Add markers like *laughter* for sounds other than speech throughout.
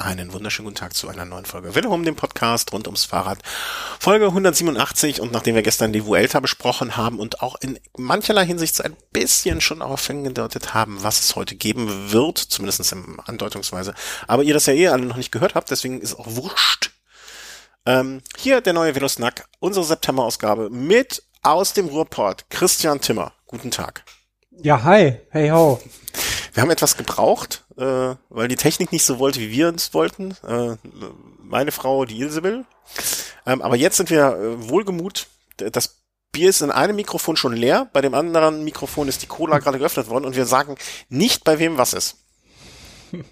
Einen wunderschönen guten Tag zu einer neuen Folge Wille um den Podcast rund ums Fahrrad. Folge 187 und nachdem wir gestern die Vuelta besprochen haben und auch in mancherlei Hinsicht so ein bisschen schon auf hingedeutet haben, was es heute geben wird, zumindest in Andeutungsweise, aber ihr das ja eh alle noch nicht gehört habt, deswegen ist auch wurscht. Ähm, hier der neue Velosnack, unsere September-Ausgabe mit aus dem Ruhrport, Christian Timmer. Guten Tag. Ja, hi. Hey ho. Wir haben etwas gebraucht, äh, weil die Technik nicht so wollte, wie wir uns wollten. Äh, meine Frau, die Ilse will. Ähm, aber jetzt sind wir äh, wohlgemut. Das Bier ist in einem Mikrofon schon leer, bei dem anderen Mikrofon ist die Cola gerade geöffnet worden und wir sagen nicht, bei wem was ist. *laughs*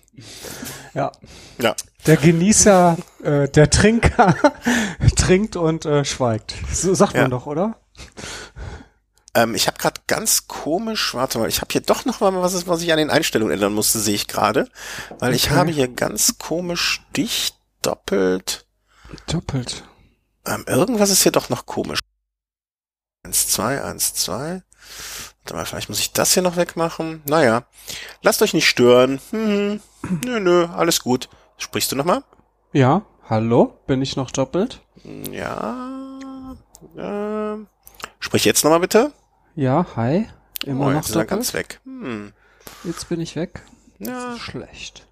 Ja. Ja. Der Genießer, äh, der Trinker *laughs* trinkt und äh, schweigt. So sagt man doch, oder? Ähm, ich habe gerade ganz komisch, warte mal, ich habe hier doch noch mal was, was ich an den Einstellungen ändern musste, sehe ich gerade. Weil okay. ich habe hier ganz komisch dicht doppelt. Doppelt. Ähm, irgendwas ist hier doch noch komisch. Eins, zwei, eins, zwei. Warte mal, vielleicht muss ich das hier noch wegmachen. Naja, lasst euch nicht stören. Hm, nö, nö, alles gut. Sprichst du noch mal? Ja, hallo, bin ich noch doppelt? Ja. Äh, sprich jetzt noch mal bitte. Ja, hi. Immer oh, noch jetzt ist er ganz weg. Hm. Jetzt bin ich weg. Ja. schlecht.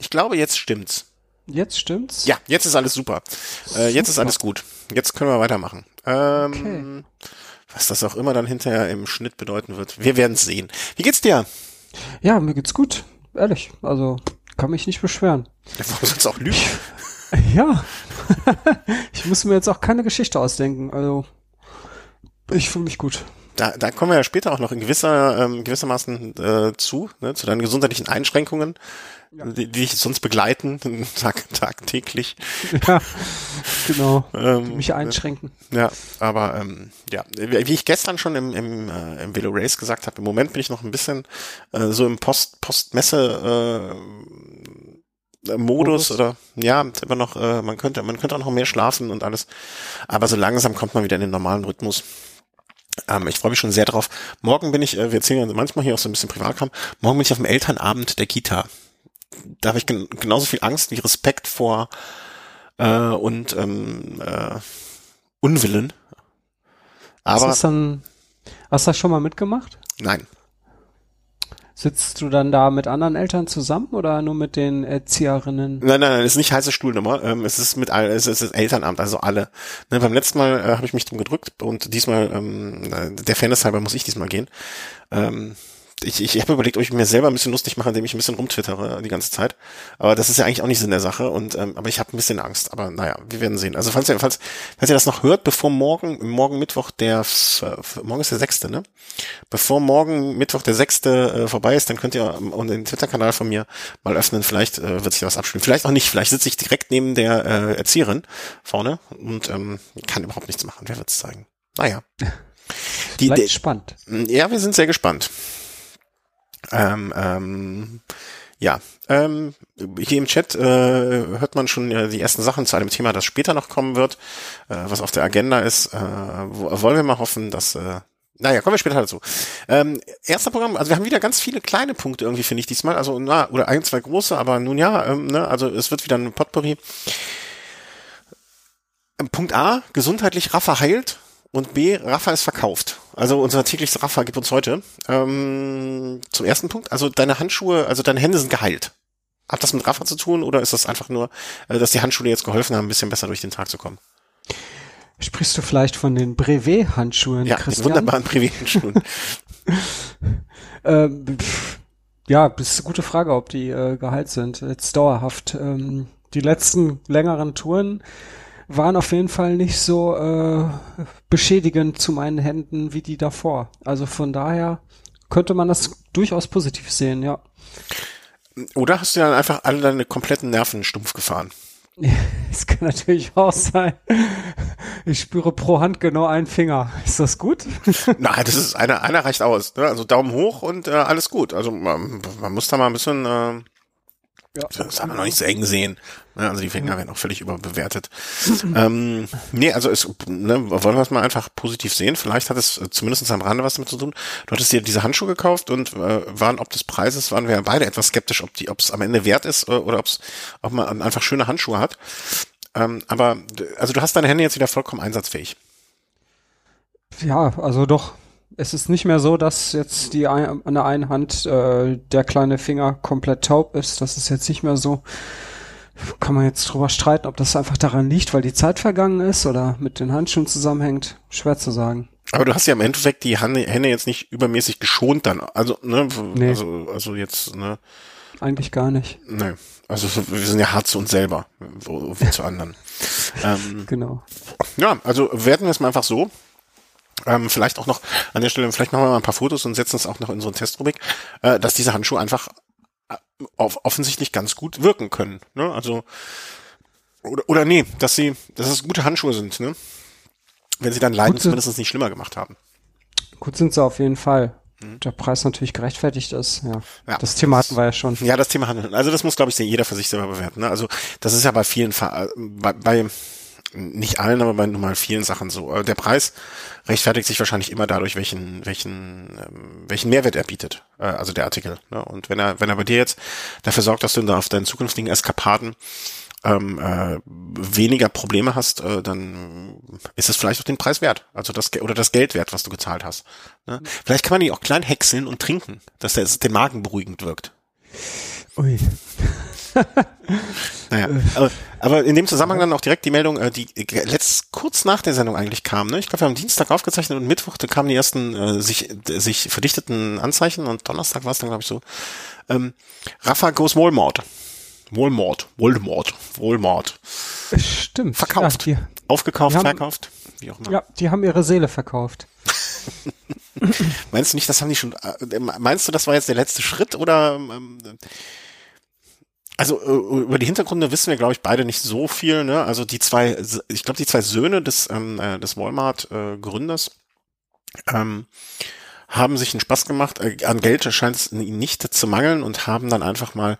Ich glaube, jetzt stimmt's. Jetzt stimmt's? Ja, jetzt ist alles super. super. Äh, jetzt ist alles gut. Jetzt können wir weitermachen. Ähm, okay. Was das auch immer dann hinterher im Schnitt bedeuten wird. Wir werden sehen. Wie geht's dir? Ja, mir geht's gut. Ehrlich. Also, kann mich nicht beschweren. Ja, warum soll's auch lügen? *laughs* ja. *laughs* ich muss mir jetzt auch keine Geschichte ausdenken. Also, ich fühle mich gut da, da kommen wir ja später auch noch in gewisser, ähm, gewissermaßen äh, zu, ne, zu deinen gesundheitlichen Einschränkungen, ja. die, die dich sonst begleiten, *laughs* tag, tagtäglich. Ja, genau. ähm, mich einschränken. Ja, aber ähm, ja, wie ich gestern schon im, im, äh, im Velo Race gesagt habe, im Moment bin ich noch ein bisschen äh, so im Post, Postmesse äh, Modus, oder ja, immer noch, äh, man könnte, man könnte auch noch mehr schlafen und alles. Aber so langsam kommt man wieder in den normalen Rhythmus. Ähm, ich freue mich schon sehr drauf. Morgen bin ich, äh, wir erzählen ja manchmal hier auch so ein bisschen Privatkram, morgen bin ich auf dem Elternabend der Kita. Da habe ich gen genauso viel Angst wie Respekt vor äh, und ähm, äh, Unwillen. Aber hast du, dann, hast du das schon mal mitgemacht? Nein. Sitzt du dann da mit anderen Eltern zusammen oder nur mit den Erzieherinnen? Nein, nein, nein, es ist nicht heiße Stuhlnummer. Ähm, es ist mit es ist Elternamt, also alle. Ne, beim letzten Mal äh, habe ich mich drum gedrückt und diesmal, ähm, der Fairness halber muss ich diesmal gehen. Ähm, ich, ich, habe überlegt, ob ich mir selber ein bisschen lustig mache, indem ich ein bisschen rumtwittere die ganze Zeit. Aber das ist ja eigentlich auch nicht Sinn der Sache. Und ähm, aber ich habe ein bisschen Angst. Aber naja, wir werden sehen. Also falls ihr, falls, falls ihr das noch hört, bevor morgen, morgen Mittwoch der morgen ist der sechste, ne? Bevor morgen Mittwoch der sechste äh, vorbei ist, dann könnt ihr um, den Twitter-Kanal von mir mal öffnen. Vielleicht äh, wird sich da was abspielen. Vielleicht auch nicht. Vielleicht sitze ich direkt neben der äh, Erzieherin vorne und ähm, kann überhaupt nichts machen. Wer wird's zeigen? Naja. *laughs* Die, Vielleicht spannend. Ja, wir sind sehr gespannt. Ähm, ähm, ja, ähm, hier im Chat äh, hört man schon äh, die ersten Sachen zu einem Thema, das später noch kommen wird, äh, was auf der Agenda ist. Äh, wo, wollen wir mal hoffen, dass äh, naja, kommen wir später dazu. Ähm, erster Programm, also wir haben wieder ganz viele kleine Punkte irgendwie, finde ich diesmal. Also, na, oder ein, zwei große, aber nun ja, ähm, ne, also es wird wieder ein Potpourri. Punkt A, gesundheitlich Raffa heilt und B, Raffa ist verkauft. Also unser tägliches Raffa gibt uns heute. Ähm, zum ersten Punkt, also deine Handschuhe, also deine Hände sind geheilt. Hat das mit Raffa zu tun oder ist das einfach nur, äh, dass die Handschuhe jetzt geholfen haben, ein bisschen besser durch den Tag zu kommen? Sprichst du vielleicht von den Brevet-Handschuhen, ja, Christian? Ja, wunderbaren Brevet-Handschuhen. *laughs* *laughs* ähm, ja, das ist eine gute Frage, ob die äh, geheilt sind. Jetzt dauerhaft. Ähm, die letzten längeren Touren waren auf jeden Fall nicht so äh, beschädigend zu meinen Händen wie die davor. Also von daher könnte man das durchaus positiv sehen, ja. Oder hast du dann einfach alle deine kompletten Nerven stumpf gefahren? *laughs* Das kann natürlich auch sein. Ich spüre pro Hand genau einen Finger. Ist das gut? *laughs* Nein, das ist einer, einer reicht aus. Ne? Also Daumen hoch und äh, alles gut. Also man, man muss da mal ein bisschen äh, Ja. Das haben wir noch nicht so eng sehen. Also die Finger werden auch völlig überbewertet. ähm, nee, also es, ne, wollen wir es mal einfach positiv sehen. Vielleicht hat es zumindest am Rande was damit zu tun. Du hattest dir diese Handschuhe gekauft und äh, waren ob des Preises, waren wir ja beide etwas skeptisch, ob die, ob es am Ende wert ist äh, oder ob es, ob man einfach schöne Handschuhe hat. Ähm, aber also du hast deine Hände jetzt wieder vollkommen einsatzfähig. Ja, also doch. Es ist nicht mehr so, dass jetzt die ein, an der einen Hand äh, der kleine Finger komplett taub ist. Das ist jetzt nicht mehr so. Kann man jetzt drüber streiten, ob das einfach daran liegt, weil die Zeit vergangen ist oder mit den Handschuhen zusammenhängt. Schwer zu sagen. Aber du hast ja im Endeffekt die Hände jetzt nicht übermäßig geschont dann. Also, ne, nee. also, also jetzt, ne. Eigentlich gar nicht. Nee. Also wir sind ja hart zu uns selber, wie zu anderen. *laughs* ähm, genau. Ja, also werten wir es mal einfach so. Ähm, vielleicht auch noch an der Stelle, vielleicht machen wir mal ein paar Fotos und setzen es auch noch in so eine Testrubrik, äh, dass diese Handschuhe einfach äh, auf, offensichtlich ganz gut wirken können. Ne? Also oder, oder nee, dass sie, dass es gute Handschuhe sind, ne? Wenn sie dann Leiden zumindest nicht schlimmer gemacht haben. Gut sind sie auf jeden Fall. Mhm. Der Preis natürlich gerechtfertigt ist, ja. ja. Das Thema hatten wir ja schon. Ja, das Thema hatten wir. Also das muss, glaube ich, jeder für sich selber bewerten. Ne? Also das ist ja bei vielen, äh, bei, bei nicht allen, aber bei normal vielen Sachen so. Äh, der Preis rechtfertigt sich wahrscheinlich immer dadurch, welchen, welchen, ähm, welchen Mehrwert er bietet, äh, also der Artikel. Ne? Und wenn er, wenn er bei dir jetzt dafür sorgt, dass du da auf deinen zukünftigen Eskapaden ähm, äh, weniger Probleme hast, äh, dann ist es vielleicht auch den Preis wert, also das oder das Geld wert, was du gezahlt hast. Ne? Vielleicht kann man die auch klein häckseln und trinken, dass der den Magen beruhigend wirkt. Ui. *laughs* naja, aber, aber in dem Zusammenhang dann auch direkt die Meldung, äh, die letzt kurz nach der Sendung eigentlich kam. Ne? Ich glaube, wir haben Dienstag aufgezeichnet und Mittwoch da kamen die ersten äh, sich sich verdichteten Anzeichen und Donnerstag war es dann glaube ich so. Ähm, Rafa goes Walmart. Walmart, Walmart, Walmart. Stimmt. Verkauft. Ja, Aufgekauft, die verkauft, wie auch immer. Ja, die haben ihre Seele verkauft. *laughs* meinst du nicht, das haben die schon, äh, meinst du, das war jetzt der letzte Schritt oder, ähm, also äh, über die Hintergründe wissen wir, glaube ich, beide nicht so viel. Ne? Also die zwei, ich glaube, die zwei Söhne des ähm, äh, des Walmart-Gründers äh, ähm, haben sich einen Spaß gemacht. Äh, an Geld scheint es ihnen nicht zu mangeln und haben dann einfach mal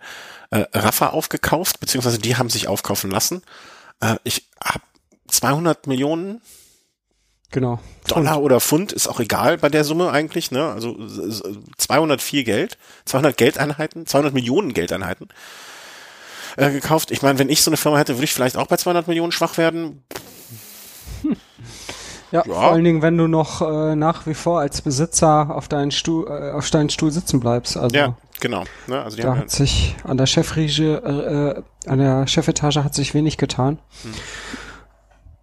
äh, Rafa aufgekauft, beziehungsweise die haben sich aufkaufen lassen. Äh, ich habe 200 Millionen Genau. Dollar Pfund. oder Pfund ist auch egal bei der Summe eigentlich, ne? Also 200 viel Geld, 200 Geldeinheiten, 200 Millionen Geldeinheiten äh, gekauft. Ich meine, wenn ich so eine Firma hätte, würde ich vielleicht auch bei 200 Millionen schwach werden. Ja, ja, vor allen Dingen, wenn du noch äh, nach wie vor als Besitzer auf deinen Stuhl, äh, auf deinen Stuhl sitzen bleibst. Also ja, genau. Ne? Also die da hat sich an der Chefregie, äh, äh, an der Chefetage hat sich wenig getan. Hm.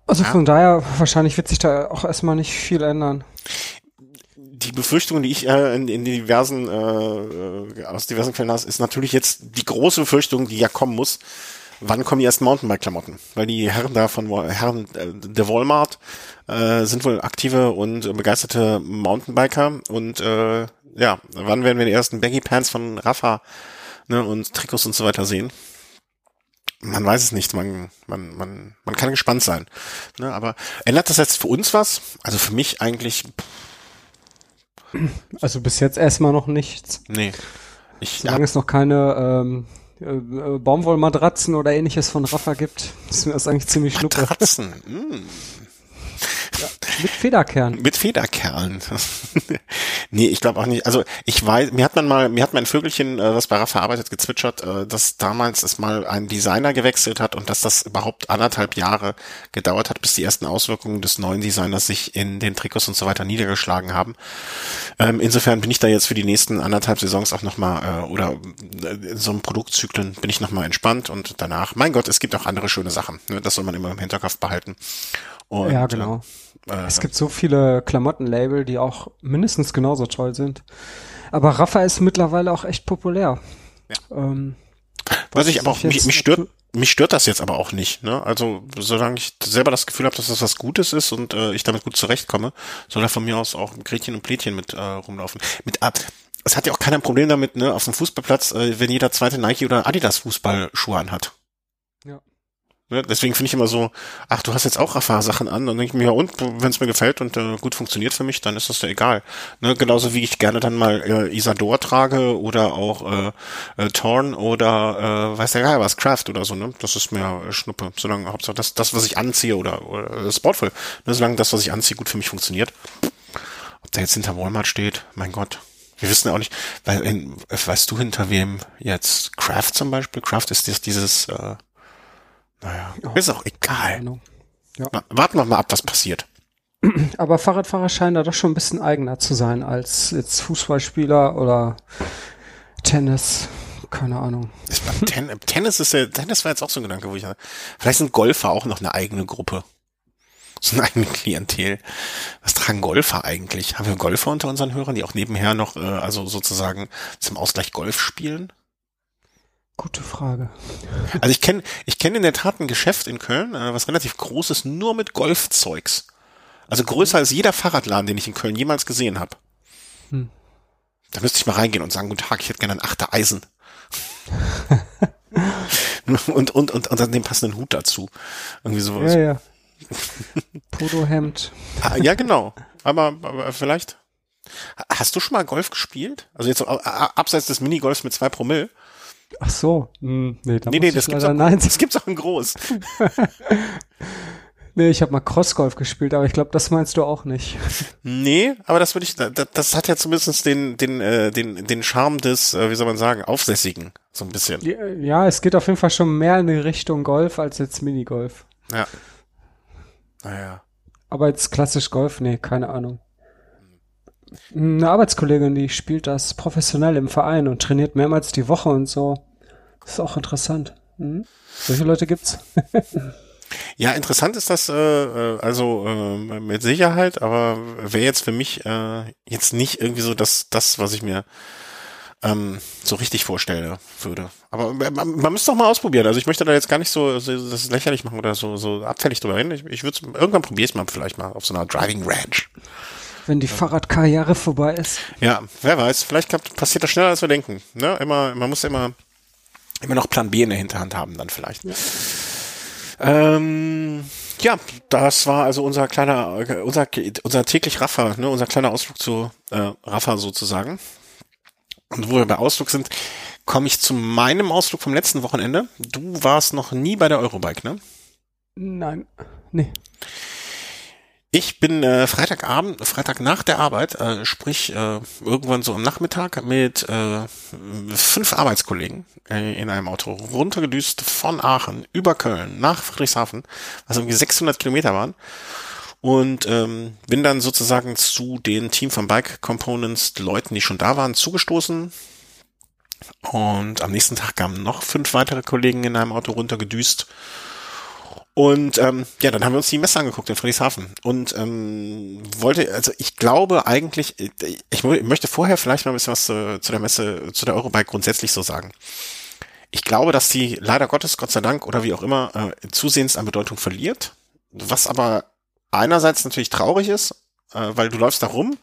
Also ja. von daher, wahrscheinlich wird sich da auch erstmal nicht viel ändern die Befürchtung, die ich äh, in, in diversen äh, aus diversen Quellen habe, ist natürlich jetzt die große Befürchtung, die ja kommen muss. Wann kommen die ersten Mountainbike-Klamotten? Weil die Herren da von Herren äh, der Walmart äh, sind wohl aktive und begeisterte Mountainbiker und äh, ja, wann werden wir die ersten Baggy Pants von Rafa ne, und Trikots und so weiter sehen? Man weiß es nicht, man, man, man, man kann gespannt sein. Ne, aber ändert das jetzt für uns was? Also für mich eigentlich. Pff, *clears throat* also bis jetzt erstmal noch nichts. Nee. Ich, Solange es noch keine ähm, äh, Baumwollmatratzen oder ähnliches von Rafa gibt, ist mir das eigentlich ziemlich schnuppe. Matratzen. Mm. Ja, mit Federkern. Mit Federkern. *laughs* nee, ich glaube auch nicht. Also ich weiß, mir hat man mal, mir hat mein Vögelchen, äh, was bei Rafa arbeitet, gezwitschert, äh, dass damals es mal ein Designer gewechselt hat und dass das überhaupt anderthalb Jahre gedauert hat, bis die ersten Auswirkungen des neuen Designers sich in den Trikots und so weiter niedergeschlagen haben. Ähm, insofern bin ich da jetzt für die nächsten anderthalb Saisons auch nochmal, äh, oder äh, in so einem Produktzyklen bin ich nochmal entspannt und danach, mein Gott, es gibt auch andere schöne Sachen. Ne? Das soll man immer im Hinterkopf behalten. Und, ja, genau. Äh, es gibt so viele Klamottenlabel, die auch mindestens genauso toll sind. Aber Rafa ist mittlerweile auch echt populär. Ja. Ähm, was, was ich aber auch, mich, mich stört, mich stört das jetzt aber auch nicht. Ne? Also solange ich selber das Gefühl habe, dass das was Gutes ist und äh, ich damit gut zurechtkomme, soll er von mir aus auch Gretchen und Plätchen mit äh, rumlaufen. Mit ab. Es hat ja auch keiner ein Problem damit, ne, auf dem Fußballplatz, äh, wenn jeder zweite Nike oder Adidas Fußballschuhe anhat. Ne? Deswegen finde ich immer so, ach, du hast jetzt auch Rafa-Sachen an, dann denke ich mir, ja und, wenn es mir gefällt und äh, gut funktioniert für mich, dann ist das ja egal. Ne? Genauso wie ich gerne dann mal äh, Isador trage oder auch äh, äh, Torn oder äh, weiß der Geil was, Craft oder so, ne? Das ist mir äh, Schnuppe. Solange Hauptsache das, das, was ich anziehe oder, oder äh, Sportful, ne? solange das, was ich anziehe, gut für mich funktioniert. Ob der jetzt hinter Walmart steht, mein Gott. Wir wissen ja auch nicht, weil in, weißt du hinter wem jetzt Craft zum Beispiel? Craft ist das, dieses äh, naja, oh, ist auch egal. Ja. warten wir mal ab, was passiert. *clears throat* Aber Fahrradfahrer scheinen da doch schon ein bisschen eigener zu sein als jetzt Fußballspieler oder Tennis. Keine Ahnung. Ten Tennis ist ja, Tennis war jetzt auch so ein Gedanke, wo ich, vielleicht sind Golfer auch noch eine eigene Gruppe. So ein eigenes Klientel. Was tragen Golfer eigentlich? Haben wir Golfer unter unseren Hörern, die auch nebenher noch, äh, also sozusagen zum Ausgleich Golf spielen? Gute Frage. Also ich kenne ich kenne in der Tat ein Geschäft in Köln, äh, was relativ groß ist, nur mit Golfzeugs. Also größer als jeder Fahrradladen, den ich in Köln jemals gesehen habe. Hm. Da müsste ich mal reingehen und sagen, guten Tag, ich hätte gerne ein achter Eisen. *laughs* und, und, und, und dann den passenden Hut dazu. Irgendwie sowas. Ja, ja. Polohemd. ah, ja, genau. Aber, aber vielleicht. Hast du schon mal Golf gespielt? Also jetzt abseits des Minigolfs mit zwei Promille? Ach so, hm, nee, da nee, nee das, gibt's auch, nein. *laughs* das gibt's auch in groß. *laughs* nee, ich habe mal Crossgolf gespielt, aber ich glaube, das meinst du auch nicht. *laughs* Nee, aber das würde ich, das, das hat ja zumindest den, den, äh, den, den Charme des, äh, wie soll man sagen, Aufsässigen, so ein bisschen. Ja, es geht auf jeden Fall schon mehr in die Richtung Golf als jetzt Minigolf. Ja. Naja. Aber jetzt klassisch Golf, nee, keine Ahnung. Eine Arbeitskollegin, die spielt das professionell im Verein und trainiert mehrmals die Woche und so. Das ist auch interessant. Mhm. Solche Leute gibt's. *laughs* ja, interessant ist das äh, äh, also äh, mit Sicherheit, aber wäre jetzt für mich äh, jetzt nicht irgendwie so das, das was ich mir ähm, so richtig vorstellen würde. Aber man, man müsste doch mal ausprobieren. Also ich möchte da jetzt gar nicht so, so das lächerlich machen oder so, so abfällig drüber hin. Ich, ich würde irgendwann probiere ich mal vielleicht mal auf so einer Driving Ranch wenn die Fahrradkarriere vorbei ist. Ja, wer weiß, vielleicht passiert das schneller als wir denken. Ne? Immer, man muss immer, immer noch Plan B in der Hinterhand haben, dann vielleicht. Ja. Ähm, ja, das war also unser kleiner, unser, unser täglich Raffer, ne, unser kleiner Ausflug zu äh, Raffa sozusagen. Und wo wir bei Ausflug sind, komme ich zu meinem Ausflug vom letzten Wochenende. Du warst noch nie bei der Eurobike, ne? Nein, nee. Ich bin äh, Freitagabend, Freitag nach der Arbeit, äh, sprich äh, irgendwann so am Nachmittag mit äh, fünf Arbeitskollegen äh, in einem Auto runtergedüst von Aachen über Köln nach Friedrichshafen, was irgendwie 600 Kilometer waren. Und ähm, bin dann sozusagen zu den Team von Bike Components Leuten, die schon da waren, zugestoßen. Und am nächsten Tag kamen noch fünf weitere Kollegen in einem Auto runtergedüst. Und ähm, ja, dann haben wir uns die Messe angeguckt in Friedrichshafen. Und ähm, wollte, also ich glaube eigentlich, ich möchte vorher vielleicht mal ein bisschen was zu, zu der Messe, zu der Eurobike grundsätzlich so sagen. Ich glaube, dass die leider Gottes, Gott sei Dank oder wie auch immer, äh, zusehends an Bedeutung verliert, was aber einerseits natürlich traurig ist, äh, weil du läufst da rum.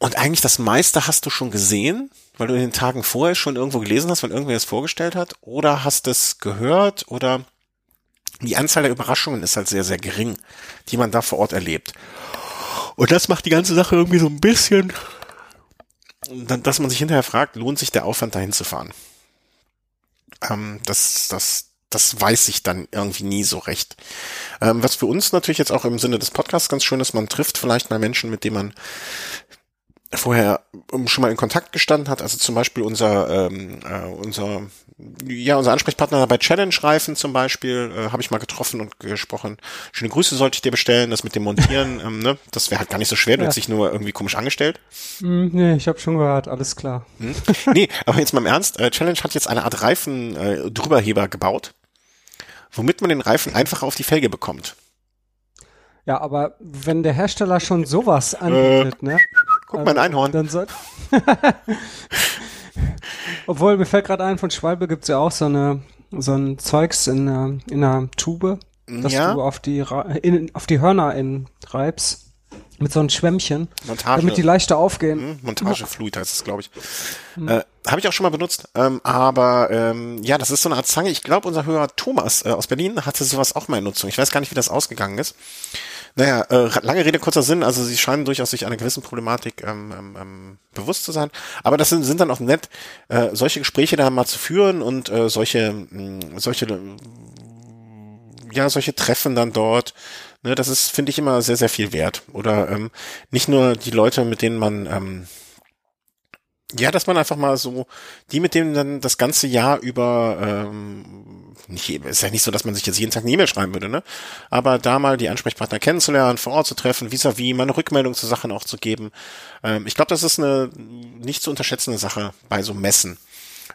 Und eigentlich das meiste hast du schon gesehen, weil du in den Tagen vorher schon irgendwo gelesen hast, weil irgendwer es vorgestellt hat, oder hast es gehört, oder die Anzahl der Überraschungen ist halt sehr, sehr gering, die man da vor Ort erlebt. Und das macht die ganze Sache irgendwie so ein bisschen, dass man sich hinterher fragt, lohnt sich der Aufwand dahin zu fahren? Ähm, das, das, das weiß ich dann irgendwie nie so recht. Ähm, was für uns natürlich jetzt auch im Sinne des Podcasts ganz schön ist, man trifft vielleicht mal Menschen, mit denen man vorher schon mal in Kontakt gestanden hat, also zum Beispiel unser ähm, äh, unser ja unser Ansprechpartner bei Challenge Reifen zum Beispiel äh, habe ich mal getroffen und gesprochen. Schöne Grüße sollte ich dir bestellen, das mit dem Montieren, *laughs* ähm, ne, das wäre halt gar nicht so schwer, du ja. hast dich nur irgendwie komisch angestellt. Mm, nee, ich habe schon gehört, alles klar. Hm? Nee, aber jetzt mal im Ernst, äh, Challenge hat jetzt eine Art Reifen äh, drüberheber gebaut, womit man den Reifen einfach auf die Felge bekommt. Ja, aber wenn der Hersteller schon sowas anbietet, äh, ne? Guck also, mal, ein Einhorn. Dann soll *laughs* Obwohl, mir fällt gerade ein, von Schwalbe gibt's ja auch so eine so ein Zeugs in einer, in einer Tube, dass ja. du auf die in, auf die Hörner in reibst. Mit so einem Schwämmchen. Montage. Damit die leichter aufgehen. Hm, Montagefluid heißt es, glaube ich. Hm. Äh, Habe ich auch schon mal benutzt. Ähm, aber ähm, ja, das ist so eine Art Zange. Ich glaube, unser Hörer Thomas äh, aus Berlin hatte sowas auch mal in Nutzung. Ich weiß gar nicht, wie das ausgegangen ist. Naja, äh, lange Rede, kurzer Sinn. Also sie scheinen durchaus sich einer gewissen Problematik ähm, ähm, ähm, bewusst zu sein. Aber das sind, sind dann auch nett, äh, solche Gespräche da mal zu führen und äh, solche, mh, solche ja, solche Treffen dann dort, ne, das ist, finde ich, immer sehr, sehr viel wert. Oder ähm, nicht nur die Leute, mit denen man, ähm, ja, dass man einfach mal so, die mit denen dann das ganze Jahr über, ähm, nicht, ist ja nicht so, dass man sich jetzt jeden Tag eine E-Mail schreiben würde, ne? Aber da mal die Ansprechpartner kennenzulernen, vor Ort zu treffen, vis-à-vis, -vis, mal eine Rückmeldung zu Sachen auch zu geben. Ähm, ich glaube, das ist eine nicht zu unterschätzende Sache bei so Messen.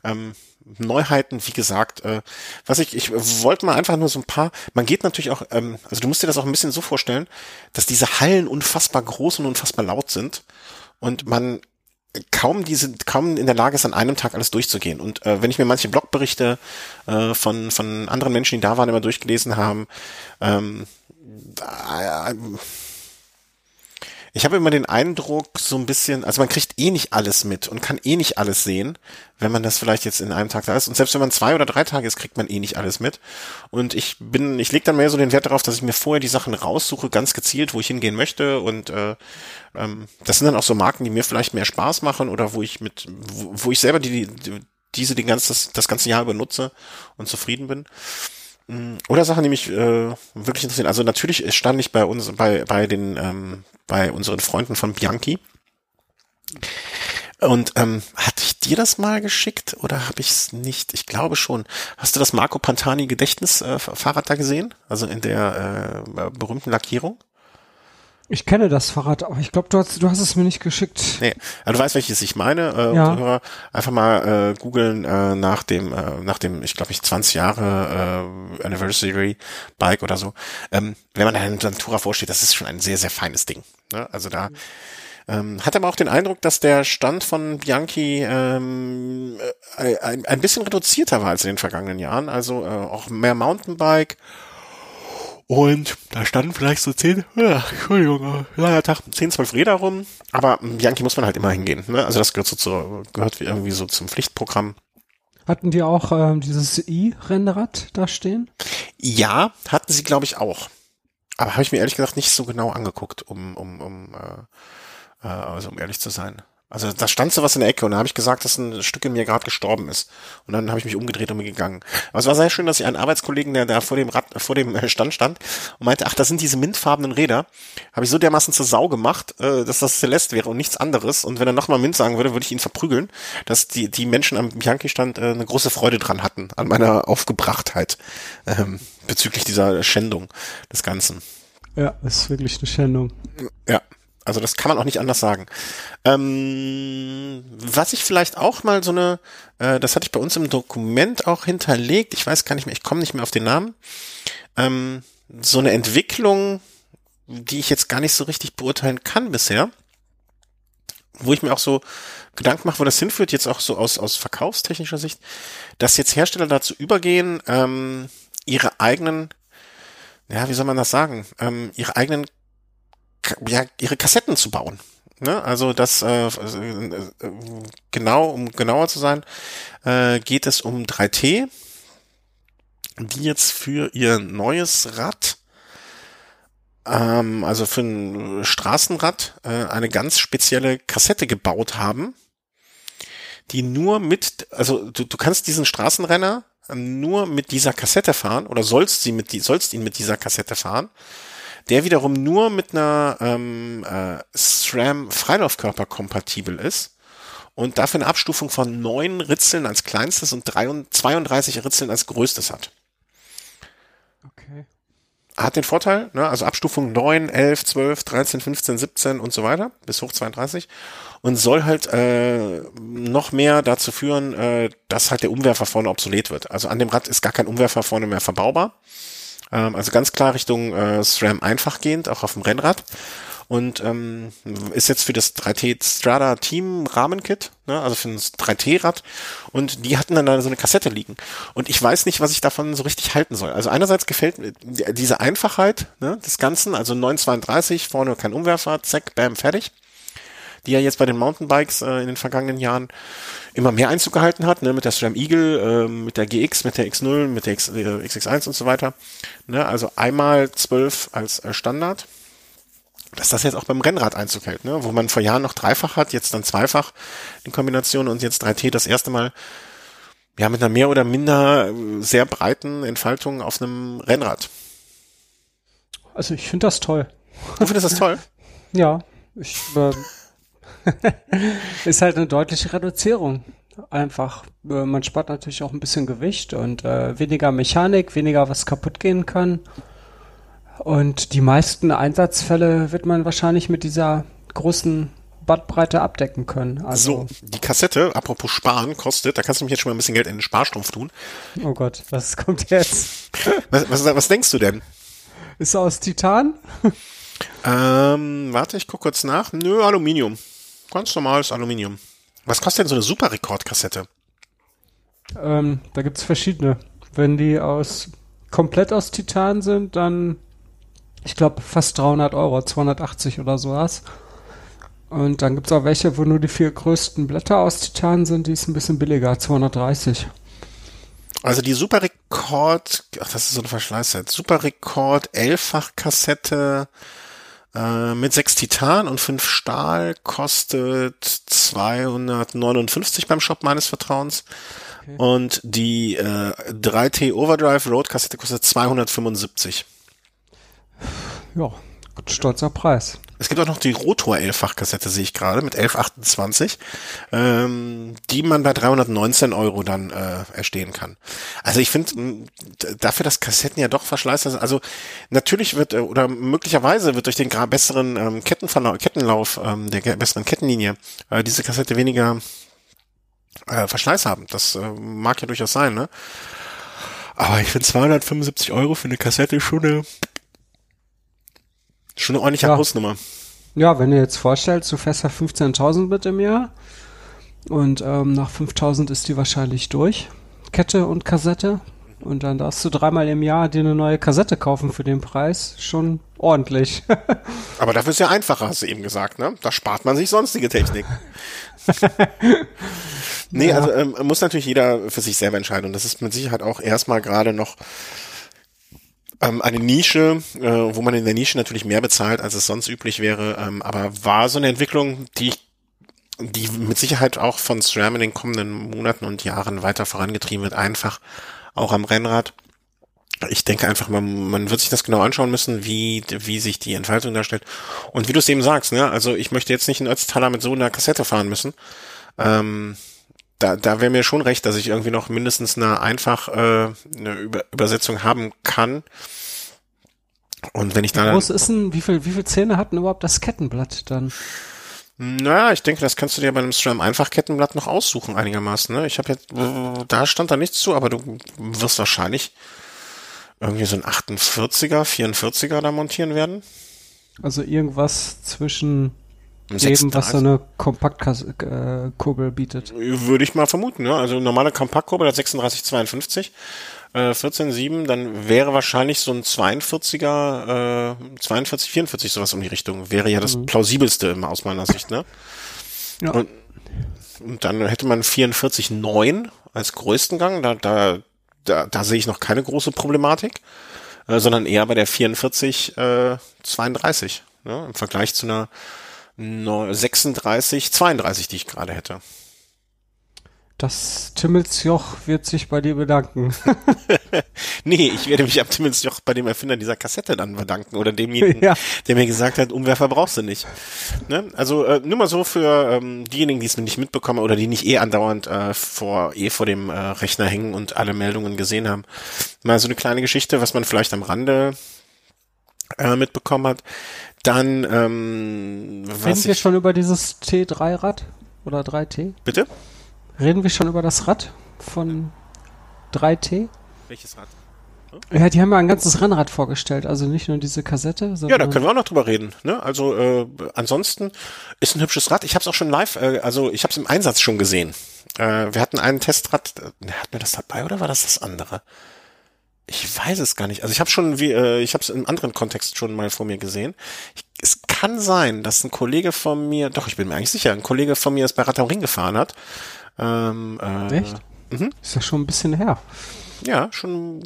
Ähm, Neuheiten, wie gesagt, äh, was ich, ich wollte mal einfach nur so ein paar, man geht natürlich auch, ähm, also du musst dir das auch ein bisschen so vorstellen, dass diese Hallen unfassbar groß und unfassbar laut sind und man kaum diese kaum in der Lage ist an einem Tag alles durchzugehen. Und äh, wenn ich mir manche Blogberichte äh, von von anderen Menschen die da waren immer durchgelesen haben ähm, äh, ich habe immer den Eindruck, so ein bisschen, also man kriegt eh nicht alles mit und kann eh nicht alles sehen, wenn man das vielleicht jetzt in einem Tag da ist. Und selbst wenn man zwei oder drei Tage ist, kriegt man eh nicht alles mit. Und ich bin, ich lege dann mehr so den Wert darauf, dass ich mir vorher die Sachen raussuche, ganz gezielt, wo ich hingehen möchte. Und äh, ähm, das sind dann auch so Marken, die mir vielleicht mehr Spaß machen oder wo ich mit, wo, wo ich selber die, die diese die ganze, das, das ganze Jahr über nutze und zufrieden bin. Mm, oder Sachen, die mich äh, wirklich interessieren. Also natürlich stand ich bei uns, bei, bei den, ähm, bei unseren Freunden von Bianchi. Und ähm, hatte ich dir das mal geschickt oder habe ich es nicht? Ich glaube schon. Hast du das Marco Pantani Gedächtnisfahrrad äh, da gesehen? Also in der äh, berühmten Lackierung? Ich kenne das Fahrrad, aber ich glaube, du hast, du hast es mir nicht geschickt. Nee, also du weißt, welches ich meine. Äh, ja. Einfach mal äh, googeln äh, nach dem, äh, nach dem, ich glaube, ich 20 Jahre äh, Anniversary Bike oder so. Ähm, wenn man da in Santura vorsteht, das ist schon ein sehr, sehr feines Ding. Ne? Also da ähm, hat aber auch den Eindruck, dass der Stand von Bianchi ähm, äh, ein, ein bisschen reduzierter war als in den vergangenen Jahren. Also äh, auch mehr Mountainbike und da standen vielleicht so zehn, ja, Entschuldigung, langer Tag, zehn, zwölf Räder rum. Aber Bianchi muss man halt immer hingehen. Ne? Also das gehört so zu, gehört irgendwie so zum Pflichtprogramm. Hatten die auch ähm, dieses i-Rennrad da stehen? Ja, hatten sie, glaube ich, auch. Aber habe ich mir ehrlich gesagt nicht so genau angeguckt, um, um, um, äh, äh, also um ehrlich zu sein. Also da stand so was in der Ecke und da habe ich gesagt, dass ein Stück in mir gerade gestorben ist. Und dann habe ich mich umgedreht und bin gegangen. Aber es war sehr schön, dass ich einen Arbeitskollegen, der da vor dem Rad, vor dem äh, Stand stand und meinte, ach, das sind diese mintfarbenen Räder. Habe ich so dermaßen zur Sau gemacht, äh, dass das Celeste wäre und nichts anderes. Und wenn er nochmal Mint sagen würde, würde ich ihn verprügeln, dass die, die Menschen am Bianchi-Stand eine große Freude dran hatten, an meiner Aufgebrachtheit ähm, bezüglich dieser Schändung des Ganzen. Ja, ist wirklich eine Schändung. Ja. Also das kann man auch nicht anders sagen. Ähm, was ich vielleicht auch mal so eine, äh, das hatte ich bei uns im Dokument auch hinterlegt, ich weiß gar nicht mehr, ich komme nicht mehr auf den Namen, ähm, so eine Entwicklung, die ich jetzt gar nicht so richtig beurteilen kann bisher, wo ich mir auch so Gedanken mache, wo das hinführt, jetzt auch so aus, aus verkaufstechnischer Sicht, dass jetzt Hersteller dazu übergehen, ähm, ihre eigenen, ja, wie soll man das sagen, ähm, ihre eigenen ja, ihre Kassetten zu bauen. Ne? Also das äh, äh, genau, um genauer zu sein, äh, geht es um 3T, die jetzt für ihr neues Rad, ähm, also für ein Straßenrad, äh, eine ganz spezielle Kassette gebaut haben, die nur mit, also du, du kannst diesen Straßenrenner nur mit dieser Kassette fahren oder sollst sie mit die, sollst ihn mit dieser Kassette fahren der wiederum nur mit einer ähm, äh, SRAM Freilaufkörper kompatibel ist und dafür eine Abstufung von neun Ritzeln als kleinstes und 32 Ritzeln als größtes hat. Hat den Vorteil, ne, also Abstufung 9, 11, 12, 13, 15, 17 und so weiter, bis hoch 32 und soll halt äh, noch mehr dazu führen, äh, dass halt der Umwerfer vorne obsolet wird. Also an dem Rad ist gar kein Umwerfer vorne mehr verbaubar. Ähm, also ganz klar Richtung äh, SRAM einfach gehend, auch auf dem Rennrad. Und ähm, ist jetzt für das 3T Strada Team Rahmenkit, ne, also für das 3T-Rad und die hatten dann da so eine Kassette liegen und ich weiß nicht, was ich davon so richtig halten soll. Also einerseits gefällt mir diese Einfachheit ne, des Ganzen, also 932, vorne kein Umwerfer, zack, bam, fertig die ja jetzt bei den Mountainbikes äh, in den vergangenen Jahren immer mehr Einzug gehalten hat, ne, mit der SRAM Eagle, äh, mit der GX, mit der X0, mit der X, äh, XX1 und so weiter. Ne, also einmal 12 als äh, Standard. Dass das jetzt auch beim Rennrad Einzug hält, ne, wo man vor Jahren noch dreifach hat, jetzt dann zweifach in Kombination und jetzt 3T das erste Mal ja mit einer mehr oder minder äh, sehr breiten Entfaltung auf einem Rennrad. Also ich finde das toll. Du findest das toll? *laughs* ja, ich äh, *laughs* ist halt eine deutliche Reduzierung. Einfach, äh, man spart natürlich auch ein bisschen Gewicht und äh, weniger Mechanik, weniger was kaputt gehen kann. Und die meisten Einsatzfälle wird man wahrscheinlich mit dieser großen Bandbreite abdecken können. Also so, die Kassette, apropos Sparen, kostet, da kannst du mich jetzt schon mal ein bisschen Geld in den Sparstrumpf tun. Oh Gott, was *laughs* kommt jetzt? was, was, was denkst du denn? Ist aus Titan? ähm, warte, ich guck kurz nach. Nö, Aluminium. Ganz normales Aluminium. Was kostet denn so eine Super Rekordkassette? Ähm, da gibt's verschiedene. Wenn die aus komplett aus Titan sind, dann ich glaube fast 300 Euro, 280 oder sowas. Und dann gibt's auch welche, wo nur die vier größten Blätter aus Titan sind, die ist ein bisschen billiger, 230. Also die Super Rekord, ach, das ist so ein Verschleißset. Super Rekord Elffach-Kassette äh, mit sechs Titan und fünf Stahl kostet 259 beim Shop meines Vertrauens. Okay. Und die äh, 3T Overdrive Road Kassette kostet 275. Ja, stolzer Preis. Es gibt auch noch die Rotor 11-fach-Kassette, sehe ich gerade, mit 1128, ähm, die man bei 319 Euro dann äh, erstehen kann. Also ich finde, dafür, dass Kassetten ja doch verschleißt sind, also natürlich wird, äh, oder möglicherweise wird durch den besseren ähm, Kettenverlauf, Kettenlauf ähm, der besseren Kettenlinie äh, diese Kassette weniger äh, Verschleiß haben. Das äh, mag ja durchaus sein, ne? Aber ich finde 275 Euro für eine Kassette schon eine Schon eine ordentliche ja. Hausnummer. Ja, wenn du jetzt vorstellst, du fährst ja 15.000 mit im Jahr und ähm, nach 5.000 ist die wahrscheinlich durch, Kette und Kassette. Und dann darfst du dreimal im Jahr dir eine neue Kassette kaufen für den Preis. Schon ordentlich. *laughs* Aber dafür ist ja einfacher, hast du eben gesagt, ne? Da spart man sich sonstige Technik. *laughs* nee, ja. also ähm, muss natürlich jeder für sich selber entscheiden. Und das ist mit Sicherheit auch erstmal gerade noch ähm, eine Nische, äh, wo man in der Nische natürlich mehr bezahlt, als es sonst üblich wäre, ähm, aber war so eine Entwicklung, die die mit Sicherheit auch von SRAM in den kommenden Monaten und Jahren weiter vorangetrieben wird, einfach auch am Rennrad. Ich denke einfach, man, man wird sich das genau anschauen müssen, wie, wie sich die Entfaltung darstellt. Und wie du es eben sagst, ne, also ich möchte jetzt nicht in Ötztaler mit so einer Kassette fahren müssen. Ähm, da, da wäre mir schon recht, dass ich irgendwie noch mindestens eine einfach äh, eine Über Übersetzung haben kann. Und wenn ich dann. Wie groß ist denn, wie viel, wie viel Zähne hat denn überhaupt das Kettenblatt dann? Naja, ich denke, das kannst du dir bei einem Stram einfach Kettenblatt noch aussuchen einigermaßen. Ne? Ich habe jetzt, da stand da nichts zu, aber du wirst wahrscheinlich irgendwie so ein 48er, 44er da montieren werden. Also irgendwas zwischen Eben, was so eine Kompaktkurbel bietet. Würde ich mal vermuten, ja. Also normale Kompaktkurbel hat 36,52, äh, 14,7, dann wäre wahrscheinlich so ein 42er, äh, 42, 44 sowas um die Richtung. Wäre ja das mhm. plausibelste aus meiner Sicht, ne? Ja. Und, und dann hätte man 44,9 als größten Gang, da, da, da, da sehe ich noch keine große Problematik, äh, sondern eher bei der 44, äh, 32, ne? Im Vergleich zu einer 36, 32, die ich gerade hätte. Das Timmelsjoch wird sich bei dir bedanken. *laughs* nee, ich werde mich am Timmelsjoch bei dem Erfinder dieser Kassette dann bedanken oder demjenigen, *laughs* ja. der mir gesagt hat, Umwerfer brauchst du nicht. Ne? Also äh, nur mal so für ähm, diejenigen, die es nicht mitbekommen oder die nicht eh andauernd äh, vor eh vor dem äh, Rechner hängen und alle Meldungen gesehen haben. Mal so eine kleine Geschichte, was man vielleicht am Rande äh, mitbekommen hat. Dann, ähm, Reden wir schon über dieses T3-Rad oder 3T? Bitte? Reden wir schon über das Rad von 3T? Welches Rad? Ja, die haben ja ein ganzes Rennrad vorgestellt, also nicht nur diese Kassette. Ja, da können wir auch noch drüber reden. Ne? Also äh, ansonsten ist ein hübsches Rad. Ich habe es auch schon live, äh, also ich habe es im Einsatz schon gesehen. Äh, wir hatten einen Testrad. Äh, hatten wir das dabei oder war das das andere? Ich weiß es gar nicht. Also ich habe schon, wie, äh, ich habe es im anderen Kontext schon mal vor mir gesehen. Ich, es kann sein, dass ein Kollege von mir, doch ich bin mir eigentlich sicher, ein Kollege von mir es bei Rad am Ring gefahren hat. Ähm, äh, Echt? Mhm. Ist ja schon ein bisschen her. Ja, schon.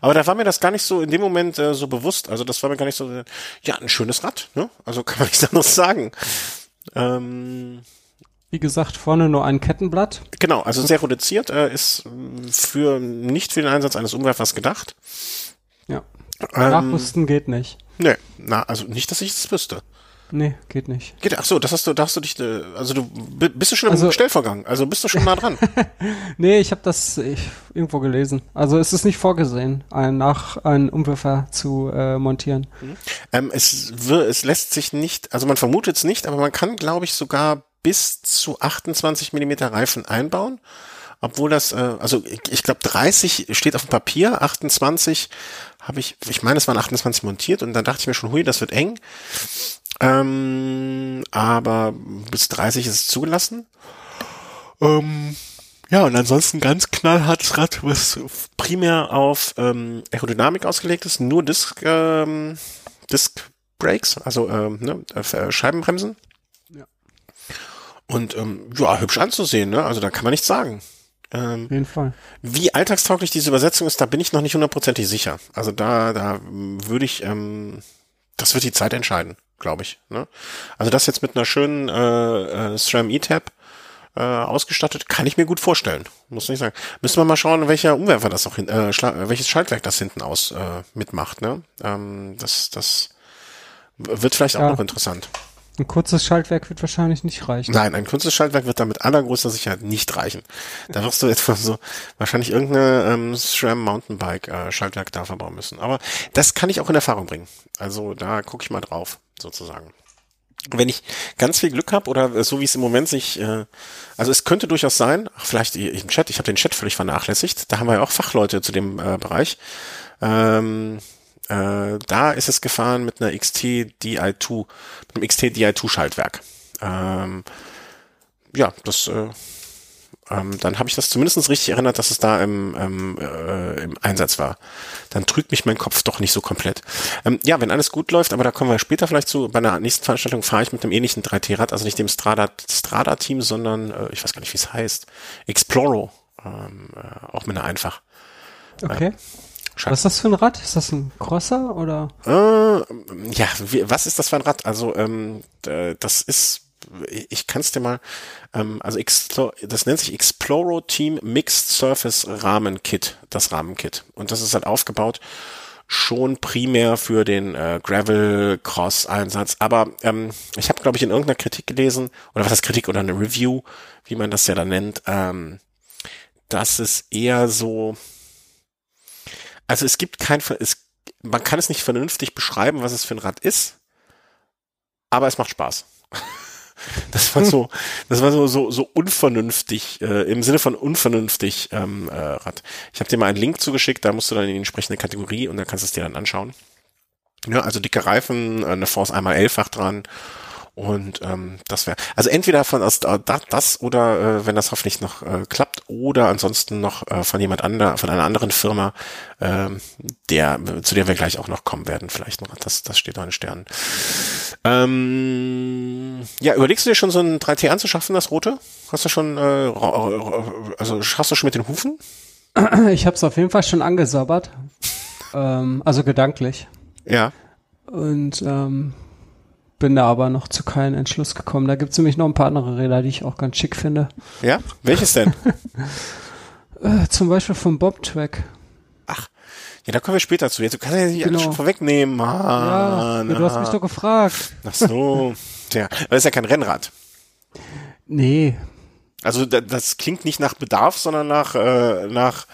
Aber da war mir das gar nicht so in dem Moment äh, so bewusst. Also das war mir gar nicht so. Ja, ein schönes Rad. Ne? Also kann man nichts anderes sagen. Ähm, Wie gesagt, vorne nur ein Kettenblatt. Genau, also sehr reduziert. Äh, ist für nicht für den Einsatz eines Umwerfers gedacht. Ja. Ähm, Nachrüsten geht nicht. Nee, na, also nicht, dass ich das wüsste. Nee, geht nicht. Geht, ach so, das hast du, da hast du dich, äh, also du bist du schon im also, Stellvorgang, also bist du schon nah dran. *laughs* nee, ich habe das ich, irgendwo gelesen. Also es ist nicht vorgesehen, ein, nach einen Umwerfer zu äh, montieren. Mhm. Ähm, es, es lässt sich nicht, also man vermutet es nicht, aber man kann, glaube ich, sogar bis zu 28 Millimeter Reifen einbauen. Obwohl das, äh, also ich, glaube 30 steht auf dem Papier, 28 habe ich, ich meine, es waren 28 montiert und dann dachte ich mir schon, hui, das wird eng. Ähm, aber bis 30 ist es zugelassen. Ähm, ja, und ansonsten ganz knallhartes Rad, was primär auf ähm, Aerodynamik ausgelegt ist, nur Disc, ähm, Disc Brakes, also ähm, ne, äh, Scheibenbremsen. Und ähm, ja, hübsch anzusehen, ne? Also da kann man nichts sagen. Ähm, Auf jeden Fall. Wie alltagstauglich diese Übersetzung ist, da bin ich noch nicht hundertprozentig sicher. Also da, da würde ich, ähm, das wird die Zeit entscheiden glaube ich. Ne? Also das jetzt mit einer schönen äh, äh, SRAM E-Tab äh, ausgestattet, kann ich mir gut vorstellen. Muss nicht sagen. Müssen wir mal schauen, welcher Umwerfer das auch hin, äh, welches Schaltwerk das hinten aus äh, mitmacht. Ne? Ähm, das, das wird vielleicht ja. auch noch interessant. Ein kurzes Schaltwerk wird wahrscheinlich nicht reichen. Nein, ein kurzes Schaltwerk wird da mit allergrößter Sicherheit nicht reichen. Da wirst du etwa so wahrscheinlich irgendeine ähm, SRAM Mountainbike äh, Schaltwerk da verbauen müssen. Aber das kann ich auch in Erfahrung bringen. Also da gucke ich mal drauf, sozusagen. Wenn ich ganz viel Glück habe oder so wie es im Moment sich, äh, also es könnte durchaus sein, ach, vielleicht im Chat, ich habe den Chat völlig vernachlässigt, da haben wir ja auch Fachleute zu dem äh, Bereich. Ähm, äh, da ist es gefahren mit einer XT DI2, mit einem XT DI2 Schaltwerk. Ähm, ja, das äh, ähm, dann habe ich das zumindest richtig erinnert, dass es da im, ähm, äh, im Einsatz war. Dann trügt mich mein Kopf doch nicht so komplett. Ähm, ja, wenn alles gut läuft, aber da kommen wir später vielleicht zu, bei einer nächsten Veranstaltung fahre ich mit einem ähnlichen 3T-Rad, also nicht dem Strada-Team, Strada sondern äh, ich weiß gar nicht, wie es heißt, Exploro, ähm, äh, auch mit einer einfach. Okay. Äh, was ist das für ein Rad? Ist das ein Crosser oder? Äh, ja, wie, was ist das für ein Rad? Also ähm, das ist, ich kann es dir mal, ähm, also das nennt sich Exploro Team Mixed Surface Rahmen Kit, das Rahmenkit. Und das ist halt aufgebaut schon primär für den äh, Gravel Cross Einsatz. Aber ähm, ich habe, glaube ich, in irgendeiner Kritik gelesen, oder was heißt Kritik oder eine Review, wie man das ja dann nennt, ähm, dass es eher so also es gibt kein, es, man kann es nicht vernünftig beschreiben, was es für ein Rad ist, aber es macht Spaß. *laughs* Das war so, das war so so so unvernünftig äh, im Sinne von unvernünftig ähm, äh, Rad. Ich habe dir mal einen Link zugeschickt, da musst du dann in die entsprechende Kategorie und dann kannst du es dir dann anschauen. Ja, also dicke Reifen, eine Force einmal elffach dran und ähm, das wäre, also entweder von aus äh, das oder äh, wenn das hoffentlich noch äh, klappt, oder ansonsten noch äh, von jemand anderer, von einer anderen Firma, äh, der, zu der wir gleich auch noch kommen werden, vielleicht noch. Das, das steht noch in Sternen. Ähm, ja, überlegst du dir schon so ein 3T anzuschaffen, das rote? Hast du schon, äh, also schaffst du schon mit den Hufen? *clears throat* Ich habe es auf jeden Fall schon angesabbert. ähm, also gedanklich. Ja. Und ähm, bin da aber noch zu keinem Entschluss gekommen. Da gibt es nämlich noch ein paar andere Räder, die ich auch ganz schick finde. Ja? Welches denn? *laughs* äh, zum Beispiel vom Bobtrack. Ach, ja, da kommen wir später zu. Jetzt, du kannst ja nicht genau. alles schon vorwegnehmen. Ah, ja, du hast mich doch gefragt. Ach so. *laughs* Tja, das ist ja kein Rennrad. Nee. Also das klingt nicht nach Bedarf, sondern nach, äh, nach,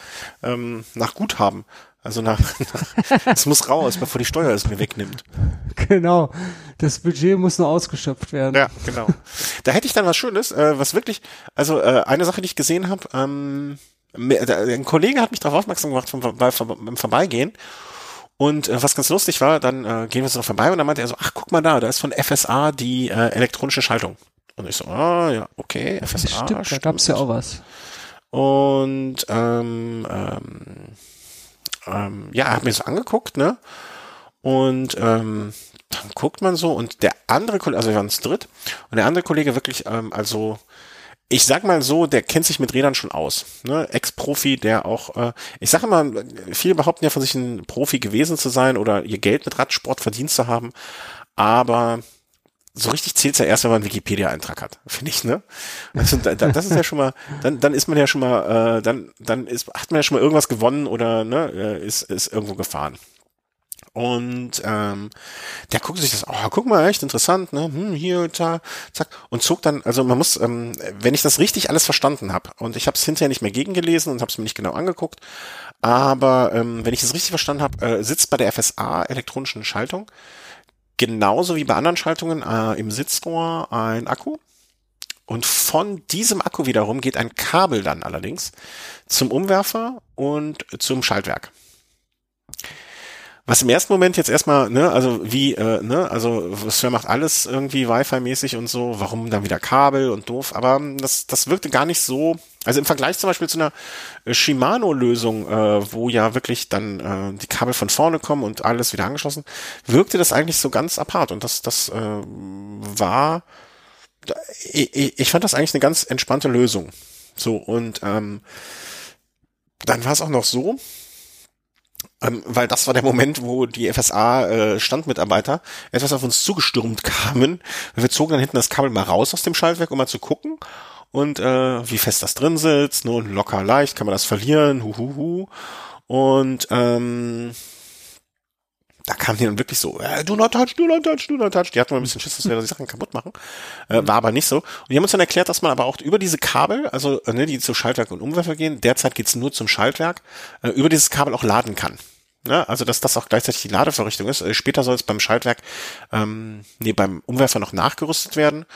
ähm, nach Guthaben. Also nach, nach es muss raus, bevor die Steuer es mir wegnimmt. Genau. Das Budget muss nur ausgeschöpft werden. Ja, genau. Da hätte ich dann was Schönes, äh, was wirklich, also äh, eine Sache, die ich gesehen habe, ähm, ein Kollege hat mich darauf aufmerksam gemacht vom, beim Vorbeigehen. Und äh, was ganz lustig war, dann äh, gehen wir so vorbei und dann meinte er so, ach guck mal da, da ist von FSA die äh, elektronische Schaltung. Und ich so, ah ja, okay, FSA. Stimmt, stimmt. da gab's ja auch was. Und ähm, ähm, ähm, ja, hat mir so angeguckt, ne? Und ähm, dann guckt man so und der andere Kollege, also wir waren zu dritt, und der andere Kollege wirklich, ähm, also ich sag mal so, der kennt sich mit Rädern schon aus. Ne? Ex-Profi, der auch, äh, ich sage immer, viele behaupten ja von sich ein Profi gewesen zu sein oder ihr Geld mit Radsport verdient zu haben, aber so richtig zählt's ja erst, wenn man einen Wikipedia-Eintrag hat, finde ich, ne? Also, da, das ist ja schon mal, dann, dann ist man ja schon mal, äh, dann, dann ist, hat man ja schon mal irgendwas gewonnen oder ne, äh, ist, ist irgendwo gefahren. Und ähm, der guckt sich das, oh, guck mal, echt interessant, ne? Hm, hier, da, zack. Und zog dann, also man muss, ähm, wenn ich das richtig alles verstanden habe, und ich habe es hinterher nicht mehr gegengelesen und habe es mir nicht genau angeguckt, aber ähm, wenn ich es richtig verstanden habe, äh, sitzt bei der FSA elektronischen Schaltung genauso wie bei anderen Schaltungen äh, im Sitzrohr ein Akku. Und von diesem Akku wiederum geht ein Kabel dann allerdings zum Umwerfer und zum Schaltwerk. Was im ersten Moment jetzt erstmal, ne, also wie, äh, ne, also Sir macht alles irgendwie Wi-Fi-mäßig und so, warum dann wieder Kabel und doof, aber das, das wirkte gar nicht so, also im Vergleich zum Beispiel zu einer äh, Shimano-Lösung, äh, wo ja wirklich dann äh, die Kabel von vorne kommen und alles wieder angeschlossen, wirkte das eigentlich so ganz apart und das, das äh, war, ich, ich fand das eigentlich eine ganz entspannte Lösung. So, und ähm, dann war es auch noch so, ähm, weil das war der Moment, wo die FSA-Standmitarbeiter äh, etwas auf uns zugestürmt *laughs* kamen. Wir zogen dann hinten das Kabel mal raus aus dem Schaltwerk, um mal zu gucken und äh, wie fest das drin sitzt. Nur ne, locker leicht, kann man das verlieren, huhuhu. Und ähm, da kam die dann wirklich so, äh, do not touch, do not touch, do not touch. Die hatten mal ein bisschen Schiss, dass wir die Sachen kaputt machen. Äh, war aber nicht so. Und die haben uns dann erklärt, dass man aber auch über diese Kabel, also äh, ne, die zu Schaltwerk und Umwerfer gehen, derzeit geht's nur zum Schaltwerk, äh, über dieses Kabel auch laden kann. Ja, also dass das auch gleichzeitig die Ladeverrichtung ist. Äh, später soll es beim Schaltwerk, ähm, nee, beim Umwerfer noch nachgerüstet werden,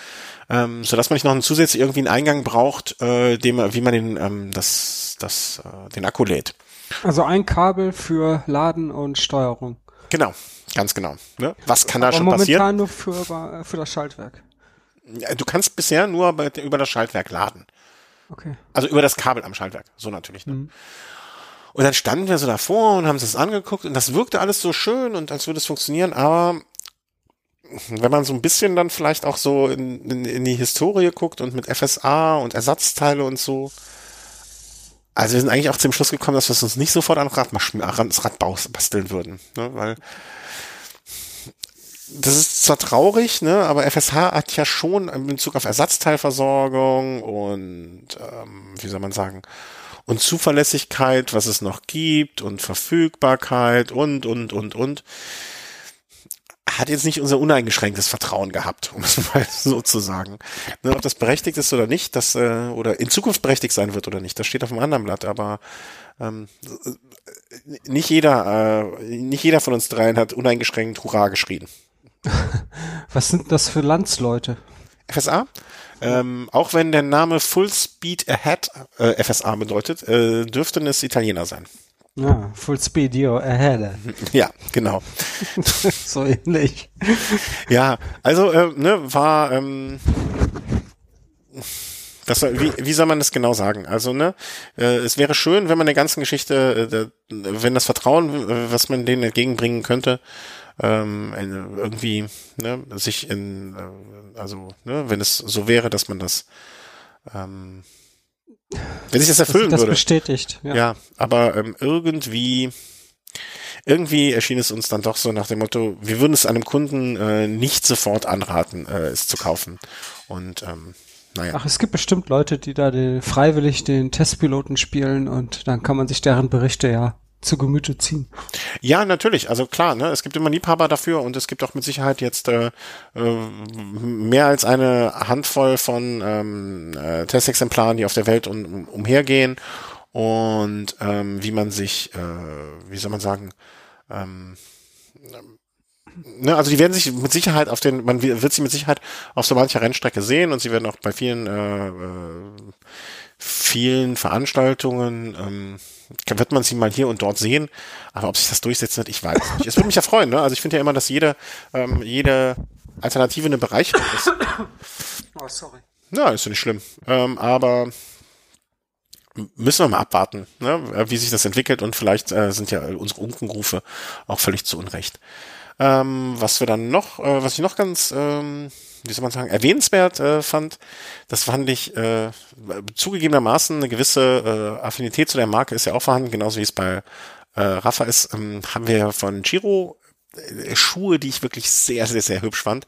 ähm, so dass man nicht noch einen zusätzlich irgendwie einen Eingang braucht, äh, dem, wie man den, ähm, das, das, äh, den Akku lädt. Also ein Kabel für Laden und Steuerung. Genau, ganz genau. Ne? Was kann da Aber schon momentan passieren? nur für, für das Schaltwerk. Du kannst bisher nur bei, über das Schaltwerk laden. Okay. Also über das Kabel am Schaltwerk, so natürlich. Ne? Mhm. Und dann standen wir so davor und haben uns das angeguckt und das wirkte alles so schön und als würde es funktionieren, aber wenn man so ein bisschen dann vielleicht auch so in, in, in die Historie guckt und mit FSA und Ersatzteile und so, also wir sind eigentlich auch zum Schluss gekommen, dass wir uns nicht sofort an Rad, ans Rad basteln würden, ne? weil das ist zwar traurig, ne, aber FSH hat ja schon in Bezug auf Ersatzteilversorgung und ähm, wie soll man sagen und Zuverlässigkeit, was es noch gibt und Verfügbarkeit und und und und hat jetzt nicht unser uneingeschränktes Vertrauen gehabt, um es *laughs* mal so zu sagen. Ne, ob das berechtigt ist oder nicht, das äh, oder in Zukunft berechtigt sein wird oder nicht, das steht auf einem anderen Blatt. Aber ähm, nicht jeder, äh, nicht jeder von uns dreien hat uneingeschränkt Hurra geschrien. *laughs* Was sind das für Landsleute? FSA? Ähm, auch wenn der Name Full Speed Ahead äh, FSA bedeutet, äh, dürfte es Italiener sein. Ja, Full Speed Yo Ahead. *laughs* Ja, genau. *laughs* so ähnlich. Ja, also äh, ne, war ähm, das, wie, wie soll man das genau sagen? Also, ne, äh, es wäre schön, wenn man der ganzen Geschichte, äh, wenn das Vertrauen, äh, was man denen entgegenbringen könnte, ähm, irgendwie ne, sich in, äh, also ne, wenn es so wäre, dass man das ähm, wenn sich das erfüllen das würde. bestätigt. Ja, ja aber ähm, irgendwie irgendwie erschien es uns dann doch so nach dem Motto, wir würden es einem Kunden äh, nicht sofort anraten, äh, es zu kaufen. Und ähm, naja. Ach, es gibt bestimmt Leute, die da den, freiwillig den Testpiloten spielen und dann kann man sich deren Berichte ja zu Gemüte ziehen. Ja, natürlich. Also klar, ne, es gibt immer Liebhaber dafür und es gibt auch mit Sicherheit jetzt äh, äh, mehr als eine Handvoll von ähm, äh, Testexemplaren, die auf der Welt um, umhergehen und ähm, wie man sich, äh, wie soll man sagen, ähm, Ne, also die werden sich mit Sicherheit auf den, man wird sie mit Sicherheit auf so mancher Rennstrecke sehen und sie werden auch bei vielen äh, äh, vielen Veranstaltungen ähm, wird man sie mal hier und dort sehen. Aber ob sich das durchsetzen wird, ich weiß nicht. Es würde mich ja freuen. Ne? Also ich finde ja immer, dass jede ähm, jede Alternative eine Bereicherung ist. *coughs* Oh, sorry. Na, ist ja nicht schlimm. Ähm, aber müssen wir mal abwarten, ne, wie sich das entwickelt und vielleicht äh, sind ja unsere Unkenrufe auch völlig zu Unrecht. Ähm, was wir dann noch, äh, was ich noch ganz, ähm, wie soll man sagen, erwähnenswert äh, fand, das fand ich äh, zugegebenermaßen eine gewisse äh, Affinität zu der Marke ist ja auch vorhanden, genauso wie es bei äh, Rafa ist, ähm, haben wir von Giro äh, Schuhe, die ich wirklich sehr, sehr, sehr hübsch fand.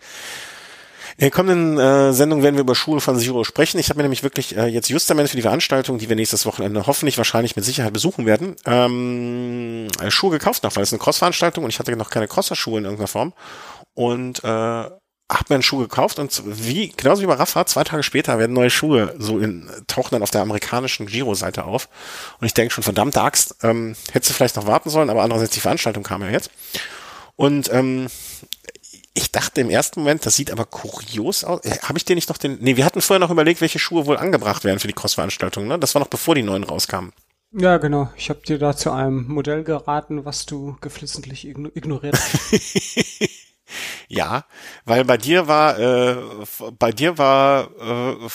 In der kommenden äh, Sendung werden wir über Schuhe von Zero sprechen. Ich habe mir nämlich wirklich äh, jetzt justament für die Veranstaltung, die wir nächstes Wochenende hoffentlich wahrscheinlich mit Sicherheit besuchen werden, ähm, äh, Schuhe gekauft noch, weil es eine Cross-Veranstaltung und ich hatte noch keine Crosser-Schuhe in irgendeiner Form. Und äh, hab mir einen Schuh gekauft und wie, genauso wie bei Rafa, zwei Tage später werden neue Schuhe so in, tauchen dann auf der amerikanischen Giro-Seite auf. Und ich denke schon, verdammte Axt, ähm, hättest du vielleicht noch warten sollen, aber andererseits die Veranstaltung kam ja jetzt. Und ähm, ich dachte im ersten Moment, das sieht aber kurios aus. Äh, Habe ich dir nicht noch den. Nee, wir hatten vorher noch überlegt, welche Schuhe wohl angebracht werden für die Cross-Veranstaltung, ne? Das war noch bevor die neuen rauskamen. Ja, genau. Ich habe dir da zu einem Modell geraten, was du geflissentlich ignoriert hast. *laughs* ja, weil bei dir war, äh, bei dir war äh,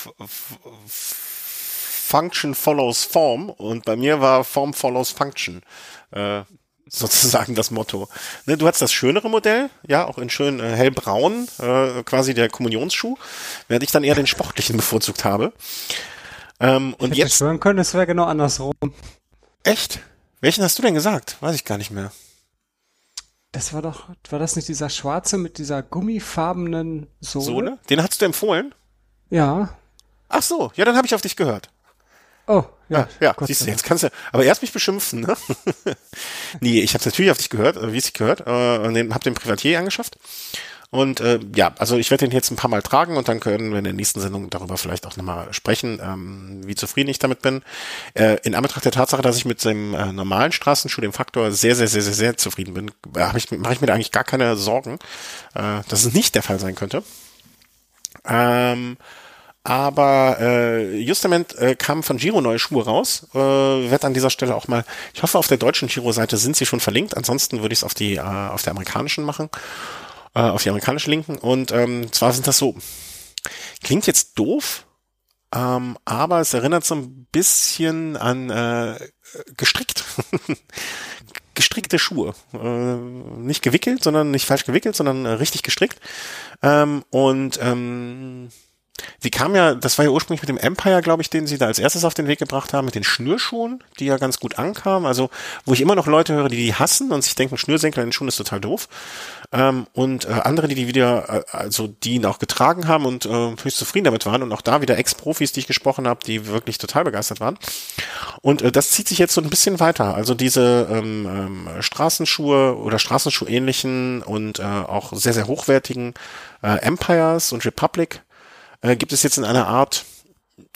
Function follows Form und bei mir war Form follows Function. Äh, sozusagen das Motto. Ne, du hast das schönere Modell, ja, auch in schön äh, hellbraun, äh, quasi der Kommunionsschuh, während ich dann eher den sportlichen bevorzugt habe. Ähm, und ich jetzt schwören können, es wäre genau andersrum. Echt? Welchen hast du denn gesagt? Weiß ich gar nicht mehr. Das war doch, war das nicht dieser schwarze mit dieser gummifarbenen Sohle? Sohle? Den hast du empfohlen? Ja. Ach so, ja, dann habe ich auf dich gehört. Oh, ja. Ja, ja siehst du, jetzt kannst du, aber erst mich beschimpfen, ne? *laughs* nee, ich habe natürlich auf dich gehört, äh, wie es sich gehört, äh, und den, hab den Privatier angeschafft. Und äh, ja, also ich werde den jetzt ein paar Mal tragen und dann können wir in der nächsten Sendung darüber vielleicht auch nochmal sprechen, ähm, wie zufrieden ich damit bin. Äh, in Anbetracht der Tatsache, dass ich mit dem äh, normalen Straßenschuh, dem Faktor, sehr, sehr, sehr, sehr, sehr zufrieden bin, äh, ich, mache ich mir da eigentlich gar keine Sorgen, äh, dass es nicht der Fall sein könnte. Ähm, aber äh, justament äh, kamen von Giro neue Schuhe raus. Äh, werde an dieser Stelle auch mal, ich hoffe, auf der deutschen Giro-Seite sind sie schon verlinkt. Ansonsten würde ich es auf die äh, auf der amerikanischen machen, äh, auf die amerikanische linken. Und ähm, zwar sind das so. Klingt jetzt doof, ähm, aber es erinnert so ein bisschen an äh, gestrickt. *laughs* gestrickte Schuhe. Äh, nicht gewickelt, sondern nicht falsch gewickelt, sondern äh, richtig gestrickt. Ähm, und ähm, Sie kam ja, das war ja ursprünglich mit dem Empire, glaube ich, den sie da als erstes auf den Weg gebracht haben, mit den Schnürschuhen, die ja ganz gut ankamen. Also, wo ich immer noch Leute höre, die die hassen und sich denken, Schnürsenkel in den Schuhen ist total doof. Ähm, und äh, andere, die die wieder, äh, also die ihn auch getragen haben und äh, höchst zufrieden damit waren. Und auch da wieder Ex-Profis, die ich gesprochen habe, die wirklich total begeistert waren. Und äh, das zieht sich jetzt so ein bisschen weiter. Also diese ähm, ähm, Straßenschuhe oder Straßenschuh-ähnlichen und äh, auch sehr, sehr hochwertigen äh, Empires und Republic äh, gibt es jetzt in einer Art,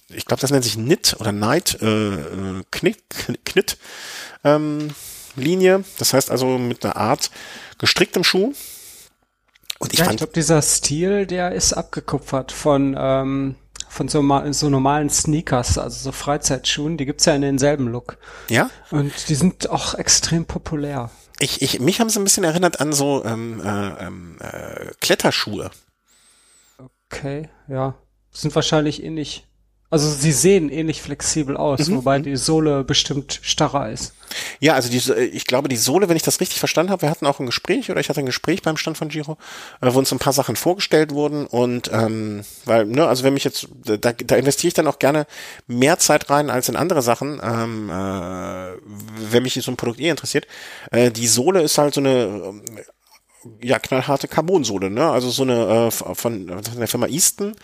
ich glaube, das nennt sich Knit oder Night äh, äh Knit, Knit ähm, Linie. Das heißt also mit einer Art gestricktem Schuh. Und ich ja, fand, ich glaube, dieser Stil, der ist abgekupfert von ähm, von so, so normalen Sneakers, also so Freizeitschuhen, die gibt's ja in denselben Look. Ja? Und die sind auch extrem populär. Ich, ich, mich haben sie ein bisschen erinnert an so ähm, äh, ähm, äh, Kletterschuhe. Okay, ja. Sind wahrscheinlich ähnlich. Also sie sehen ähnlich flexibel aus, mhm. wobei die Sohle bestimmt starrer ist. Ja, also die, ich glaube, die Sohle, wenn ich das richtig verstanden habe, wir hatten auch ein Gespräch oder ich hatte ein Gespräch beim Stand von Giro, äh, wo uns ein paar Sachen vorgestellt wurden und ähm, weil, ne, also wenn mich jetzt, da, da investiere ich dann auch gerne mehr Zeit rein als in andere Sachen, ähm, äh, wenn mich so ein Produkt eh interessiert. Äh, die Sohle ist halt so eine ja, knallharte Carbonsohle, ne? Also so eine äh, von, von der Firma Easton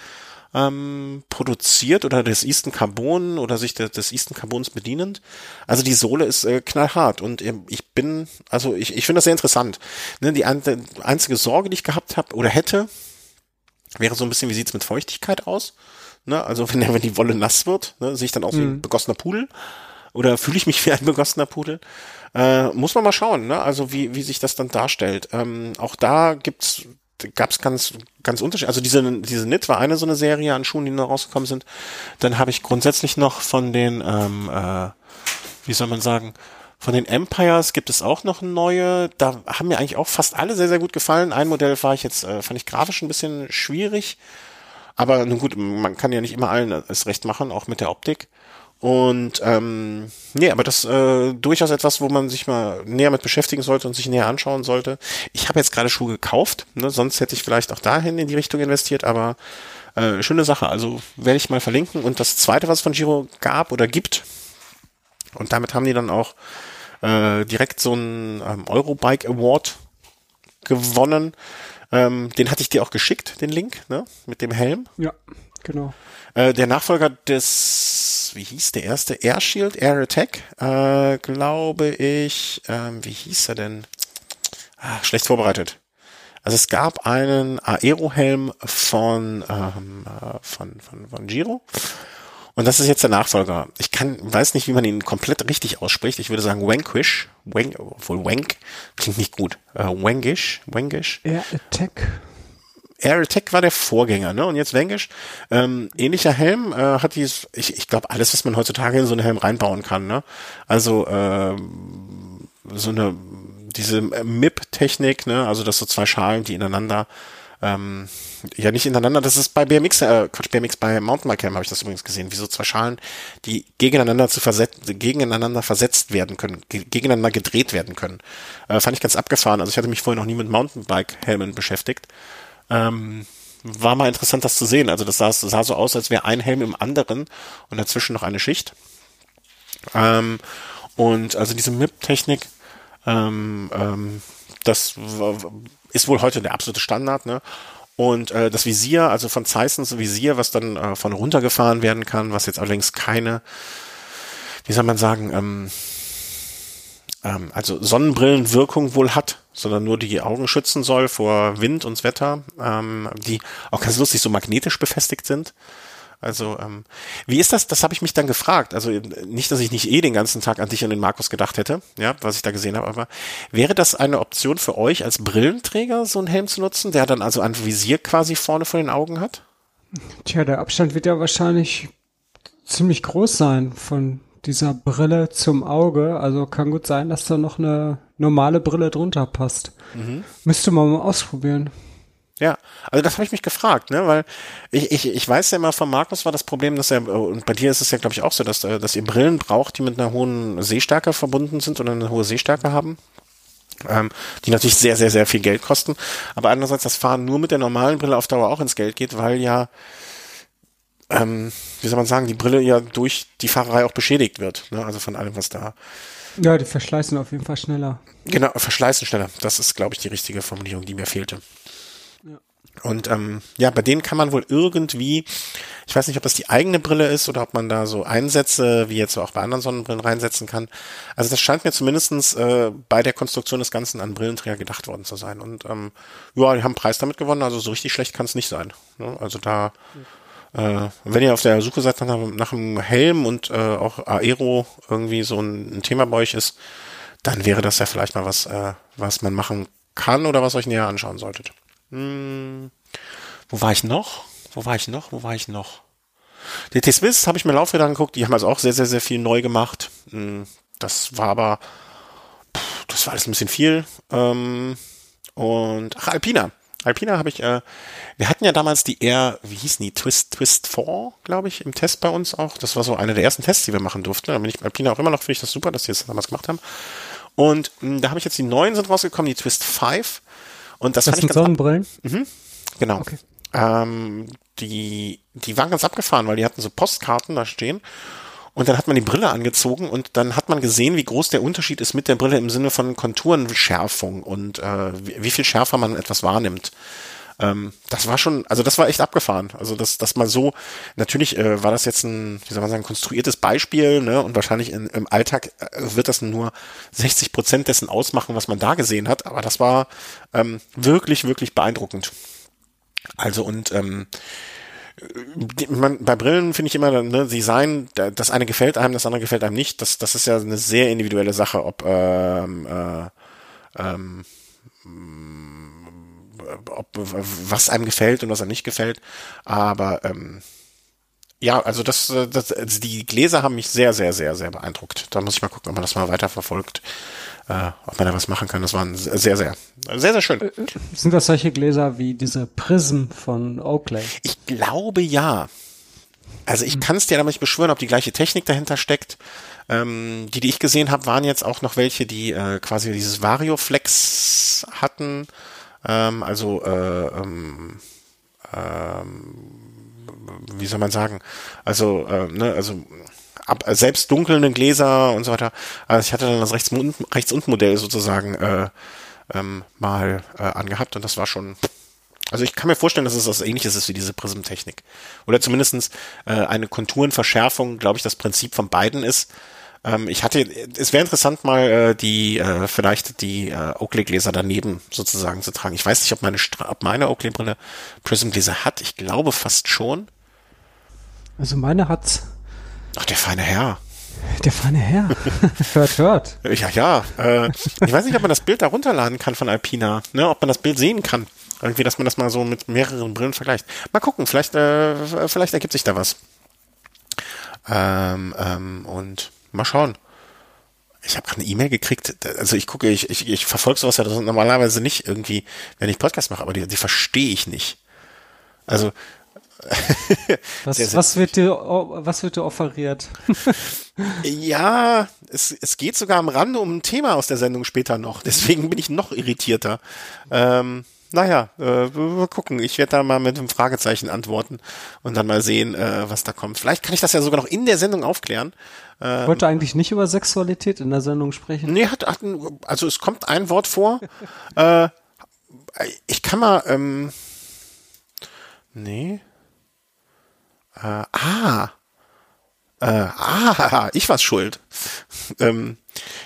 ähm, produziert oder des Easton Carbon oder sich de, des Easton Carbons bedienend. Also die Sohle ist äh, knallhart und ähm, ich bin, also ich, ich finde das sehr interessant. Ne? Die ein, einzige Sorge, die ich gehabt habe oder hätte, wäre so ein bisschen, wie sieht's mit Feuchtigkeit aus? Ne? Also wenn, wenn die Wolle nass wird, ne, sehe ich dann aus wie ein mhm. begossener Pudel. oder fühle ich mich wie ein begossener Pudel? Äh, muss man mal schauen, ne? Also wie, wie sich das dann darstellt. Ähm, auch da gibt's gab es ganz, ganz unterschiedlich. Also diese, diese Knit war eine so eine Serie an Schuhen, die noch rausgekommen sind. Dann habe ich grundsätzlich noch von den, ähm, äh, wie soll man sagen, von den Empires gibt es auch noch neue. Da haben mir eigentlich auch fast alle sehr, sehr gut gefallen. Ein Modell war ich jetzt, äh, fand ich grafisch ein bisschen schwierig. Aber nun gut, man kann ja nicht immer allen es recht machen, auch mit der Optik. Und ähm, nee, aber das äh, durchaus etwas, wo man sich mal näher mit beschäftigen sollte und sich näher anschauen sollte. Ich habe jetzt gerade Schuhe gekauft, ne? sonst hätte ich vielleicht auch dahin in die Richtung investiert, aber äh, schöne Sache. Also werde ich mal verlinken. Und das zweite, was es von Giro gab oder gibt, und damit haben die dann auch äh, direkt so einen ähm, Eurobike Award gewonnen. Ähm, den hatte ich dir auch geschickt, den Link, ne? Mit dem Helm. Ja, genau. Äh, der Nachfolger des, wie hieß der erste? Air Shield, Air Attack, äh, glaube ich. Ähm, wie hieß er denn? Ah, schlecht vorbereitet. Also es gab einen Aerohelm von, ähm, äh, von, von, von Giro. Und das ist jetzt der Nachfolger. Ich kann, weiß nicht, wie man ihn komplett richtig ausspricht. Ich würde sagen Wankish. Wank, obwohl Wank klingt nicht gut. Äh, Wankish, Wankish. Air Attack. Air Attack war der Vorgänger, ne? Und jetzt Wankish. Ähm, ähnlicher Helm, äh, hat dies, ich, ich glaube, alles, was man heutzutage in so einen Helm reinbauen kann, ne? Also, äh, so eine, diese MIP-Technik, ne? Also, das so zwei Schalen, die ineinander ähm, ja nicht ineinander, das ist bei BMX, äh, Quatsch, BMX bei Mountainbike habe ich das übrigens gesehen, wie so zwei Schalen, die gegeneinander zu versetzen, gegeneinander versetzt werden können, gegeneinander gedreht werden können. Äh, fand ich ganz abgefahren. Also ich hatte mich vorher noch nie mit Mountainbike-Helmen beschäftigt. Ähm, war mal interessant, das zu sehen. Also das sah, sah so aus, als wäre ein Helm im anderen und dazwischen noch eine Schicht. Ähm, und also diese MIP-Technik, ähm, ähm, das ist wohl heute der absolute Standard, ne? Und äh, das Visier, also von Zeissens Visier, was dann äh, von runtergefahren werden kann, was jetzt allerdings keine, wie soll man sagen, ähm, ähm, also Sonnenbrillenwirkung wohl hat, sondern nur die Augen schützen soll vor Wind und Wetter, ähm, die auch ganz lustig so magnetisch befestigt sind. Also, ähm, wie ist das? Das habe ich mich dann gefragt. Also nicht, dass ich nicht eh den ganzen Tag an dich und den Markus gedacht hätte, ja, was ich da gesehen habe, aber wäre das eine Option für euch als Brillenträger, so einen Helm zu nutzen, der dann also ein Visier quasi vorne vor den Augen hat? Tja, der Abstand wird ja wahrscheinlich ziemlich groß sein von dieser Brille zum Auge. Also kann gut sein, dass da noch eine normale Brille drunter passt. Mhm. Müsste man mal ausprobieren. Ja, also das habe ich mich gefragt, ne, weil ich, ich, ich weiß ja immer von Markus war das Problem, dass er, und bei dir ist es ja, glaube ich, auch so, dass, dass ihr Brillen braucht, die mit einer hohen Sehstärke verbunden sind oder eine hohe Sehstärke haben. Ähm, die natürlich sehr, sehr, sehr viel Geld kosten. Aber andererseits das Fahren nur mit der normalen Brille auf Dauer auch ins Geld geht, weil ja, ähm, wie soll man sagen, die Brille ja durch die Fahrerei auch beschädigt wird. Ne? Also von allem, was da. Ja, die verschleißen auf jeden Fall schneller. Genau, verschleißen schneller. Das ist, glaube ich, die richtige Formulierung, die mir fehlte. Und ähm, ja, bei denen kann man wohl irgendwie, ich weiß nicht, ob das die eigene Brille ist oder ob man da so Einsätze, wie jetzt auch bei anderen Sonnenbrillen reinsetzen kann. Also das scheint mir zumindestens äh, bei der Konstruktion des Ganzen an Brillenträger gedacht worden zu sein. Und ähm, ja, die haben einen Preis damit gewonnen, also so richtig schlecht kann es nicht sein. Ne? Also da, äh, wenn ihr auf der Suche seid nach, nach einem Helm und äh, auch Aero irgendwie so ein, ein Thema bei euch ist, dann wäre das ja vielleicht mal was, äh, was man machen kann oder was euch näher anschauen solltet. Hm, wo war ich noch? Wo war ich noch? Wo war ich noch? Die T-Swiss habe ich mir Laufräder angeguckt, die haben also auch sehr, sehr, sehr viel neu gemacht. Hm, das war aber, pff, das war alles ein bisschen viel. Ähm, und, ach, Alpina. Alpina habe ich, äh, wir hatten ja damals die Air, wie hießen die, Twist, Twist 4, glaube ich, im Test bei uns auch. Das war so einer der ersten Tests, die wir machen durften. Da bin ich bei Alpina auch immer noch, finde ich das super, dass die das damals gemacht haben. Und mh, hm, da habe ich jetzt die neuen sind rausgekommen, die Twist 5. Und das, das fand sind Sonnenbrillen? Mhm, genau. Okay. Ähm, die, die waren ganz abgefahren, weil die hatten so Postkarten da stehen. Und dann hat man die Brille angezogen und dann hat man gesehen, wie groß der Unterschied ist mit der Brille im Sinne von Konturenschärfung und äh, wie, viel schärfer man etwas wahrnimmt. Ähm, das war schon, also das war echt abgefahren. Also das, das mal so, natürlich äh, war das jetzt ein, wie soll man sagen, konstruiertes Beispiel, ne? Und wahrscheinlich in, im Alltag äh, wird das nur 60 Prozent dessen ausmachen, was man da gesehen hat. Aber das war ähm, wirklich, wirklich beeindruckend. Also und ähm, man, bei Brillen finde ich immer, ne, Design, das eine gefällt einem, das andere gefällt einem nicht. Das, das ist ja eine sehr individuelle Sache, ob ähm, äh, ähm, ob, was einem gefällt und was einem nicht gefällt. Aber ähm, ja, also das, das, also die Gläser haben mich sehr, sehr, sehr, sehr beeindruckt. Da muss ich mal gucken, ob man das mal weiter verfolgt, äh, ob man da was machen kann. Das waren sehr, sehr, sehr, sehr schön. Sind das solche Gläser wie diese Prism von Oakley? Ich glaube ja. Also ich kann es dir aber nicht beschwören, ob die gleiche Technik dahinter steckt. Ähm, die, die ich gesehen habe, waren jetzt auch noch welche, die äh, quasi dieses Varioflex hatten. Ähm, also äh, ähm, ähm, wie soll man sagen? Also, äh, ne, also ab, selbst dunkelnde Gläser und so weiter. Also ich hatte dann das rechts, rechts unten Modell sozusagen äh, ähm, mal äh, angehabt und das war schon also ich kann mir vorstellen, dass es was ähnliches ist wie diese Prismtechnik. Oder zumindestens äh, eine Konturenverschärfung, glaube ich, das Prinzip von beiden ist. Ähm, ich hatte, es wäre interessant mal äh, die, äh, vielleicht die äh, Oakley-Gläser daneben sozusagen zu tragen. Ich weiß nicht, ob meine, ob meine Oakley-Brille Prism-Gläser hat. Ich glaube fast schon. Also meine hat's. Ach, der feine Herr. Der feine Herr. *laughs* hört, hört. Ja, ja. Äh, ich weiß nicht, ob man das Bild da runterladen kann von Alpina, ne, ob man das Bild sehen kann. Irgendwie, dass man das mal so mit mehreren Brillen vergleicht. Mal gucken, vielleicht, äh, vielleicht ergibt sich da was. Ähm, ähm, und mal schauen. Ich habe gerade eine E-Mail gekriegt, also ich gucke, ich, ich, ich verfolge sowas ja normalerweise nicht irgendwie, wenn ich Podcast mache, aber die, die verstehe ich nicht. Also *laughs* was, was, wird dir, was wird dir offeriert? *laughs* ja, es, es geht sogar am Rande um ein Thema aus der Sendung später noch. Deswegen bin ich noch irritierter. Ähm, naja, äh, wir gucken. Ich werde da mal mit einem Fragezeichen antworten und dann mal sehen, äh, was da kommt. Vielleicht kann ich das ja sogar noch in der Sendung aufklären. Ähm, wollte eigentlich nicht über Sexualität in der Sendung sprechen. Nee, hat, hat ein, also es kommt ein Wort vor. *laughs* äh, ich kann mal, ähm, nee. Äh, ah. Äh, ah, *laughs* ich war's schuld. ähm,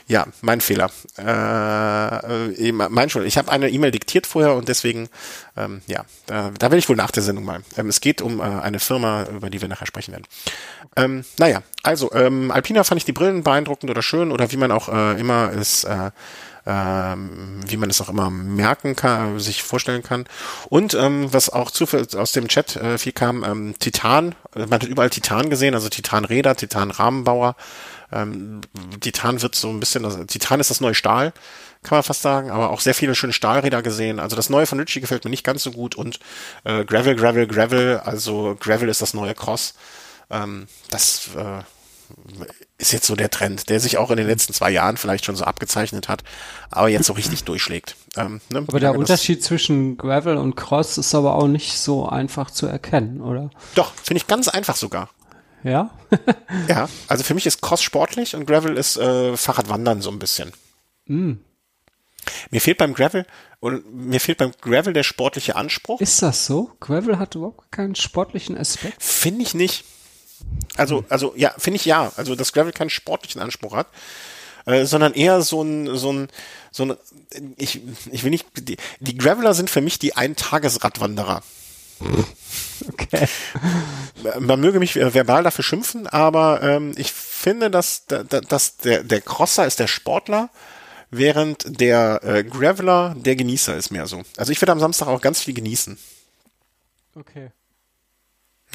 ja, mein Fehler. Äh, äh, mein Schuld. Ich habe eine E-Mail diktiert vorher und deswegen, ähm, ja, da, da werde ich wohl nach der Sendung mal. Ähm, es geht um äh, eine Firma, über die wir nachher sprechen werden. Ähm, naja, also ähm, Alpina fand ich die Brillen beeindruckend oder schön oder wie man auch äh, immer es äh, ähm, wie man es auch immer merken kann, sich vorstellen kann. Und ähm, was auch zufällig aus dem Chat äh, viel kam, ähm, Titan, man hat überall Titan gesehen, also Titanräder, Titan-Rahmenbauer. Ähm, Titan wird so ein bisschen, also Titan ist das neue Stahl, kann man fast sagen, aber auch sehr viele schöne Stahlräder gesehen. Also das neue von Ritchie gefällt mir nicht ganz so gut und äh, Gravel, Gravel, Gravel, also Gravel ist das neue Cross. Ähm, das äh, ist jetzt so der Trend, der sich auch in den letzten zwei Jahren vielleicht schon so abgezeichnet hat, aber jetzt so richtig durchschlägt. Ähm, ne? Aber der Unterschied zwischen Gravel und Cross ist aber auch nicht so einfach zu erkennen, oder? Doch, finde ich ganz einfach sogar. Ja? *laughs* ja, also für mich ist Cross sportlich und Gravel ist äh, Fahrradwandern so ein bisschen. Mm. Mir fehlt beim Gravel und mir fehlt beim Gravel der sportliche Anspruch. Ist das so? Gravel hat überhaupt keinen sportlichen Aspekt? Finde ich nicht. Also, also ja, finde ich ja. Also, dass Gravel keinen sportlichen Anspruch hat, äh, sondern eher so ein, so ein, so ein, ich, ich will nicht, die, die Graveler sind für mich die Eintagesradwanderer. *laughs* Okay. Man möge mich verbal dafür schimpfen, aber ähm, ich finde, dass, dass der, der Crosser ist der Sportler, während der äh, Graveler der Genießer ist mehr so. Also ich werde am Samstag auch ganz viel genießen. Okay.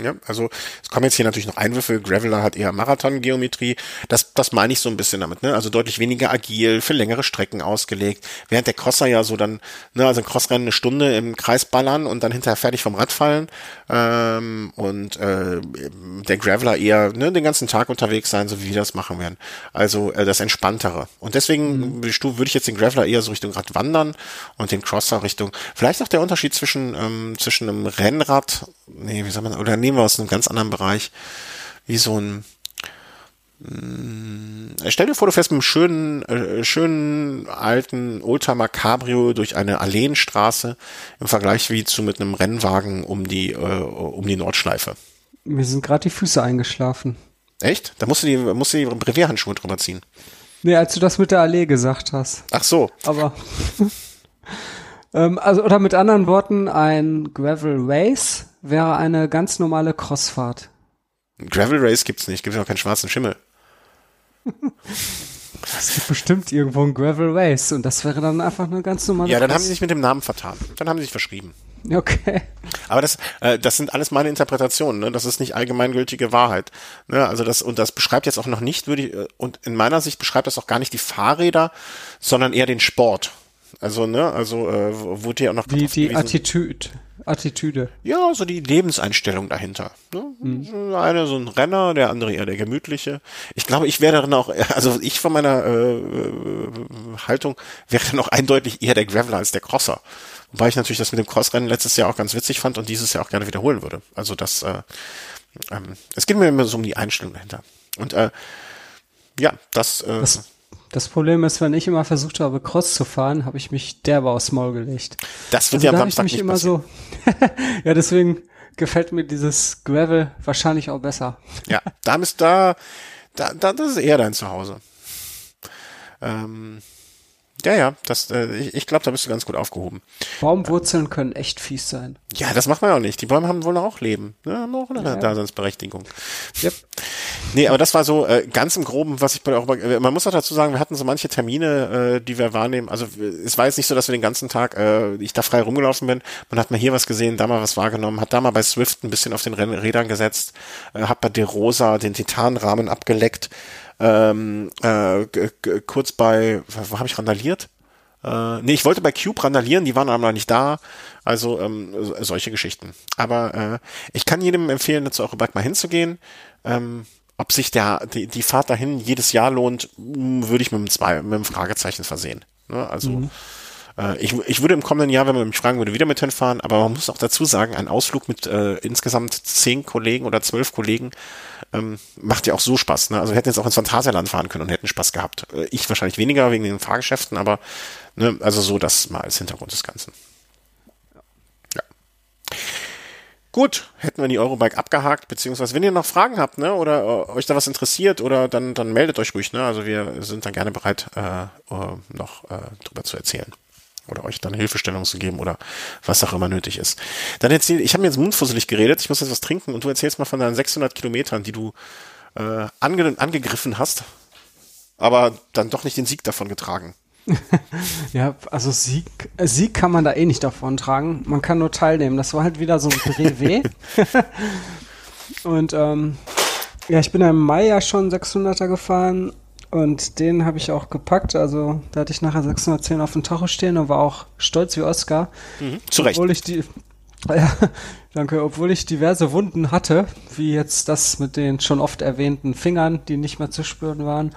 Ja, also es kommen jetzt hier natürlich noch Einwürfe. Graveler hat eher Marathon-Geometrie. Das, das meine ich so ein bisschen damit. Ne? Also deutlich weniger agil, für längere Strecken ausgelegt. Während der Crosser ja so dann, ne, also ein Crossrennen eine Stunde im Kreis ballern und dann hinterher fertig vom Rad fallen. Ähm, und äh, der Graveler eher ne, den ganzen Tag unterwegs sein, so wie wir das machen werden. Also äh, das Entspanntere. Und deswegen mhm. würde ich jetzt den Graveler eher so Richtung Rad wandern und den Crosser Richtung. Vielleicht auch der Unterschied zwischen ähm, zwischen einem Rennrad, nee, wie soll man, oder nehmen wir aus einem ganz anderen Bereich, wie so ein äh, Stell dir vor, du fährst mit einem schönen, äh, schönen alten Oldtimer Cabrio durch eine Alleenstraße im Vergleich wie zu mit einem Rennwagen um die, äh, um die Nordschleife. Mir sind gerade die Füße eingeschlafen. Echt? Da musst du die, musst du die Brevierhandschuhe drüber ziehen. Nee, als du das mit der Allee gesagt hast. Ach so. Aber *laughs* Ähm, also, oder mit anderen Worten, ein Gravel Race wäre eine ganz normale Crossfahrt. Gravel Race gibt's nicht, gibt ja auch keinen schwarzen Schimmel. *laughs* Es gibt bestimmt irgendwo ein Gravel Race und das wäre dann einfach eine ganz normale Ja, dann haben Cross- sie sich mit dem Namen vertan. Dann haben sie sich verschrieben. Okay. Aber das, äh, das sind alles meine Interpretationen. Ne? Das ist nicht allgemeingültige Wahrheit. Ne? Also das und das beschreibt jetzt auch noch nicht, würde ich, äh, und in meiner Sicht beschreibt das auch gar nicht die Fahrräder, sondern eher den Sport. Also ne, also äh, wurde ja auch noch Die, die Attitüde. Attitüde. Ja, so die Lebenseinstellung dahinter. Ne? So Einer so ein Renner, der andere eher der gemütliche. Ich glaube, ich wäre dann auch, also ich von meiner äh, äh, Haltung wäre dann auch eindeutig eher der Graveler als der Crosser. Wobei ich natürlich das mit dem Crossrennen letztes Jahr auch ganz witzig fand und dieses Jahr auch gerne wiederholen würde. Also das, äh, ähm, es geht mir immer so um die Einstellung dahinter. Und äh, ja, das, äh, Das, das Problem ist, wenn ich immer versucht habe, Cross zu fahren, habe ich mich derbe aufs Maul gelegt. das wird Also ja am da habe ich Samstag mich nicht immer passieren. so. *laughs* ja, deswegen gefällt mir dieses Gravel wahrscheinlich auch besser. Ja, da bist da, da, da, das ist eher dein Zuhause. Ähm, ja, ja, das, äh, ich, ich glaube, da bist du ganz gut aufgehoben. Baumwurzeln können echt fies sein. Ja, das macht man ja auch nicht. Die Bäume haben wohl auch Leben. Ne? Haben auch eine Ja. Daseinsberechtigung. Yep. Nee, aber das war so äh, ganz im Groben, was ich bei der Europa, äh, man muss auch dazu sagen, wir hatten so manche Termine, äh, die wir wahrnehmen. Also es war jetzt nicht so, dass wir den ganzen Tag, äh, ich da frei rumgelaufen bin. Man hat mal hier was gesehen, da mal was wahrgenommen, hat da mal bei Swift ein bisschen auf den Rädern gesetzt, äh, hat bei De Rosa den Titanrahmen abgeleckt, ähm, äh, kurz bei, wo habe ich randaliert? Äh, nee, ich wollte bei Cube randalieren, die waren aber nicht da. Also ähm, so- solche Geschichten. Aber äh, ich kann jedem empfehlen, zu Eurobike mal hinzugehen. Ähm, ob sich der die, die Fahrt dahin jedes Jahr lohnt, würde ich mit einem, zwei, mit einem Fragezeichen versehen. Ne? Also äh, ich, ich würde im kommenden Jahr, wenn man mich fragen würde, wieder mit hinfahren, aber man muss auch dazu sagen, ein Ausflug mit äh, insgesamt zehn Kollegen oder zwölf Kollegen ähm, macht ja auch so Spaß. Ne? Also wir hätten jetzt auch ins Phantasialand fahren können und hätten Spaß gehabt. Äh, ich wahrscheinlich weniger wegen den Fahrgeschäften, aber ne, also so das mal als Hintergrund des Ganzen. Ja. Gut, hätten wir die Eurobike abgehakt, beziehungsweise wenn ihr noch Fragen habt, ne, oder äh, euch da was interessiert, oder dann, dann meldet euch ruhig, ne? Also wir sind dann gerne bereit, äh, äh, noch äh, drüber zu erzählen. Oder euch dann Hilfestellung zu geben oder was auch immer nötig ist. Dann erzähl, ich habe mir jetzt mundfusselig geredet, ich muss jetzt was trinken und du erzählst mal von deinen 600 Kilometern, die du äh, ange angegriffen hast, aber dann doch nicht den Sieg davon getragen. *laughs* Ja, also Sieg, Sieg kann man da eh nicht davon tragen. Man kann nur teilnehmen. Das war halt wieder so ein Brevet. *laughs* *laughs* und ähm, ja, ich bin ja im Mai ja schon 600er gefahren und den habe ich auch gepackt. Also da hatte ich nachher 610 auf dem Tacho stehen und war auch stolz wie Oscar. Mhm. Zu Recht. Obwohl ich die, *laughs* ja, danke, obwohl ich diverse Wunden hatte, wie jetzt das mit den schon oft erwähnten Fingern, die nicht mehr zu spüren waren.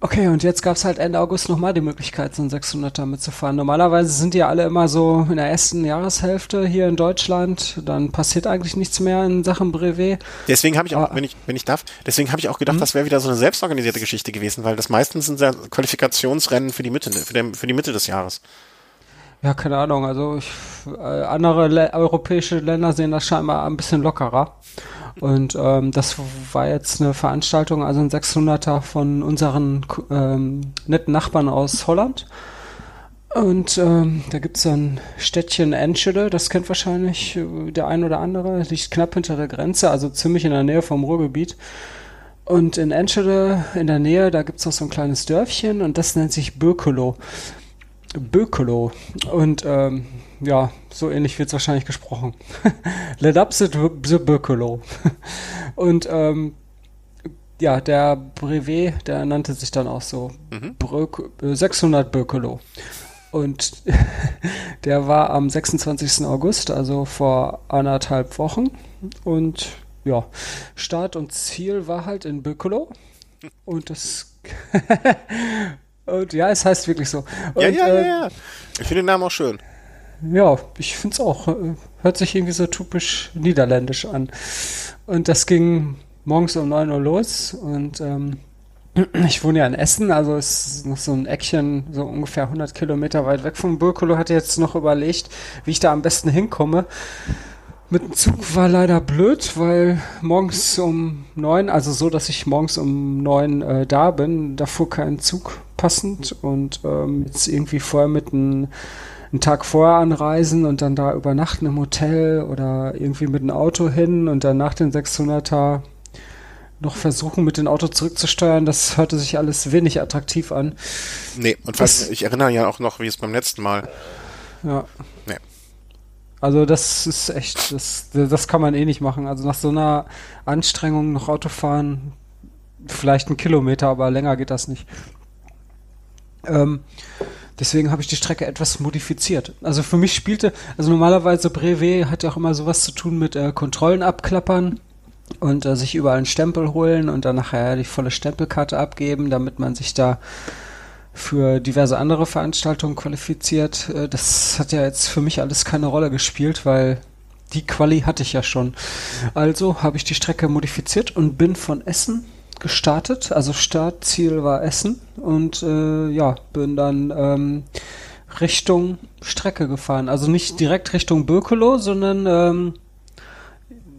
Okay, und jetzt gab's halt Ende August nochmal die Möglichkeit, so einen 600er mitzufahren. Normalerweise sind die ja alle immer so in der ersten Jahreshälfte hier in Deutschland. Dann passiert eigentlich nichts mehr in Sachen Brevet. Deswegen habe ich auch, wenn ich, wenn ich darf, deswegen habe ich auch gedacht, das wäre wieder so eine selbstorganisierte Geschichte gewesen, weil das meistens sind ja Qualifikationsrennen für die Mitte, für, den, für die Mitte des Jahres. Ja, keine Ahnung. Also ich, äh, andere Le europäische Länder sehen das scheinbar ein bisschen lockerer. Und ähm, das war jetzt eine Veranstaltung, also ein 600er von unseren ähm, netten Nachbarn aus Holland. Und ähm, da gibt's so ein Städtchen Enschede, das kennt wahrscheinlich äh, der ein oder andere, liegt knapp hinter der Grenze, also ziemlich in der Nähe vom Ruhrgebiet. Und in Enschede, in der Nähe, da gibt's noch so ein kleines Dörfchen und das nennt sich Bökelow. Bökelow. Und ähm, ja, so ähnlich wird's wahrscheinlich gesprochen. *laughs* Let up the, the. *laughs* Und ähm, ja, der Brevet, der nannte sich dann auch so Brök, äh, 600 Bökelow. Und *laughs* der war am 26. August, also vor anderthalb Wochen. Und ja, Start und Ziel war halt in Bökelow. Und das Und ja, es heißt wirklich so. Und, Ja, ja, äh, ja, ja. Ich finde den Namen auch schön. Ja, ich finde es auch. äh, Hört sich irgendwie so typisch niederländisch an. Und das ging morgens um 9 Uhr los und ähm, *clears throat* ich wohne ja in Essen, also es ist noch so ein Eckchen, so ungefähr 100 Kilometer weit weg von Birkelo. Hatte jetzt noch überlegt, wie ich da am besten hinkomme. Mit dem Zug war leider blöd, weil morgens um neun, also so, dass ich morgens um neun äh, da bin, da fuhr kein Zug passend und ähm, jetzt irgendwie vorher mit einem einen Tag vorher anreisen und dann da übernachten im Hotel oder irgendwie mit dem Auto hin und dann nach den 600er noch versuchen, mit dem Auto zurückzusteuern, das hörte sich alles wenig attraktiv an. Nee, und was, ich erinnere ja auch noch, wie es beim letzten Mal. Ja. Nee. Also das ist echt, das, das kann man eh nicht machen. Also nach so einer Anstrengung noch Auto fahren, vielleicht einen Kilometer, aber länger geht das nicht. Ähm, deswegen habe ich die Strecke etwas modifiziert. Also für mich spielte, also normalerweise Brevet hat ja auch immer sowas zu tun mit äh, Kontrollen abklappern und äh, sich überall einen Stempel holen und dann nachher die volle Stempelkarte abgeben, damit man sich da für diverse andere Veranstaltungen qualifiziert. Äh, das hat ja jetzt für mich alles keine Rolle gespielt, weil die Quali hatte ich ja schon. Also habe ich die Strecke modifiziert und bin von Essen gestartet. Also Startziel war Essen und äh, ja, bin dann ähm, Richtung Strecke gefahren. Also nicht direkt Richtung Bökelow, sondern ähm,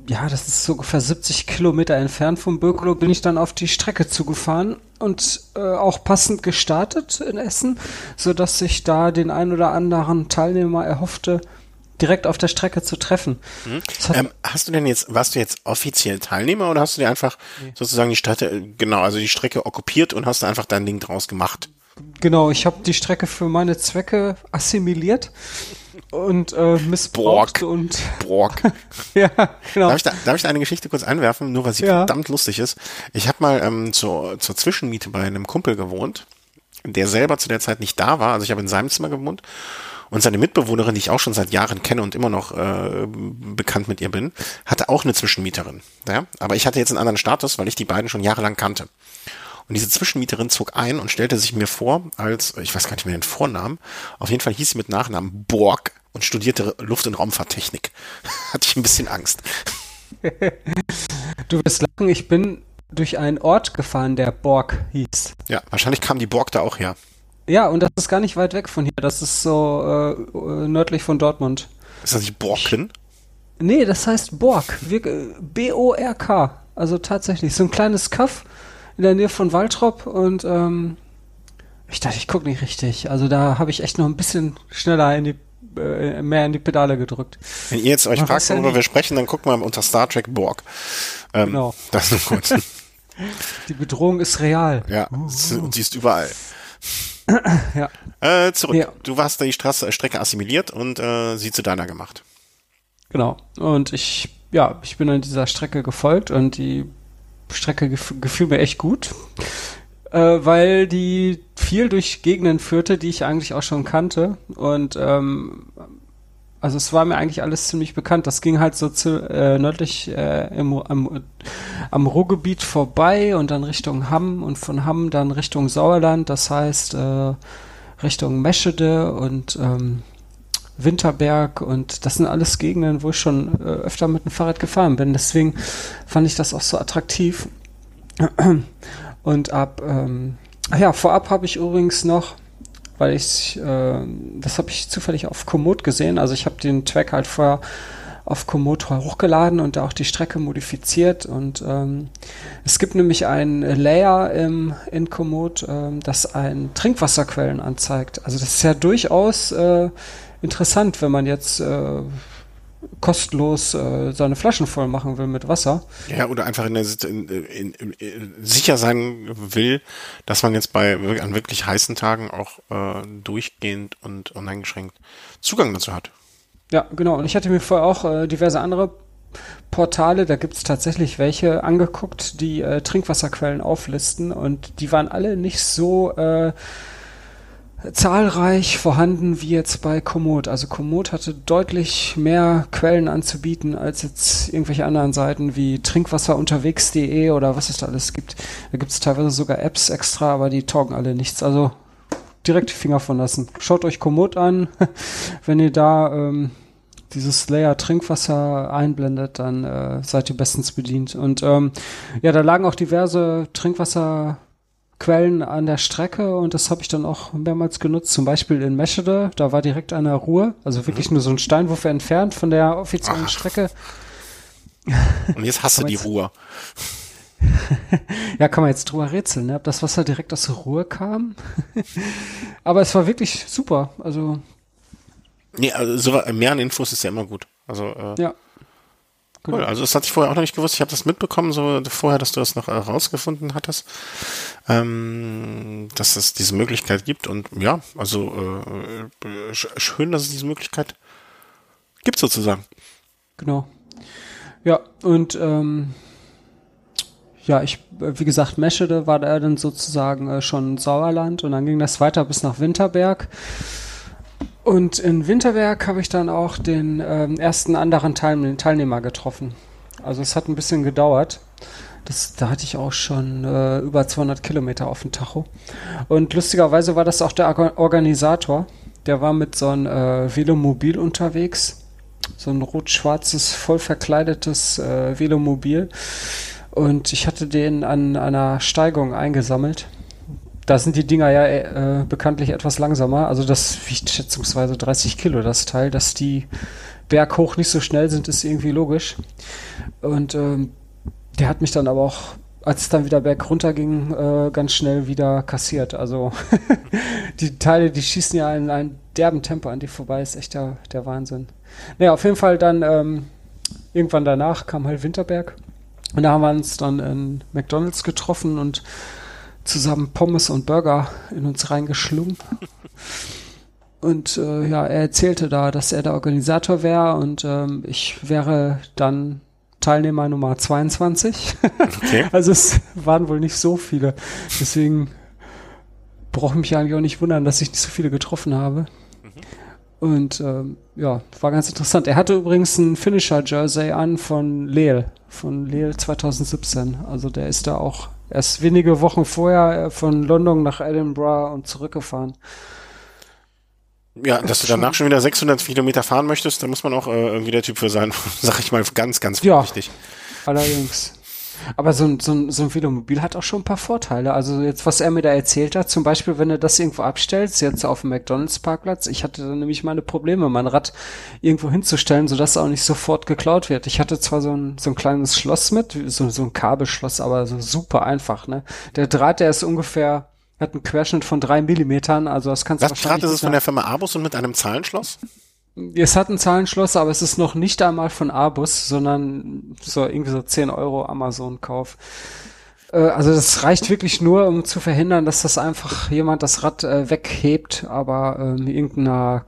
ja, das ist so ungefähr 70 Kilometer entfernt vom Bökelow, bin ich dann auf die Strecke zugefahren und äh, auch passend gestartet in Essen, so dass sich da den ein oder anderen Teilnehmer erhoffte, direkt auf der Strecke zu treffen. Mhm. Ähm, hast du denn jetzt, warst du jetzt offiziell Teilnehmer oder hast du dir einfach nee. sozusagen die Strecke, genau, also die Strecke okkupiert und hast du einfach dein Ding draus gemacht? Genau, ich habe die Strecke für meine Zwecke assimiliert und äh, missbraucht Borg. und *laughs* Borg. ja, genau. Darf ich, da, darf ich da eine Geschichte kurz einwerfen, nur weil sie ja. verdammt lustig ist? Ich habe mal ähm, zur, zur Zwischenmiete bei einem Kumpel gewohnt, der selber zu der Zeit nicht da war. Also ich habe in seinem Zimmer gewohnt und seine Mitbewohnerin, die ich auch schon seit Jahren kenne und immer noch äh, bekannt mit ihr bin, hatte auch eine Zwischenmieterin. Ja? Aber ich hatte jetzt einen anderen Status, weil ich die beiden schon jahrelang kannte. Und diese Zwischenmieterin zog ein und stellte sich mir vor als, ich weiß gar nicht mehr den Vornamen, auf jeden Fall hieß sie mit Nachnamen Borg und studierte Luft- und Raumfahrttechnik. *laughs* Hatte ich ein bisschen Angst. du wirst lachen, ich bin durch einen Ort gefahren, der Borg hieß. Ja, wahrscheinlich kam die Borg da auch her. Ja, und das ist gar nicht weit weg von hier. Das ist so äh, nördlich von Dortmund. Ist das nicht Borken? Nee, das heißt Borg. B-O-R-K. Also tatsächlich. So ein kleines Kaff in der Nähe von Waltrop und ähm, ich dachte, ich gucke nicht richtig. Also da habe ich echt noch ein bisschen schneller in die äh, mehr in die Pedale gedrückt. Wenn ihr jetzt euch fragt, worüber wir sprechen, dann guckt mal unter Star Trek Borg. Ähm, genau. Das nur kurz. *laughs* die Bedrohung ist real. Ja, und sie ist überall. *coughs* ja. Äh, zurück. Ja. Du warst die Straße, Strecke assimiliert und äh, sie zu deiner gemacht. Genau. Und ich, ja, ich bin an dieser Strecke gefolgt und die Strecke gef gefiel mir echt gut, äh, weil die viel durch Gegenden führte, die ich eigentlich auch schon kannte und ähm, also es war mir eigentlich alles ziemlich bekannt. Das ging halt so zu, äh, nördlich äh, im, am, am Ruhrgebiet vorbei und dann Richtung Hamm und von Hamm dann Richtung Sauerland, das heißt äh, Richtung Meschede und ähm, Winterberg und das sind alles Gegenden, wo ich schon äh, öfter mit dem Fahrrad gefahren bin. Deswegen fand ich das auch so attraktiv. Und ab, ähm, ja, vorab habe ich übrigens noch weil ich, äh, das habe ich zufällig auf Komoot gesehen. Also ich habe den Track halt vorher auf Komoot hochgeladen und da auch die Strecke modifiziert. Und ähm, es gibt nämlich ein Layer im, in Komoot, ähm, das ein Trinkwasserquellen anzeigt. Also das ist ja durchaus äh, interessant, wenn man jetzt äh, kostenlos äh, seine Flaschen voll machen will mit Wasser. Ja, oder einfach in der, in, in, in, sicher sein will, dass man jetzt bei an wirklich heißen Tagen auch äh, durchgehend und uneingeschränkt Zugang dazu hat. Ja, genau. Und ich hatte mir vorher auch äh, diverse andere Portale, da gibt es tatsächlich welche angeguckt, die äh, Trinkwasserquellen auflisten und die waren alle nicht so äh, zahlreich vorhanden wie jetzt bei Komoot. Also Komoot hatte deutlich mehr Quellen anzubieten als jetzt irgendwelche anderen Seiten wie trinkwasserunterwegs.de oder was es da alles gibt. Da gibt es teilweise sogar Apps extra, aber die taugen alle nichts. Also direkt die Finger von lassen. Schaut euch Komoot an. *laughs* Wenn ihr da ähm, dieses Layer Trinkwasser einblendet, dann äh, seid ihr bestens bedient. Und ähm, ja, da lagen auch diverse Trinkwasser Quellen an der Strecke und das habe ich dann auch mehrmals genutzt. Zum Beispiel in Meschede, da war direkt eine Ruhe, also wirklich mhm. nur so ein Steinwurf entfernt von der offiziellen Ach. Strecke. Und jetzt hast du *laughs* die Ruhe. *laughs* ja, kann man jetzt drüber rätseln, ne? ob das Wasser direkt aus der Ruhe kam. *laughs* Aber es war wirklich super. Also Nee, also so, mehr an Infos ist ja immer gut. Also äh, ja. Cool. Also das hatte ich vorher auch noch nicht gewusst. Ich habe das mitbekommen, so vorher, dass du das noch herausgefunden hattest, ähm, dass es diese Möglichkeit gibt. Und ja, also äh, schön, dass es diese Möglichkeit gibt sozusagen. Genau. Ja, und ähm, ja, ich, wie gesagt, Meschede war da dann sozusagen äh, schon Sauerland und dann ging das weiter bis nach Winterberg. Und in Winterberg habe ich dann auch den ähm, ersten anderen Teil Teilnehmer getroffen. Also es hat ein bisschen gedauert. Das, da hatte ich auch schon äh, über 200 Kilometer auf dem Tacho. Und lustigerweise war das auch der Organisator. Der war mit so einem äh, Velomobil unterwegs. So ein rot-schwarzes, voll verkleidetes äh, Velomobil. Und ich hatte den an einer Steigung eingesammelt da sind die Dinger ja äh, bekanntlich etwas langsamer. Also das wiegt schätzungsweise 30 Kilo, das Teil. Dass die berghoch nicht so schnell sind, ist irgendwie logisch. Und ähm, der hat mich dann aber auch, als es dann wieder berg runter ging, äh, ganz schnell wieder kassiert. Also *laughs* die Teile, die schießen ja in einem derben Tempo an die vorbei. Ist echt der, der Wahnsinn. Naja, auf jeden Fall dann ähm, irgendwann danach kam halt Winterberg. Und da haben wir uns dann in McDonalds getroffen und zusammen Pommes und Burger in uns reingeschlungen. Und äh, ja, er erzählte da, dass er der Organisator wäre und ähm, ich wäre dann Teilnehmer Nummer 22. Okay. *laughs* also es waren wohl nicht so viele. Deswegen brauche ich mich eigentlich auch nicht wundern, dass ich nicht so viele getroffen habe. Mhm. Und ähm, ja, war ganz interessant. Er hatte übrigens ein Finisher-Jersey an von Leel, von Leel 2017. Also der ist da auch erst wenige Wochen vorher äh, von London nach Edinburgh und zurückgefahren. Ja, dass du danach schon wieder 600 Kilometer fahren möchtest, da muss man auch äh, irgendwie der Typ für sein, *laughs* sag ich mal, ganz, ganz ja, wichtig. Allerdings. Aber so ein, so, ein, so ein Velomobil hat auch schon ein paar Vorteile. Also jetzt, was er mir da erzählt hat, zum Beispiel, wenn du das irgendwo abstellst, jetzt auf dem McDonalds-Parkplatz, ich hatte dann nämlich meine Probleme, mein Rad irgendwo hinzustellen, sodass es auch nicht sofort geklaut wird. Ich hatte zwar so ein, so ein kleines Schloss mit, so, so ein Kabelschloss, aber so super einfach, ne? Der Draht, der ist ungefähr hat einen Querschnitt von drei Millimetern, also das kannst du wahrscheinlich... Was Draht ist es von der Firma Abus und mit einem Zahlenschloss? Es hat ein Zahlenschloss, aber es ist noch nicht einmal von Abus, sondern so irgendwie so 10 Euro Amazon-Kauf. Äh, also das reicht wirklich nur, um zu verhindern, dass das einfach jemand das Rad äh, weghebt, aber äh, irgendeiner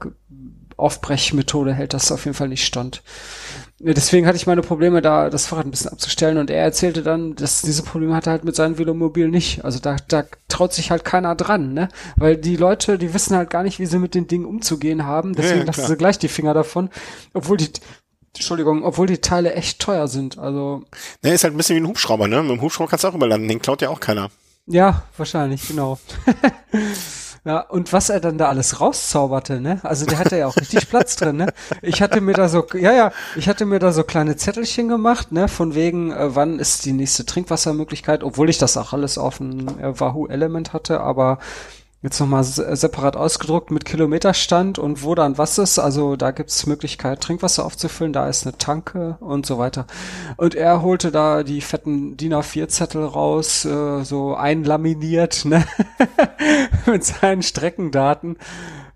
Aufbrechmethode hält das auf jeden Fall nicht stand deswegen hatte ich meine Probleme, da das Fahrrad ein bisschen abzustellen und er erzählte dann, dass diese Probleme hat er halt mit seinem Velomobil nicht. Also da, da traut sich halt keiner dran, ne? Weil die Leute, die wissen halt gar nicht, wie sie mit den Dingen umzugehen haben. Deswegen ja, lassen sie gleich die Finger davon. Obwohl die, Entschuldigung, obwohl die Teile echt teuer sind. Also. Ne, ist halt ein bisschen wie ein Hubschrauber, ne? Mit dem Hubschrauber kannst du auch überlanden, den klaut ja auch keiner. Ja, wahrscheinlich, genau. *laughs* Ja, und was er dann da alles rauszauberte, ne? Also der hatte ja auch richtig Platz drin, ne? Ich hatte mir da so, ja, ja, ich hatte mir da so kleine Zettelchen gemacht, ne? Von wegen, äh, wann ist die nächste Trinkwassermöglichkeit, obwohl ich das auch alles auf dem äh, Wahoo Element hatte, aber jetzt nochmal separat ausgedruckt mit Kilometerstand und wo dann was ist. Also da gibt's Möglichkeit, Trinkwasser aufzufüllen, da ist eine Tanke und so weiter. Und er holte da die fetten DIN A4-Zettel raus, äh, so einlaminiert, ne? *laughs* mit seinen Streckendaten.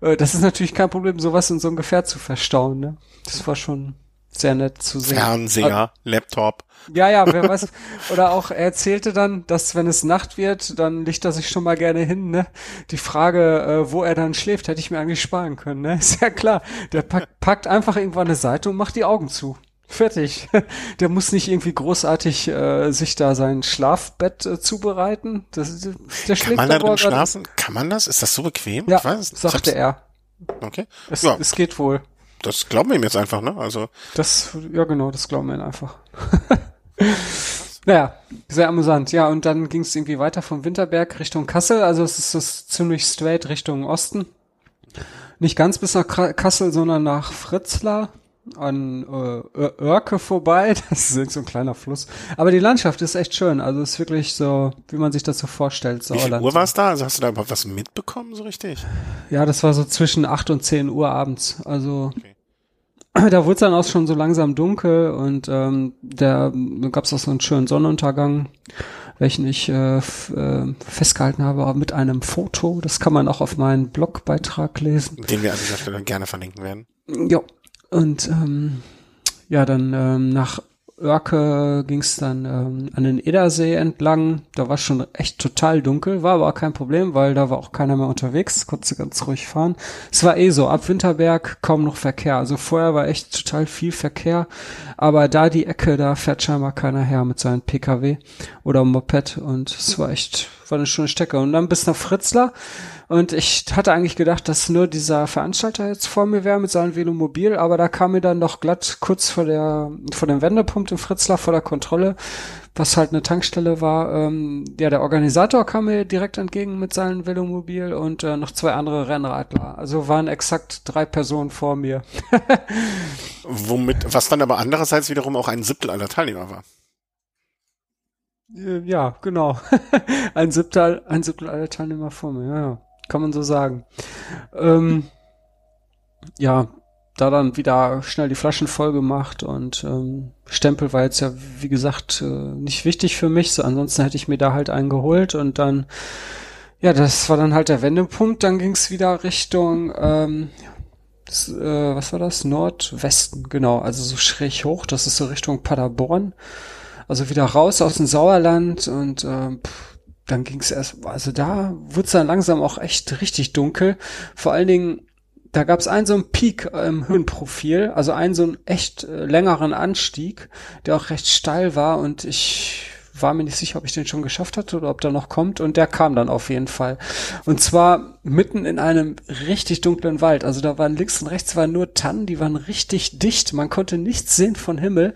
Äh, das ist natürlich kein Problem, sowas in so ein Gefährt zu verstauen, ne? Das war schon sehr nett zu sehen. Fernseher, Laptop. Ja, ja, wer weiß. Oder auch, er erzählte dann, dass wenn es Nacht wird, dann liegt er sich schon mal gerne hin, ne? Die Frage, äh, wo er dann schläft, hätte ich mir eigentlich sparen können, ne? *laughs* Ist ja klar. Der packt, packt einfach irgendwann eine Seite und macht die Augen zu. Fertig. *laughs* Der muss nicht irgendwie großartig äh, sich da sein Schlafbett äh, zubereiten. Das, der schläft Kann man da drin schlafen? Kann man das? Ist das so bequem? Ja, ich weiß, sagte er. Okay. Es, ja. es geht wohl. Das glauben wir ihm jetzt einfach, ne? Also. Das, ja genau, das glauben wir ihm einfach. *laughs* naja, sehr amüsant. Ja, und dann ging es irgendwie weiter vom Winterberg Richtung Kassel. Also es ist das ziemlich straight Richtung Osten. Nicht ganz bis nach Kassel, sondern nach Fritzlar an äh, Örke vorbei. *laughs* Das ist so ein kleiner Fluss. Aber die Landschaft ist echt schön. Also es ist wirklich so, wie man sich das so vorstellt. So wie viel Uhr war es da? Also hast du da überhaupt was mitbekommen, so richtig? Ja, das war so zwischen acht und zehn Uhr abends. Also okay. *clears throat* da wurde es dann auch schon so langsam dunkel und ähm, da gab es auch so einen schönen Sonnenuntergang welchen ich äh, äh, festgehalten habe mit einem Foto. Das kann man auch auf meinen Blogbeitrag lesen. Den wir an dieser Stelle gerne verlinken werden. Ja, und ähm, ja, dann ähm, nach Örke ging es dann ähm, an den Edersee entlang. Da war schon echt total dunkel, war aber kein Problem, weil da war auch keiner mehr unterwegs, konnte ganz ruhig fahren. Es war eh so, ab Winterberg kaum noch Verkehr. Also vorher war echt total viel Verkehr, aber da die Ecke, da fährt scheinbar keiner her mit seinem PKW oder Moped und es war echt, war eine schöne Strecke. Und dann bis nach Fritzlar und ich hatte eigentlich gedacht, dass nur dieser Veranstalter jetzt vor mir wäre mit seinem Velomobil, aber da kam mir dann noch glatt kurz vor der, vor dem Wendepunkt in Fritzlar vor der Kontrolle, was halt eine Tankstelle war. Ähm, ja, der Organisator kam mir direkt entgegen mit seinem Velomobil und äh, noch zwei andere Rennradler. Also waren exakt drei Personen vor mir. *laughs* Womit, was dann aber andererseits wiederum auch ein Siebtel aller Teilnehmer war. Äh, ja, genau. *laughs* ein Siebtel, ein Siebtel aller Teilnehmer vor mir, ja, ja kann man so sagen. Ähm, ja, da dann wieder schnell die Flaschen voll gemacht und ähm, Stempel war jetzt ja, wie gesagt, äh, nicht wichtig für mich. So, ansonsten hätte ich mir da halt einen geholt und dann, ja, das war dann halt der Wendepunkt. Dann ging es wieder Richtung, ähm, das, äh, was war das? Nordwesten, genau, also so schräg hoch. Das ist so Richtung Paderborn. Also wieder raus aus dem Sauerland und ähm, pff, dann ging es erst, also da wurde es dann langsam auch echt richtig dunkel. Vor allen Dingen, da gab es einen so einen Peak im Höhenprofil, also einen so einen echt äh, längeren Anstieg, der auch recht steil war und ich war mir nicht sicher, ob ich den schon geschafft hatte oder ob der noch kommt und der kam dann auf jeden Fall. Und zwar mitten in einem richtig dunklen Wald. Also da waren links und rechts waren nur Tannen, die waren richtig dicht. Man konnte nichts sehen von Himmel.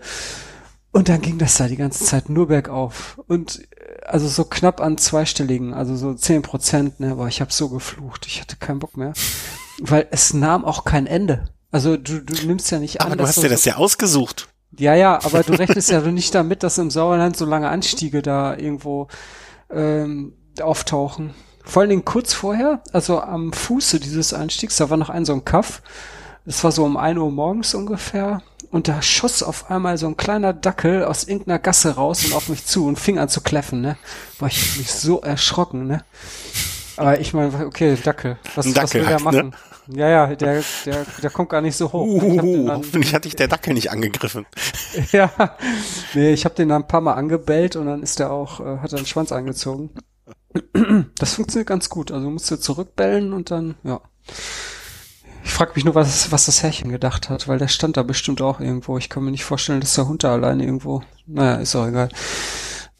Und dann ging das da die ganze Zeit nur bergauf. Und äh, also so knapp an zweistelligen, also so zehn Prozent, ne, aber ich habe so geflucht, ich hatte keinen Bock mehr. Weil es nahm auch kein Ende. Also du, du nimmst ja nicht an. Aber du hast dir das ja ausgesucht. Ja, ja, aber du *laughs* rechnest ja nicht damit, dass im Sauerland so lange Anstiege da irgendwo ähm, auftauchen. Vor allen Dingen kurz vorher, also am Fuße dieses Anstiegs, da war noch ein so ein Kaff. Das war so um ein Uhr morgens ungefähr und da schoss auf einmal so ein kleiner Dackel aus irgendeiner Gasse raus und auf mich zu und fing an zu kläffen, ne? War ich mich so erschrocken, ne? Aber ich meine, okay, Dackel, was, Dackel was will der machen? Ne? Ja, ja, der, der, der kommt gar nicht so hoch. Uh, hoffentlich hat dich der Dackel nicht angegriffen. *laughs* ja, nee, ich habe den dann ein paar Mal angebellt und dann ist der auch, äh, hat er den Schwanz eingezogen. *clears throat* Das funktioniert ganz gut. Also musst du zurückbellen und dann, ja. Ich frage mich nur, was, was das Herrchen gedacht hat, weil der stand da bestimmt auch irgendwo. Ich kann mir nicht vorstellen, dass der Hund da alleine irgendwo. Naja, ist auch egal.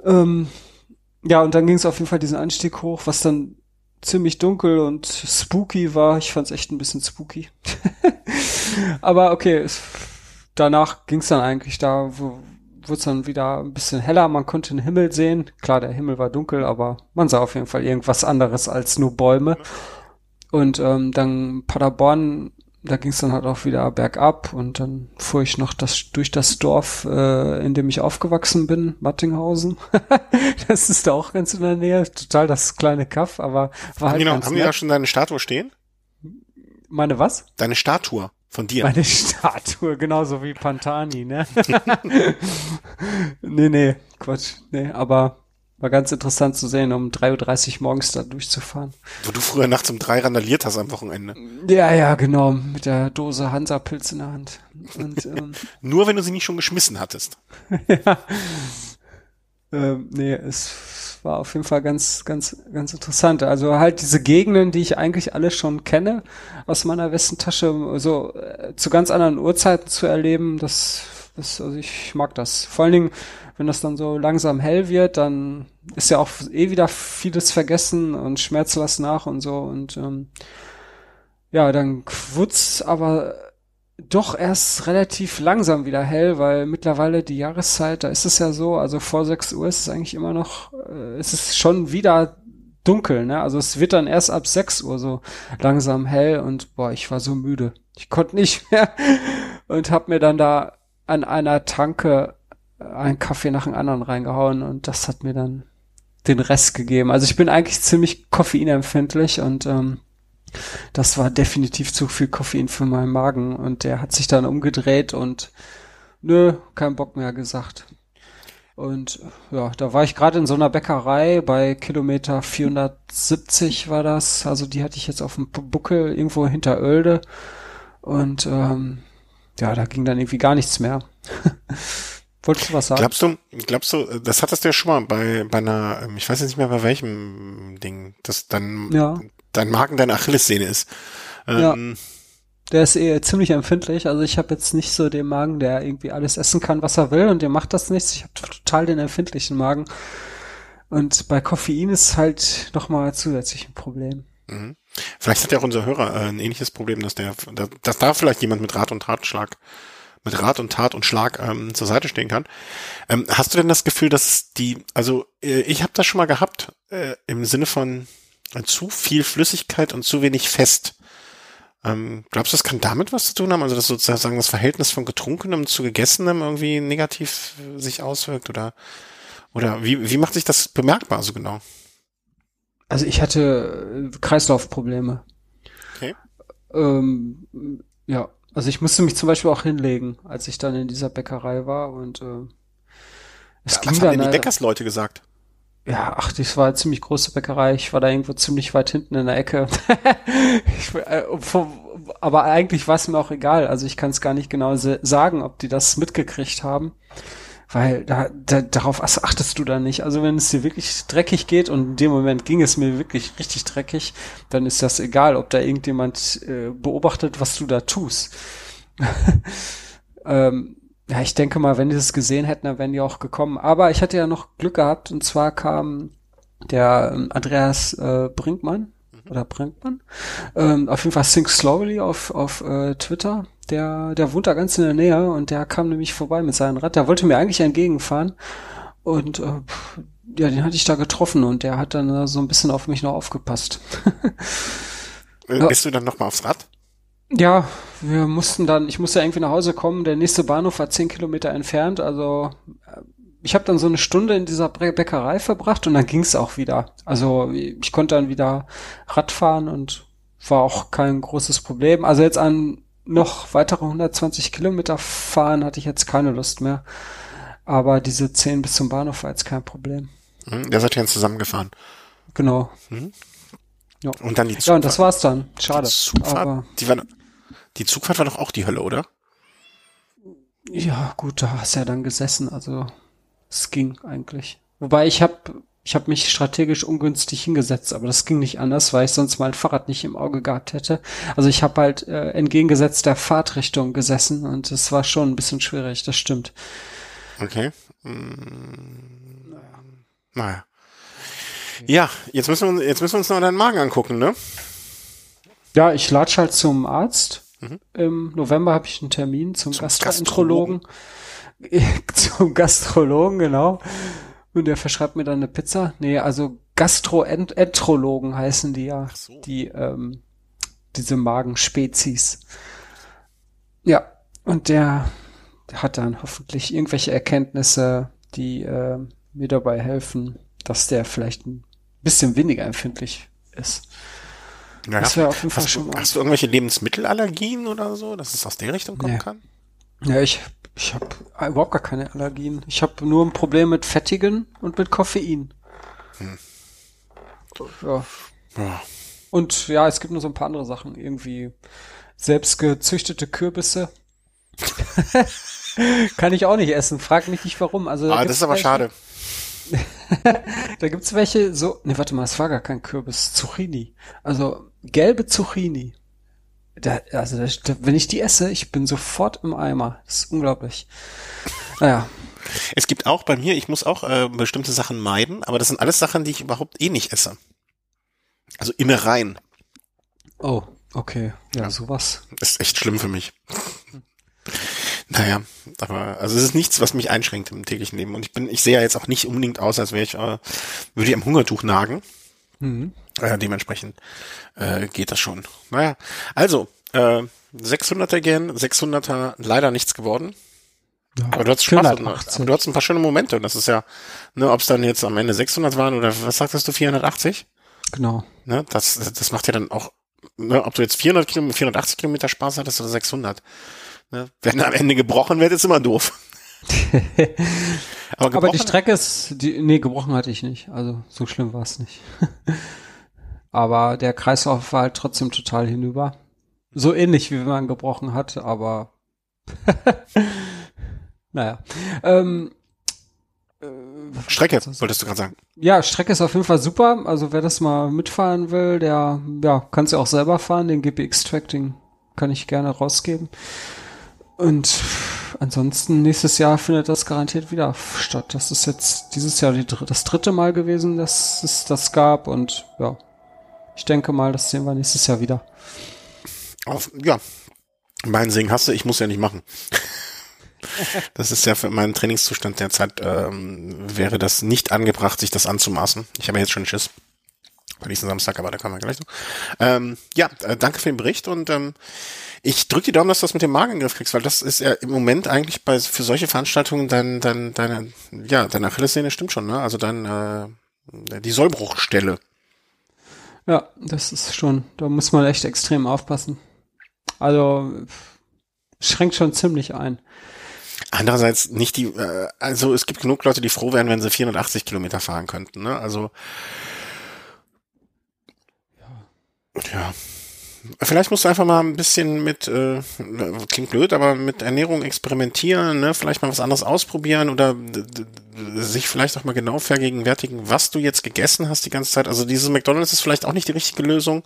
Ähm, ja, und dann ging es auf jeden Fall diesen Anstieg hoch, was dann ziemlich dunkel und spooky war. Ich fand es echt ein bisschen spooky. *laughs* Aber okay, es, danach ging es dann eigentlich da, wo wurde es dann wieder ein bisschen heller. Man konnte den Himmel sehen. Klar, der Himmel war dunkel, aber man sah auf jeden Fall irgendwas anderes als nur Bäume. Und ähm, dann Paderborn, da ging es dann halt auch wieder bergab und dann fuhr ich noch das durch das Dorf, äh, in dem ich aufgewachsen bin, Mattinghausen. *laughs* das ist da auch ganz in der Nähe, total das kleine Kaff, aber war haben halt die noch, Haben die da schon deine Statue stehen? Meine was? Deine Statue von dir. Meine *laughs* Statue, genauso wie Pantani, ne? *laughs* nee, nee, Quatsch. Nee, aber war ganz interessant zu sehen, um 3.30 Uhr morgens da durchzufahren. Wo du früher nachts um drei randaliert hast am Wochenende. Ja, ja, genau. Mit der Dose Hansa-Pilz in der Hand. Und, *laughs* ähm, Nur wenn du sie nicht schon geschmissen hattest. *laughs* ja. Ähm, nee, es war auf jeden Fall ganz, ganz, ganz interessant. Also halt diese Gegenden, die ich eigentlich alle schon kenne, aus meiner Westentasche, so äh, zu ganz anderen Uhrzeiten zu erleben, das, das, also ich mag das. Vor allen Dingen, wenn das dann so langsam hell wird, dann ist ja auch eh wieder vieles vergessen und schmerzt was nach und so und ähm, ja, dann wird's aber doch erst relativ langsam wieder hell, weil mittlerweile die Jahreszeit, da ist es ja so, also vor 6 Uhr ist es eigentlich immer noch, äh, ist es schon wieder dunkel, ne? Also es wird dann erst ab 6 Uhr so langsam hell und boah, ich war so müde. Ich konnte nicht *laughs* mehr und hab mir dann da an einer Tanke einen Kaffee nach dem anderen reingehauen und das hat mir dann den Rest gegeben. Also ich bin eigentlich ziemlich koffeinempfindlich und ähm, das war definitiv zu viel Koffein für meinen Magen und der hat sich dann umgedreht und nö, kein Bock mehr gesagt. Und ja, da war ich gerade in so einer Bäckerei bei Kilometer 470 war das. Also die hatte ich jetzt auf dem Buckel irgendwo hinter Oelde. Und ähm, ja, da ging dann irgendwie gar nichts mehr. *laughs* Wolltest du was sagen? Glaubst du, glaubst du, das hattest du ja schon mal bei, bei einer, ähm, ich weiß jetzt nicht mehr bei welchem Ding, dass dann ja. dein Magen deine Achillessehne ist. Ähm, ja. Der ist eh ziemlich empfindlich. Also ich habe jetzt nicht so den Magen, der irgendwie alles essen kann, was er will und der macht das nichts. Ich habe total den empfindlichen Magen. Und bei Koffein ist halt nochmal zusätzlich ein Problem. Mhm. Vielleicht hat ja auch unser Hörer äh, ein ähnliches Problem, dass der, dass da vielleicht jemand mit Rat und Tatschlag, mit Rat und Tat und Schlag ähm, zur Seite stehen kann. Ähm, hast du denn das Gefühl, dass die, also äh, ich habe das schon mal gehabt äh, im Sinne von äh, zu viel Flüssigkeit und zu wenig Fest. Ähm, glaubst du, das kann damit was zu tun haben? Also, dass sozusagen das Verhältnis von Getrunkenem zu Gegessenem irgendwie negativ äh, sich auswirkt? Oder, oder wie, wie macht sich das bemerkbar so genau? Also ich hatte äh, Kreislaufprobleme. Okay. Ähm, ja, also ich musste mich zum Beispiel auch hinlegen, als ich dann in dieser Bäckerei war und äh, es ja, ging was haben dann, denn die Bäckersleute gesagt? Ja, ach, das war eine ziemlich große Bäckerei. Ich war da irgendwo ziemlich weit hinten in der Ecke. *laughs* ich, äh, aber eigentlich war es mir auch egal. Also ich kann es gar nicht genau sagen, ob die das mitgekriegt haben. Weil da, da, darauf achtest du da nicht. Also wenn es dir wirklich dreckig geht und in dem Moment ging es mir wirklich richtig dreckig, dann ist das egal, ob da irgendjemand äh, beobachtet, was du da tust. *laughs* ähm, ja, ich denke mal, wenn die das gesehen hätten, dann wären die auch gekommen. Aber ich hatte ja noch Glück gehabt und zwar kam der ähm, Andreas äh, Brinkmann mhm. oder Brinkmann, ähm, auf jeden Fall Think Slowly auf, auf äh, Twitter. Der, der wohnt da ganz in der Nähe und der kam nämlich vorbei mit seinem Rad. Der wollte mir eigentlich entgegenfahren und äh, ja, den hatte ich da getroffen und der hat dann so ein bisschen auf mich noch aufgepasst. *laughs* Äh, bist du dann noch mal aufs Rad? Ja, wir mussten dann, ich musste irgendwie nach Hause kommen. Der nächste Bahnhof war zehn Kilometer entfernt. Also äh, ich habe dann so eine Stunde in dieser Bäckerei verbracht und dann ging's auch wieder. Also ich konnte dann wieder Rad fahren und war auch kein großes Problem. Also jetzt an noch weitere 120 Kilometer fahren hatte ich jetzt keine Lust mehr. Aber diese 10 bis zum Bahnhof war jetzt kein Problem. Mhm, der seid ihr dann zusammengefahren. Genau. Mhm. Ja. Und dann die Zugfahrt. Ja, und das war's dann. Schade. Die Zugfahrt, aber die war, die Zugfahrt war doch auch die Hölle, oder? Ja, gut, da hast du ja dann gesessen, also es ging eigentlich. Wobei ich habe ich hab mich strategisch ungünstig hingesetzt, aber das ging nicht anders, weil ich sonst mein Fahrrad nicht im Auge gehabt hätte. Also ich habe halt äh, entgegengesetzt der Fahrtrichtung gesessen und es war schon ein bisschen schwierig, das stimmt. Okay. Hm. Naja. naja. Ja, jetzt müssen wir, jetzt müssen wir uns noch deinen Magen angucken, ne? Ja, ich latsch halt zum Arzt Mhm. Im November habe ich einen Termin zum, zum Gastroenterologen. *laughs* zum Gastrologen, genau. Und der verschreibt mir dann eine Pizza. Nee, also Gastroenterologen heißen die ja. So. Die, ähm, diese Magenspezies. Ja, und der, der hat dann hoffentlich irgendwelche Erkenntnisse, die äh, mir dabei helfen, dass der vielleicht ein bisschen weniger empfindlich ist. Naja. Das wäre auf jeden Fall hast, schon mal. Hast du irgendwelche Lebensmittelallergien oder so, dass es aus der Richtung kommen nee. kann? Ja, ich, ich habe überhaupt gar keine Allergien. Ich habe nur ein Problem mit Fettigen und mit Koffein. Hm. Ja. ja. Und ja, es gibt nur so ein paar andere Sachen. Irgendwie selbst gezüchtete Kürbisse. *laughs* Kann ich auch nicht essen. Frag mich nicht warum. Also, ah, das ist aber schade. *laughs* da gibt's welche so, ne, warte mal, es war gar kein Kürbis, Zucchini. Also gelbe Zucchini. Da, also da, wenn ich die esse, ich bin sofort im Eimer. Das ist unglaublich. Naja. Es gibt auch bei mir, ich muss auch äh, bestimmte Sachen meiden, aber das sind alles Sachen, die ich überhaupt eh nicht esse. Also Innereien. Oh, okay. Ja, ja. sowas. ist echt schlimm für mich. Naja, aber also es ist nichts, was mich einschränkt im täglichen Leben. Und ich bin, ich sehe ja jetzt auch nicht unbedingt aus, als wäre ich, äh, würde ich am Hungertuch nagen. Mhm. Äh, dementsprechend äh, geht das schon. Naja, also äh, 600er gern, 600er leider nichts geworden. Ja, aber du hast Spaß, aber du hast ein paar schöne Momente. Und das ist ja, ne, ob es dann jetzt am Ende 600 waren oder was sagtest du, 480? Genau. Ne, das, das macht ja dann auch, ne, ob du jetzt 400 Kilometer, 480 Kilometer Spaß hattest oder 600. Ne? Wenn am Ende gebrochen wird, ist immer doof. *laughs* Aber, Aber, die Strecke ist, die, nee, gebrochen hatte ich nicht. Also so schlimm war es nicht. *laughs* Aber der Kreislauf war halt trotzdem total hinüber. so ähnlich wie wenn man gebrochen hat, aber *laughs* naja. Ähm, Strecke, wolltest du gerade sagen. Ja, Strecke ist auf jeden Fall super. Also wer das mal mitfahren will, der ja, kann es ja auch selber fahren. Den GPX-Track, kann ich gerne rausgeben. Und ansonsten nächstes Jahr findet das garantiert wieder statt. Das ist jetzt dieses Jahr die, das dritte Mal gewesen, dass es das gab. Und ja, ich denke mal, das sehen wir nächstes Jahr wieder. Auf, ja, mein Sing hast du, ich muss ja nicht machen. *laughs* Das ist ja für meinen Trainingszustand derzeit, ähm, wäre das nicht angebracht, sich das anzumaßen. Ich habe jetzt schon Schiss. Bei nächsten Samstag, aber da kommen wir gleich noch. Ähm, ja, äh, danke für den Bericht und ähm, ich drücke die Daumen, dass du das mit dem Magen in den Griff kriegst, weil das ist ja im Moment eigentlich bei für solche Veranstaltungen dein, dein, deine, ja, deine Achillessehne stimmt schon, ne? Also dein, äh, die Sollbruchstelle. Ja, das ist schon, da muss man echt extrem aufpassen. Also schränkt schon ziemlich ein. Andererseits nicht die, äh, also es gibt genug Leute, die froh wären, wenn sie 480 Kilometer fahren könnten. Ne? Also ja. ja. Vielleicht musst du einfach mal ein bisschen mit, äh, klingt blöd, aber mit Ernährung experimentieren, ne? vielleicht mal was anderes ausprobieren oder sich vielleicht auch mal genau vergegenwärtigen, was du jetzt gegessen hast die ganze Zeit. Also dieses McDonalds ist vielleicht auch nicht die richtige Lösung.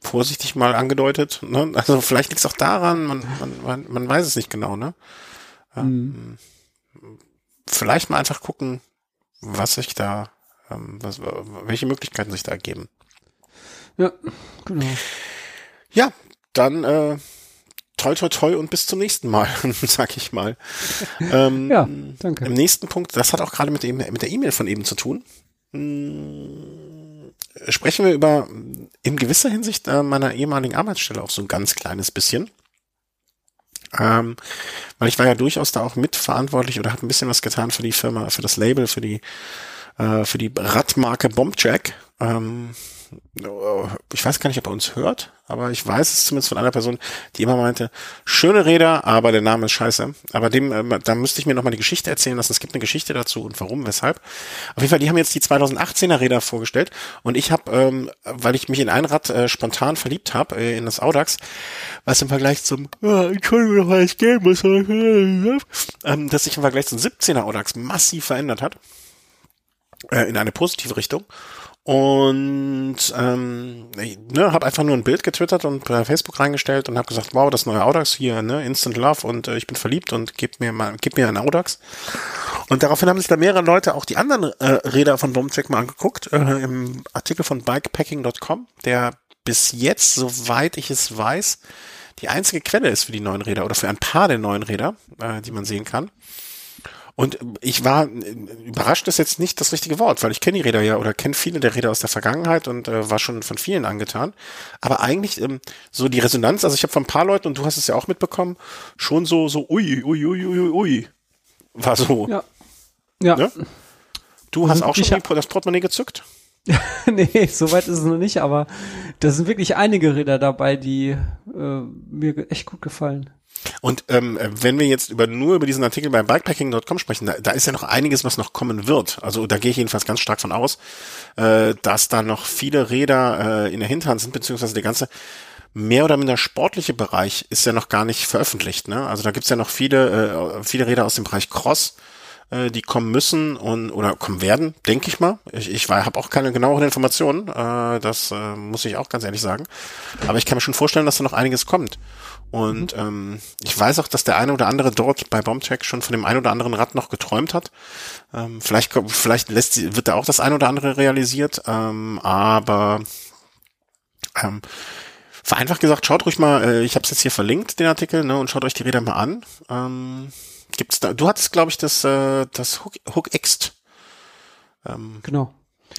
Vorsichtig mal angedeutet. Ne? Also vielleicht liegt es auch daran, man, man, man weiß es nicht genau, ne? Mhm. Vielleicht mal einfach gucken, was sich da, ähm, was, welche Möglichkeiten sich da ergeben. Ja, genau. Ja, dann äh, toi toi toi und bis zum nächsten Mal, *laughs* sag ich mal. Ähm, ja, danke. Im nächsten Punkt, das hat auch gerade mit, dem, mit der E-Mail von eben zu tun. Hm, sprechen wir über in gewisser Hinsicht äh, meiner ehemaligen Arbeitsstelle auch so ein ganz kleines bisschen. Ähm, weil ich war ja durchaus da auch mitverantwortlich oder habe ein bisschen was getan für die Firma, für das Label, für die äh, für die Radmarke Bombjack. Ähm, ich weiß gar nicht, ob er uns hört, aber ich weiß es zumindest von einer Person, die immer meinte, schöne Räder, aber der Name ist scheiße. Aber dem, äh, da müsste ich mir noch mal die Geschichte erzählen lassen. Es gibt eine Geschichte dazu und warum, weshalb. Auf jeden Fall, die haben jetzt die 2018er Räder vorgestellt und ich habe, ähm, weil ich mich in ein Rad äh, spontan verliebt habe, äh, in das Audax, was im Vergleich zum, oh, Entschuldigung, weil ich gehen muss, ähm, dass sich im Vergleich zum 17er Audax massiv verändert hat, äh, in eine positive Richtung. Und ähm, ne, habe einfach nur ein Bild getwittert und bei Facebook reingestellt und habe gesagt, wow, das neue Audax hier, ne, Instant Love und äh, ich bin verliebt und gib mir mal, gib mir ein Audax. Und daraufhin haben sich da mehrere Leute auch die anderen äh, Räder von Domcheck mal angeguckt, äh, im Artikel von bikepacking.com, der bis jetzt, soweit ich es weiß, die einzige Quelle ist für die neuen Räder oder für ein paar der neuen Räder, äh, die man sehen kann. Und ich war überrascht ist jetzt nicht das richtige Wort, weil ich kenne die Räder ja oder kenne viele der Räder aus der Vergangenheit und äh, war schon von vielen angetan. Aber eigentlich ähm, so die Resonanz, also ich habe von ein paar Leuten und du hast es ja auch mitbekommen, schon so so ui ui ui ui ui war so. Ja. Ja. Ne? Du hast auch schon das Portemonnaie gezückt? *laughs* nee, soweit ist es noch nicht, aber da sind wirklich einige Räder dabei, die äh, mir echt gut gefallen. Und ähm, wenn wir jetzt über nur über diesen Artikel bei bikepacking.com sprechen, da, da ist ja noch einiges, was noch kommen wird. Also da gehe ich jedenfalls ganz stark von aus, äh, dass da noch viele Räder äh, in der Hinterhand sind, beziehungsweise der ganze mehr oder minder sportliche Bereich ist ja noch gar nicht veröffentlicht. Ne? Also da gibt's ja noch viele, äh, viele Räder aus dem Bereich Cross, äh, die kommen müssen und oder kommen werden, denke ich mal. Ich, ich habe auch keine genaueren Informationen, äh, das äh, muss ich auch ganz ehrlich sagen. Aber ich kann mir schon vorstellen, dass da noch einiges kommt. Und mhm. ähm, ich weiß auch, dass der eine oder andere dort bei Bombcheck schon von dem ein oder anderen Rad noch geträumt hat. Ähm, vielleicht vielleicht lässt wird da auch das ein oder andere realisiert, ähm, aber ähm, vereinfacht gesagt, schaut ruhig mal, äh, ich habe es jetzt hier verlinkt, den Artikel, ne, und schaut euch die Räder mal an. Ähm, gibt's da, du hattest, glaube ich, das, äh, das Hook, Hook X. Ähm, genau.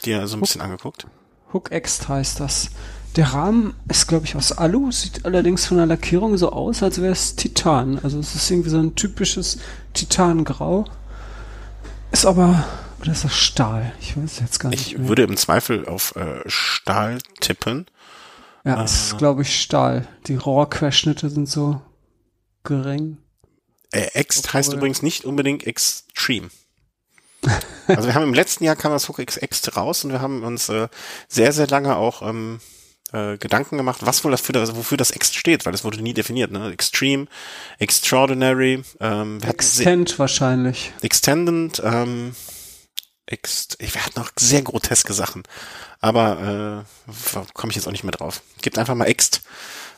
Dir so ein Hook, bisschen angeguckt. Hook X heißt das. Der Rahmen ist, glaube ich, aus Alu, sieht allerdings von der Lackierung so aus, als wäre es Titan. Also es ist irgendwie so ein typisches Titangrau. Ist aber, oder ist das Stahl? Ich weiß jetzt gar nicht. Ich mehr. würde im Zweifel auf äh, Stahl tippen. Ja, äh, ist, glaube ich, Stahl. Die Rohrquerschnitte sind so gering. Äh, Ext heißt übrigens nicht unbedingt Extreme. *laughs* also wir haben im letzten Jahr kam das Hook X Ext raus und wir haben uns äh, sehr, sehr lange auch ähm, äh, Gedanken gemacht, was wohl das für das, wofür das Ext steht, weil es wurde nie definiert, ne? Extreme, Extraordinary, ähm, Extend wahrscheinlich. Extended, ähm, Ext, ich wir hatten noch sehr groteske Sachen, aber äh, komme ich jetzt auch nicht mehr drauf. Gebt einfach mal Ext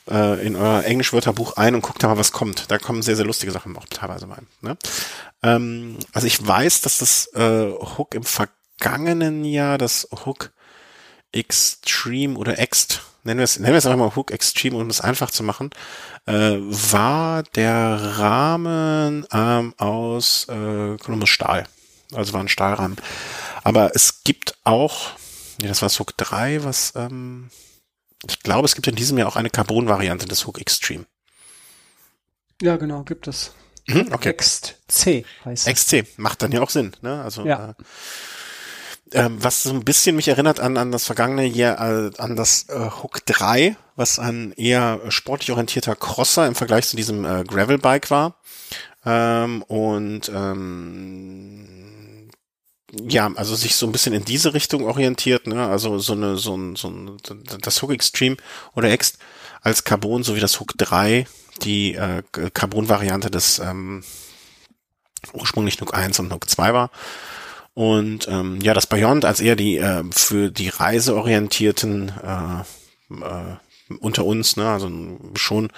äh, in euer Englischwörterbuch ein und guckt da mal, was kommt. Da kommen sehr, sehr lustige Sachen auch teilweise rein. Ne? Ähm, also ich weiß, dass das äh, Hook im vergangenen Jahr, das Hook Extreme oder Ext, nennen wir es, nennen wir es einfach mal Hook Extreme, um es einfach zu machen, äh, war der Rahmen ähm, aus äh, Columbus Stahl. Also war ein Stahlrahmen. Aber es gibt auch, nee, das war das Hook 3, was, ähm, ich glaube, es gibt in diesem Jahr auch eine Carbon-Variante des Hook Extreme. Ja, genau, gibt es. Mhm, okay. XC heißt es. XC macht dann ja auch Sinn, ne? Also Ja. äh, ähm, was so ein bisschen mich erinnert an, an das vergangene Jahr, äh, an das äh, Hook 3, was ein eher sportlich orientierter Crosser im Vergleich zu diesem äh, Gravelbike war. Ähm, und ähm, ja, also sich so ein bisschen in diese Richtung orientiert, ne? Also so eine, so ein, so ein, das Hook Extreme oder Ext als Carbon, so wie das Hook 3, die äh, Carbon-Variante des ähm, ursprünglich Nook 1 und Nook 2 war. Und ähm, ja, das Beyond als eher die äh, für die reiseorientierten äh, äh, unter uns, ne, also schon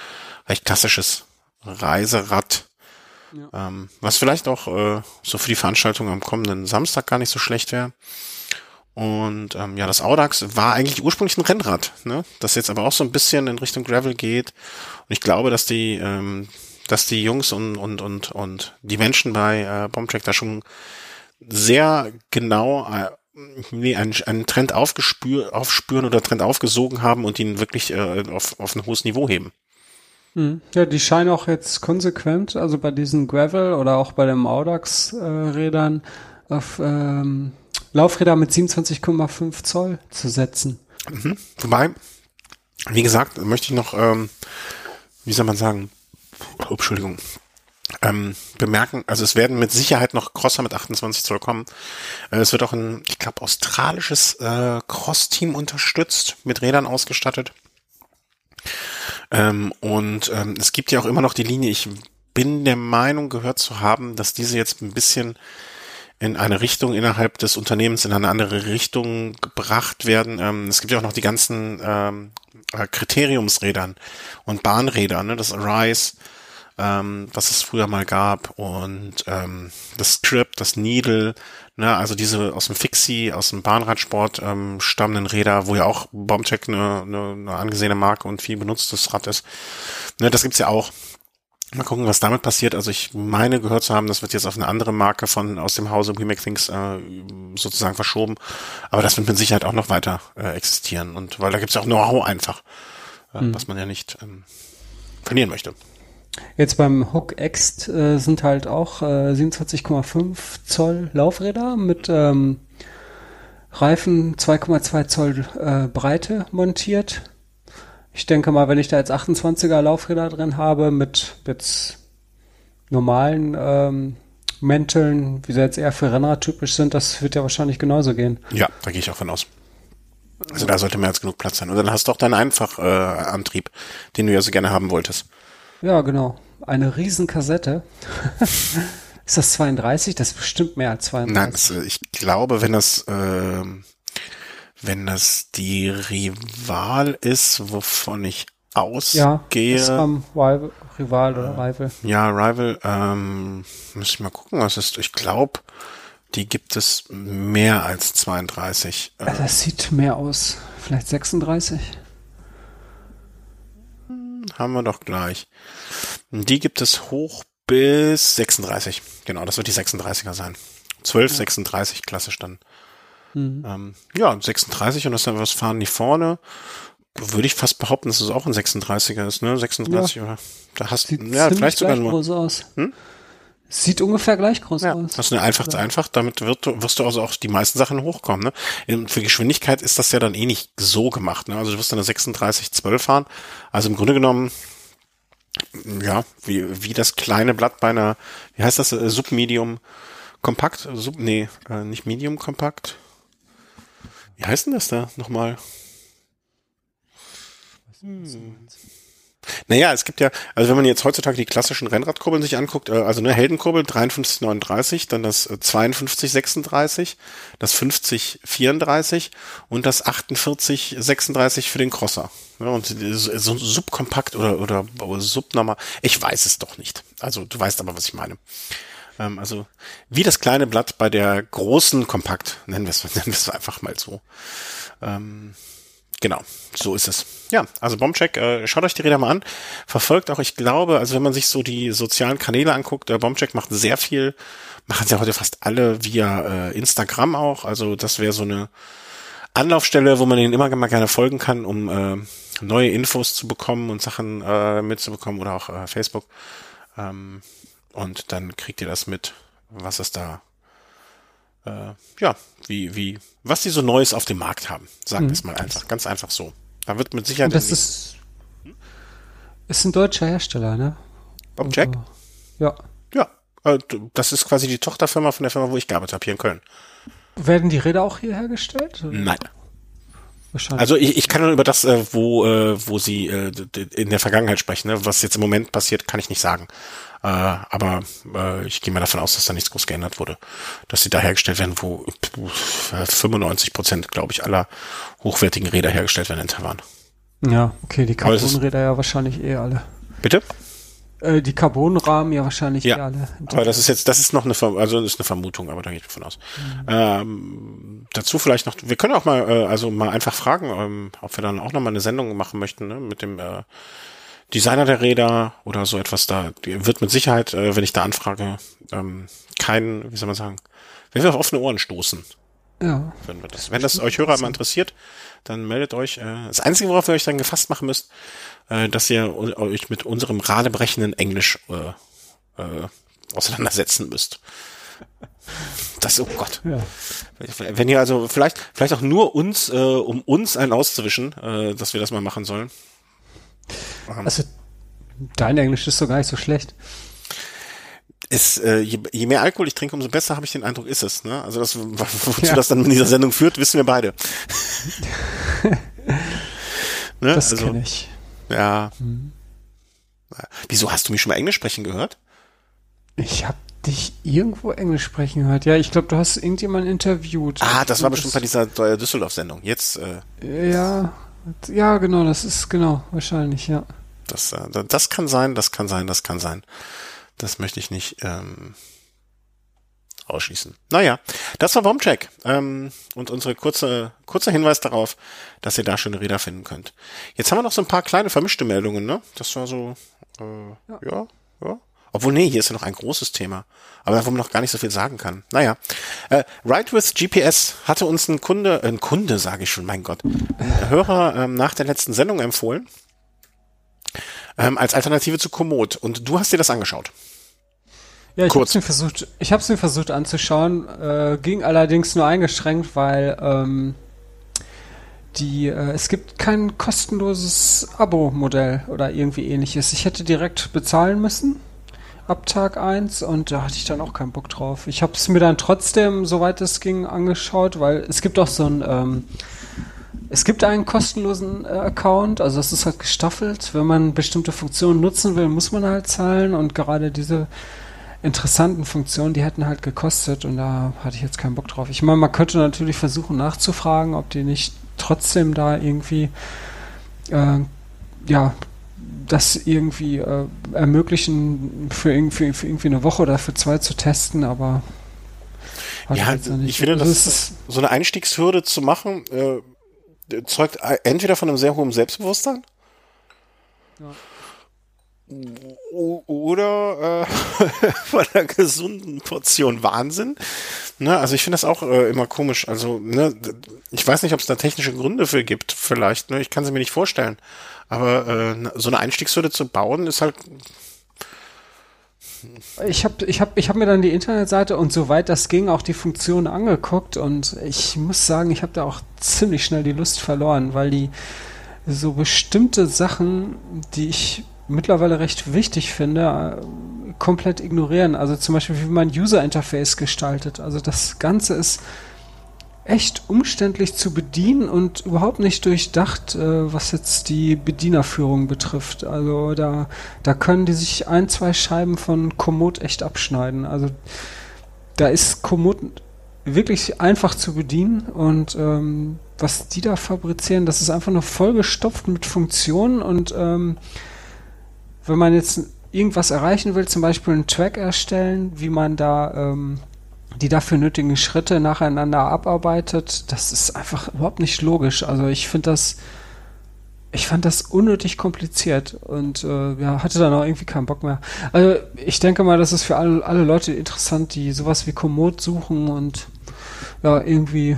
recht klassisches Reiserad, Ja. ähm, was vielleicht auch äh, so für die Veranstaltung am kommenden Samstag gar nicht so schlecht wäre. Und ähm, ja, das Audax war eigentlich ursprünglich ein Rennrad, ne? das jetzt aber auch so ein bisschen in Richtung Gravel geht. Und ich glaube, dass die, ähm, dass die Jungs und und und und die Menschen bei äh, Bombtrack da schon sehr genau äh, nee, einen, einen Trend aufgespür, aufspüren oder Trend aufgesogen haben und ihn wirklich äh, auf, auf ein hohes Niveau heben. Mhm. Ja, die scheinen auch jetzt konsequent, also bei diesen Gravel oder auch bei den Audax-Rädern auf ähm, Laufräder mit 27,5 Zoll zu setzen. Mhm. Wobei, wie gesagt, möchte ich noch, ähm, wie soll man sagen, oh, Entschuldigung, ähm, bemerken, also es werden mit Sicherheit noch Crosser mit 28 Zoll kommen. Äh, es wird auch ein, ich glaube, australisches äh, Cross-Team unterstützt, mit Rädern ausgestattet. Ähm, und ähm, es gibt ja auch immer noch die Linie, ich bin der Meinung gehört zu haben, dass diese jetzt ein bisschen in eine Richtung innerhalb des Unternehmens in eine andere Richtung gebracht werden. Ähm, es gibt ja auch noch die ganzen ähm, äh, Kriteriumsrädern und Bahnräder, ne? das Arise, ähm, was es früher mal gab und ähm, das Strip, das Needle, ne? also diese aus dem Fixie, aus dem Bahnradsport ähm, stammenden Räder, wo ja auch Bombcheck eine, eine, eine angesehene Marke und viel benutztes Rad ist. Ne? Das gibt's ja auch. Mal gucken, was damit passiert. Also ich meine gehört zu haben, das wird jetzt auf eine andere Marke von aus dem Hause We Make Things äh, sozusagen verschoben. Aber das wird mit Sicherheit auch noch weiter äh, existieren. Und weil da gibt's ja auch Know-how einfach, äh, Mhm. was man ja nicht ähm, verlieren möchte. Jetzt beim Hook X äh, sind halt auch äh, 27,5 Zoll Laufräder mit ähm, Reifen 2,2 Zoll äh, Breite montiert. Ich denke mal, wenn ich da jetzt 28er Laufräder drin habe mit jetzt normalen ähm, Mänteln, wie sie jetzt eher für Renner typisch sind, das wird ja wahrscheinlich genauso gehen. Ja, da gehe ich auch von aus. Also da sollte mehr als genug Platz sein. Und dann hast du auch deinen Einfachantrieb, äh, Antrieb, den du ja so gerne haben wolltest. Ja, genau. Eine riesen Kassette. *laughs* ist das 32? Das ist bestimmt mehr als 32. Nein, das, äh, ich glaube, wenn das, ähm, wenn das die Rival ist, wovon ich ja, ausgehe. ist am Rival, Rival oder Rival. Ja, Rival, ähm, muss ich mal gucken, was ist. Ich glaube, die gibt es mehr als 32. Äh, Also Das sieht mehr aus. Vielleicht 36? haben wir doch gleich. Die gibt es hoch bis 36. Genau, das wird die 36er sein. 12, 36, klassisch dann. Mhm. Ähm, ja, 36 und das dann was fahren die vorne. Würde ich fast behaupten, dass es auch ein 36er ist, ne? 36 oder da hast Sieht ja vielleicht sogar gleich nur. groß aus. Hm? Sieht ungefähr gleich groß Ja, aus. das ist eine einfach zu einfach, damit wird, du- wirst du also auch die meisten Sachen hochkommen. Ne? Ähm, Für Geschwindigkeit ist das ja dann eh nicht so gemacht. Ne? Also du wirst dann eine 36 12 fahren. Also im Grunde genommen, ja, wie, wie das kleine Blatt bei einer, wie heißt das, äh, Submedium Kompakt? Sub, nee, äh, nicht Medium Kompakt. Wie heißt denn das da nochmal? Hm. Naja, es gibt ja, also wenn man jetzt heutzutage die klassischen Rennradkurbeln sich anguckt, äh, also eine Heldenkurbel 5339, dann das 5236, äh, das 5034 und das 4836 für den Crosser. Ja, und so subkompakt oder, oder subnormal, ich weiß es doch nicht. Also du weißt aber, was ich meine. Ähm, also wie das kleine Blatt bei der großen Kompakt, nennen wir es *laughs* nennen wir es einfach mal so. Ähm, Genau, so ist es. Ja, also Bombcheck, äh, schaut euch die Räder mal an. Verfolgt auch, ich glaube, also wenn man sich so die sozialen Kanäle anguckt, äh, Bombcheck macht sehr viel, machen sie heute fast alle via äh, Instagram auch. Also das wäre so eine Anlaufstelle, wo man ihnen immer mal gerne folgen kann, um äh, neue Infos zu bekommen und Sachen äh, mitzubekommen oder auch äh, Facebook. Ähm, und dann kriegt ihr das mit, was es da äh, ja, wie, wie, was die so Neues auf dem Markt haben. Sagen wir mhm. es mal einfach, ganz einfach so. Da wird mit Sicherheit. Und das ist, ist ein deutscher Hersteller, ne? Object? Also, ja. Ja, äh, das ist quasi die Tochterfirma von der Firma, wo ich gearbeitet habe, hier in Köln. Werden die Räder auch hier hergestellt? Nein. Also ich, ich kann nur über das, äh, wo, äh, wo sie in der Vergangenheit sprechen. Ne? Was jetzt im Moment passiert, kann ich nicht sagen. Äh, aber äh, ich gehe mal davon aus, dass da nichts groß geändert wurde. Dass sie da hergestellt werden, wo 95 Prozent, glaube ich, aller hochwertigen Räder hergestellt werden in Taiwan. Ja, okay, die Carbonräder ja wahrscheinlich eh alle. Bitte? Äh, die Carbonrahmen ja wahrscheinlich ja, eh alle. Aber das ist jetzt, das ist noch eine, also das ist eine Vermutung, aber da gehe ich davon aus. Mhm. Ähm, dazu vielleicht noch, wir können auch mal, äh, also mal einfach fragen, ähm, ob wir dann auch noch mal eine Sendung machen möchten, ne, mit dem äh, Designer der Räder oder so etwas da, wird mit Sicherheit, äh, wenn ich da anfrage, ähm, kein, wie soll man sagen, wenn wir auf offene Ohren stoßen. Ja. Wenn, wir das, wenn das euch Hörer mal interessiert, dann meldet euch. Äh, das Einzige, worauf ihr euch dann gefasst machen müsst, äh, dass ihr euch mit unserem radebrechenden Englisch äh, äh, auseinandersetzen müsst. Das, oh Gott. Ja. Wenn ihr also vielleicht, vielleicht auch nur uns, äh, um uns einen auszuwischen, äh, dass wir das mal machen sollen. Also, dein Englisch ist so gar nicht so schlecht. Es, äh, je, je mehr Alkohol ich trinke, umso besser habe ich den Eindruck, ist es. Ne? Also das, *laughs* wozu ja. das dann in dieser Sendung führt, wissen wir beide. *laughs* ne? Das also, kenne ich. Ja. Mhm. Wieso hast du mich schon mal Englisch sprechen gehört? Ich habe dich irgendwo Englisch sprechen gehört. Ja, ich glaube, du hast irgendjemanden interviewt. Ah, das war bestimmt bei dieser Düsseldorf-Sendung. Jetzt. Äh, ja, ja, genau, das ist genau, wahrscheinlich, ja. Das, äh, das kann sein, das kann sein, das kann sein. Das möchte ich nicht ähm, ausschließen. Naja, das war Bombcheck. Ähm, und unsere kurze, kurzer Hinweis darauf, dass ihr da schöne Räder finden könnt. Jetzt haben wir noch so ein paar kleine vermischte Meldungen, ne? Das war so, äh, ja, ja. ja. Obwohl, nee, hier ist ja noch ein großes Thema. Aber wo man noch gar nicht so viel sagen kann. Naja. Äh, Ride with GPS hatte uns ein Kunde, äh, ein Kunde, sage ich schon, mein Gott, ein Hörer ähm, nach der letzten Sendung empfohlen. Ähm, als Alternative zu Komoot. Und du hast dir das angeschaut. Ja, ich habe es mir versucht, ich habe es mir versucht anzuschauen, äh, ging allerdings nur eingeschränkt, weil ähm, die äh, es gibt kein kostenloses Abo-Modell oder irgendwie ähnliches. Ich hätte direkt bezahlen müssen ab Tag 1 und da hatte ich dann auch keinen Bock drauf. Ich habe es mir dann trotzdem, soweit es ging, angeschaut, weil es gibt auch so ein, ähm, es gibt einen kostenlosen äh, Account, also es ist halt gestaffelt. Wenn man bestimmte Funktionen nutzen will, muss man halt zahlen und gerade diese interessanten Funktionen, die hätten halt gekostet und da hatte ich jetzt keinen Bock drauf. Ich meine, man könnte natürlich versuchen nachzufragen, ob die nicht trotzdem da irgendwie äh, ja das irgendwie äh, ermöglichen, für irgendwie, für irgendwie eine Woche oder für zwei zu testen, aber ja, ich finde, das, das ist so eine Einstiegshürde zu machen, äh, zeugt entweder von einem sehr hohen Selbstbewusstsein ja. oder äh, *laughs* von einer gesunden Portion Wahnsinn. Ne, also ich finde das auch äh, immer komisch. Also ne, ich weiß nicht, ob es da technische Gründe für gibt. Vielleicht. Ne, ich kann sie mir nicht vorstellen. Aber äh, so eine Einstiegshürde zu bauen, ist halt. Ich habe ich hab, ich hab mir dann die Internetseite und soweit das ging auch die Funktion angeguckt und ich muss sagen, ich habe da auch ziemlich schnell die Lust verloren, weil die so bestimmte Sachen, die ich mittlerweile recht wichtig finde, äh, komplett ignorieren. Also zum Beispiel, wie man User Interface gestaltet. Also das Ganze ist echt umständlich zu bedienen und überhaupt nicht durchdacht, äh, was jetzt die Bedienerführung betrifft. Also da, da können die sich ein, zwei Scheiben von Komoot echt abschneiden. Also da ist Komoot wirklich einfach zu bedienen und ähm, was die da fabrizieren, das ist einfach nur vollgestopft mit Funktionen und ähm, wenn man jetzt irgendwas erreichen will, zum Beispiel einen Track erstellen, wie man da ähm, die dafür nötigen Schritte nacheinander abarbeitet, das ist einfach überhaupt nicht logisch. Also ich finde das, ich fand das unnötig kompliziert und äh, ja, hatte dann auch irgendwie keinen Bock mehr. Also ich denke mal, das ist für alle, alle Leute interessant, die sowas wie Komoot suchen und ja, irgendwie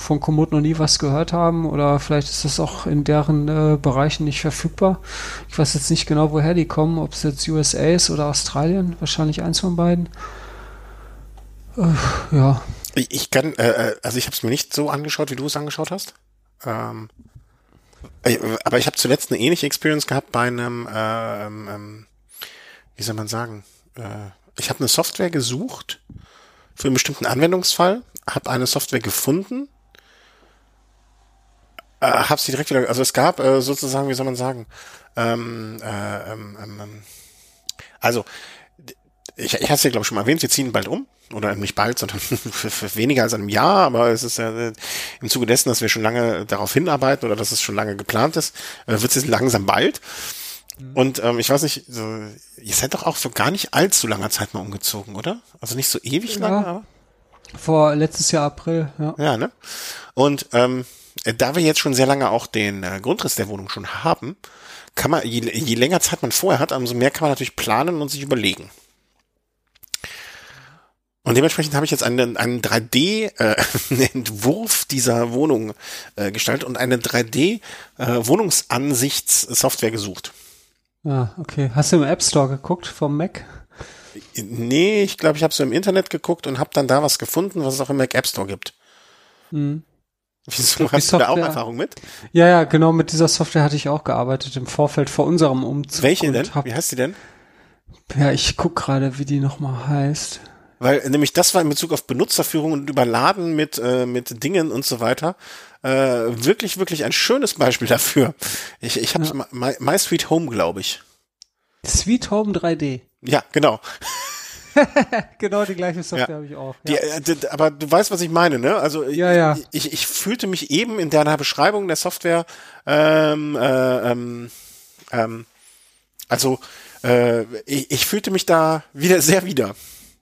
von Komoot noch nie was gehört haben oder vielleicht ist das auch in deren äh, Bereichen nicht verfügbar. Ich weiß jetzt nicht genau, woher die kommen, ob es jetzt USA ist oder Australien, wahrscheinlich eins von beiden. Äh, ja. Ich, kann, äh, äh also ich habe es mir nicht so angeschaut, wie du es angeschaut hast. Ähm, äh, aber ich habe zuletzt eine ähnliche Experience gehabt bei einem, äh, ähm, ähm, wie soll man sagen, ich habe eine Software gesucht für einen bestimmten Anwendungsfall, habe eine Software gefunden, äh, habe sie direkt wieder, also es gab äh, sozusagen, wie soll man sagen, ähm, äh, ähm, ähm, ähm also ich, ich hatte es ja glaube ich schon mal erwähnt, wir ziehen bald um oder nicht bald, sondern für, *laughs* für weniger als einem Jahr, aber es ist ja äh, im Zuge dessen, dass wir schon lange darauf hinarbeiten oder dass es schon lange geplant ist, äh, wird es jetzt langsam bald. Mhm. Und ähm, ich weiß nicht, so, ihr seid doch auch vor gar nicht allzu langer Zeit mal umgezogen, oder? Also nicht so ewig ja. lange, aber. Vor letztes Jahr April, ja. Ja, ne? Und ähm, da wir jetzt schon sehr lange auch den äh, Grundriss der Wohnung schon haben, kann man, je, je länger Zeit man vorher hat, umso mehr kann man natürlich planen und sich überlegen. Und dementsprechend habe ich jetzt einen, einen 3D-Entwurf äh, *laughs* dieser Wohnung äh, gestaltet und eine 3D-Wohnungsansichtssoftware äh, gesucht. Ah, okay. Hast du im App Store geguckt vom Mac? Nee, ich glaube, ich habe so im Internet geguckt und habe dann da was gefunden, was es auch im Mac App Store gibt. Hm. Wieso hast Software, du da auch Erfahrung mit? Ja, ja, genau, mit dieser Software hatte ich auch gearbeitet im Vorfeld vor unserem Umzug. Welche denn? Hab, wie heißt die denn? Ja, ich guck gerade, wie die nochmal heißt. Weil nämlich das war in Bezug auf Benutzerführung und Überladen mit, äh, mit Dingen und so weiter äh, wirklich, wirklich ein schönes Beispiel dafür. Ich, ich habe ja. My, My Sweet Home, glaube ich. Sweet Home 3D. Ja, genau. *laughs* genau die gleiche Software ja. habe ich auch. Ja. Die, äh, aber du weißt, was ich meine, ne? Also ja, ja. Ich, ich fühlte mich eben in deiner Beschreibung der Software, ähm, äh, ähm, ähm, also äh, ich, ich fühlte mich da wieder sehr wieder.